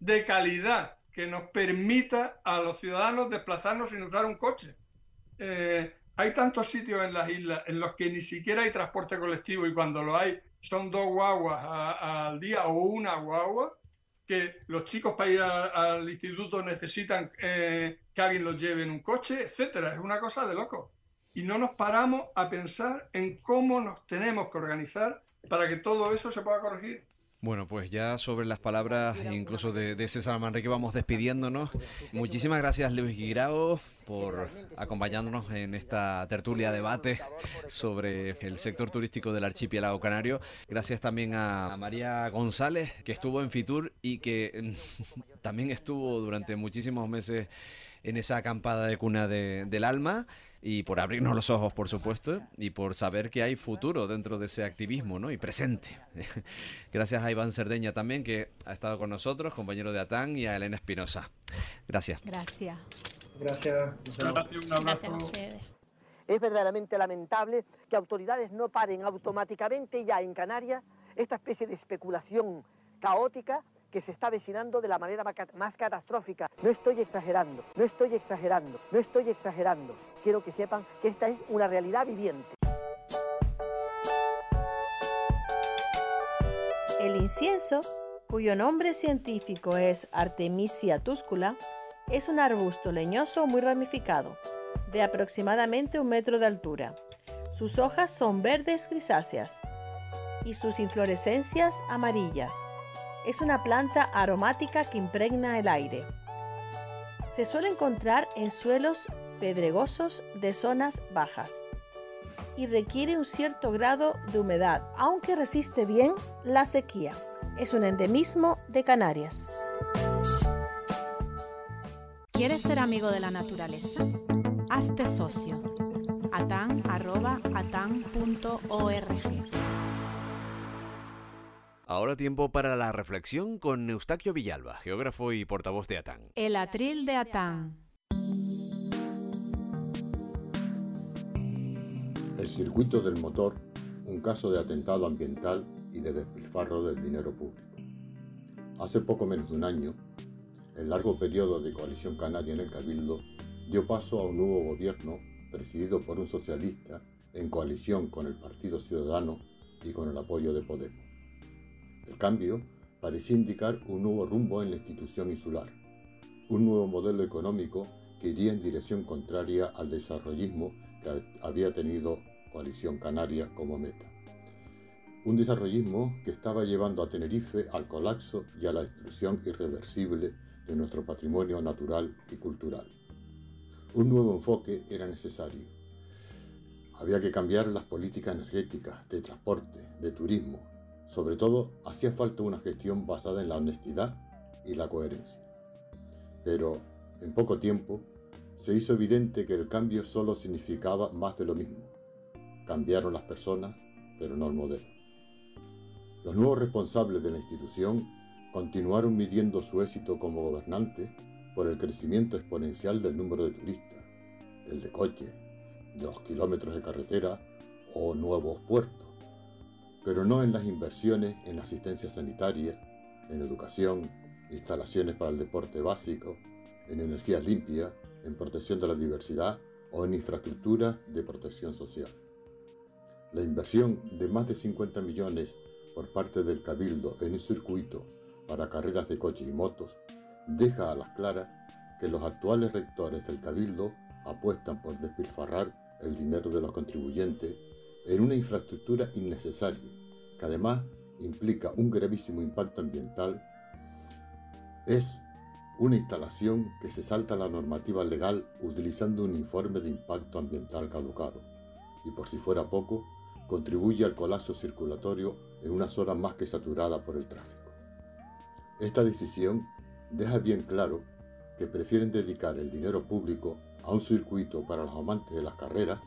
de calidad, que nos permita a los ciudadanos desplazarnos sin usar un coche. Eh, hay tantos sitios en las islas en los que ni siquiera hay transporte colectivo y cuando lo hay son dos guaguas al día o una guagua, que los chicos para ir al instituto necesitan eh, que alguien los lleve en un coche, etcétera. Es una cosa de loco. Y no nos paramos a pensar en cómo nos tenemos que organizar para que todo eso se pueda corregir. Bueno, pues ya sobre las palabras incluso de, César Manrique vamos despidiéndonos. Muchísimas gracias Luis Guirao por acompañándonos en esta tertulia debate sobre el sector turístico del archipiélago canario. Gracias también a María González que estuvo en Fitur y que <laughs> también estuvo durante muchísimos meses en esa acampada de cuna del alma y por abrirnos los ojos, por supuesto, y por saber que hay futuro dentro de ese activismo, ¿no? Y presente. <laughs> Gracias a Iván Cerdeña también, que ha estado con nosotros, compañero de ATAN, y a Elena Espinosa. Gracias. Gracias. Gracias. un abrazo. Es verdaderamente lamentable que autoridades no paren automáticamente ya en Canarias esta especie de especulación caótica que se está vecinando de la manera más catastrófica. No estoy exagerando, no estoy exagerando, no estoy exagerando. Quiero que sepan que esta es una realidad viviente. El incienso, cuyo nombre científico es Artemisia túscula, es un arbusto leñoso muy ramificado, de aproximadamente un metro de altura. Sus hojas son verdes grisáceas y sus inflorescencias amarillas. Es una planta aromática que impregna el aire. Se suele encontrar en suelos pedregosos de zonas bajas y requiere un cierto grado de humedad, aunque resiste bien la sequía. Es un endemismo de Canarias. ¿Quieres ser amigo de la naturaleza? Hazte socio. atan.atan.org Ahora tiempo para la reflexión con Eustaquio Villalba, geógrafo y portavoz de ATAN. El atril de ATAN. El circuito del motor, un caso de atentado ambiental y de despilfarro del dinero público. Hace poco menos de un año, el largo periodo de coalición canaria en el Cabildo dio paso a un nuevo gobierno presidido por un socialista en coalición con el Partido Ciudadano y con el apoyo de Podemos. El cambio parecía indicar un nuevo rumbo en la institución insular, un nuevo modelo económico que iría en dirección contraria al desarrollismo había tenido Coalición Canaria como meta. Un desarrollismo que estaba llevando a Tenerife al colapso y a la destrucción irreversible de nuestro patrimonio natural y cultural. Un nuevo enfoque era necesario. Había que cambiar las políticas energéticas, de transporte, de turismo, sobre todo, hacía falta una gestión basada en la honestidad y la coherencia. Pero, en poco tiempo, se hizo evidente que el cambio solo significaba más de lo mismo. Cambiaron las personas, pero no el modelo. Los nuevos responsables de la institución continuaron midiendo su éxito como gobernante por el crecimiento exponencial del número de turistas, el de coches, de los kilómetros de carretera o nuevos puertos pero no en las inversiones en asistencia sanitaria, en educación, instalaciones para el deporte básico, en energía limpia, en protección de la diversidad o en infraestructura de protección social. La inversión de más de 50 millones por parte del Cabildo en un circuito para carreras de coches y motos deja a las claras que los actuales rectores del Cabildo apuestan por despilfarrar el dinero de los contribuyentes en una infraestructura innecesaria, que además implica un gravísimo impacto ambiental, es una instalación que se salta la normativa legal utilizando un informe de impacto ambiental caducado y por si fuera poco, contribuye al colapso circulatorio en una zona más que saturada por el tráfico. Esta decisión deja bien claro que prefieren dedicar el dinero público a un circuito para los amantes de las carreras,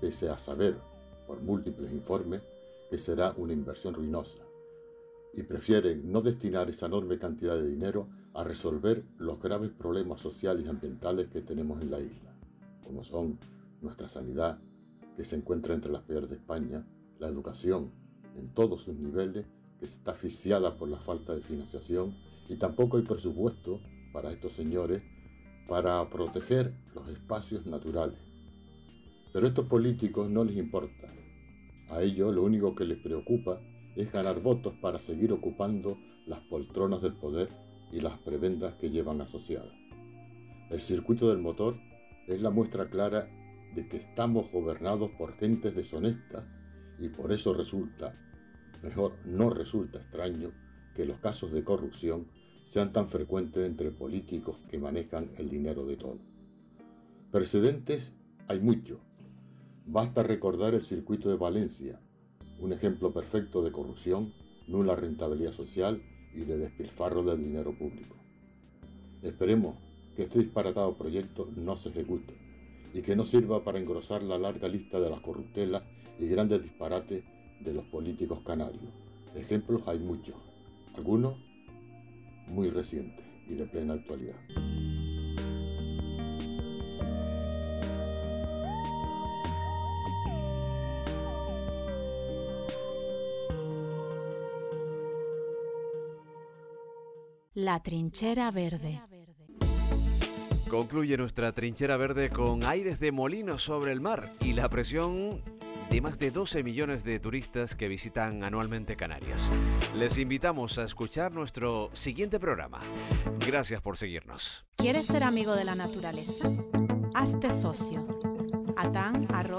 pese a saber, por múltiples informes, que será una inversión ruinosa, y prefieren no destinar esa enorme cantidad de dinero a resolver los graves problemas sociales y ambientales que tenemos en la isla, como son nuestra sanidad, que se encuentra entre las peores de España, la educación en todos sus niveles, que está asfixiada por la falta de financiación, y tampoco hay presupuesto para estos señores para proteger los espacios naturales. Pero a estos políticos no les importa. A ellos lo único que les preocupa es ganar votos para seguir ocupando las poltronas del poder y las prebendas que llevan asociadas. El circuito del motor es la muestra clara de que estamos gobernados por gentes deshonestas y por eso resulta, mejor no resulta extraño, que los casos de corrupción sean tan frecuentes entre políticos que manejan el dinero de todo. Precedentes hay muchos. Basta recordar el circuito de Valencia, un ejemplo perfecto de corrupción, nula rentabilidad social y de despilfarro del dinero público. Esperemos que este disparatado proyecto no se ejecute y que no sirva para engrosar la larga lista de las corruptelas y grandes disparates de los políticos canarios. Ejemplos hay muchos, algunos muy recientes y de plena actualidad. La trinchera verde. Concluye nuestra trinchera verde con aires de molino sobre el mar y la presión de más de 12 millones de turistas que visitan anualmente Canarias. Les invitamos a escuchar nuestro siguiente programa. Gracias por seguirnos. ¿Quieres ser amigo de la naturaleza? Hazte socio. atan.atan.org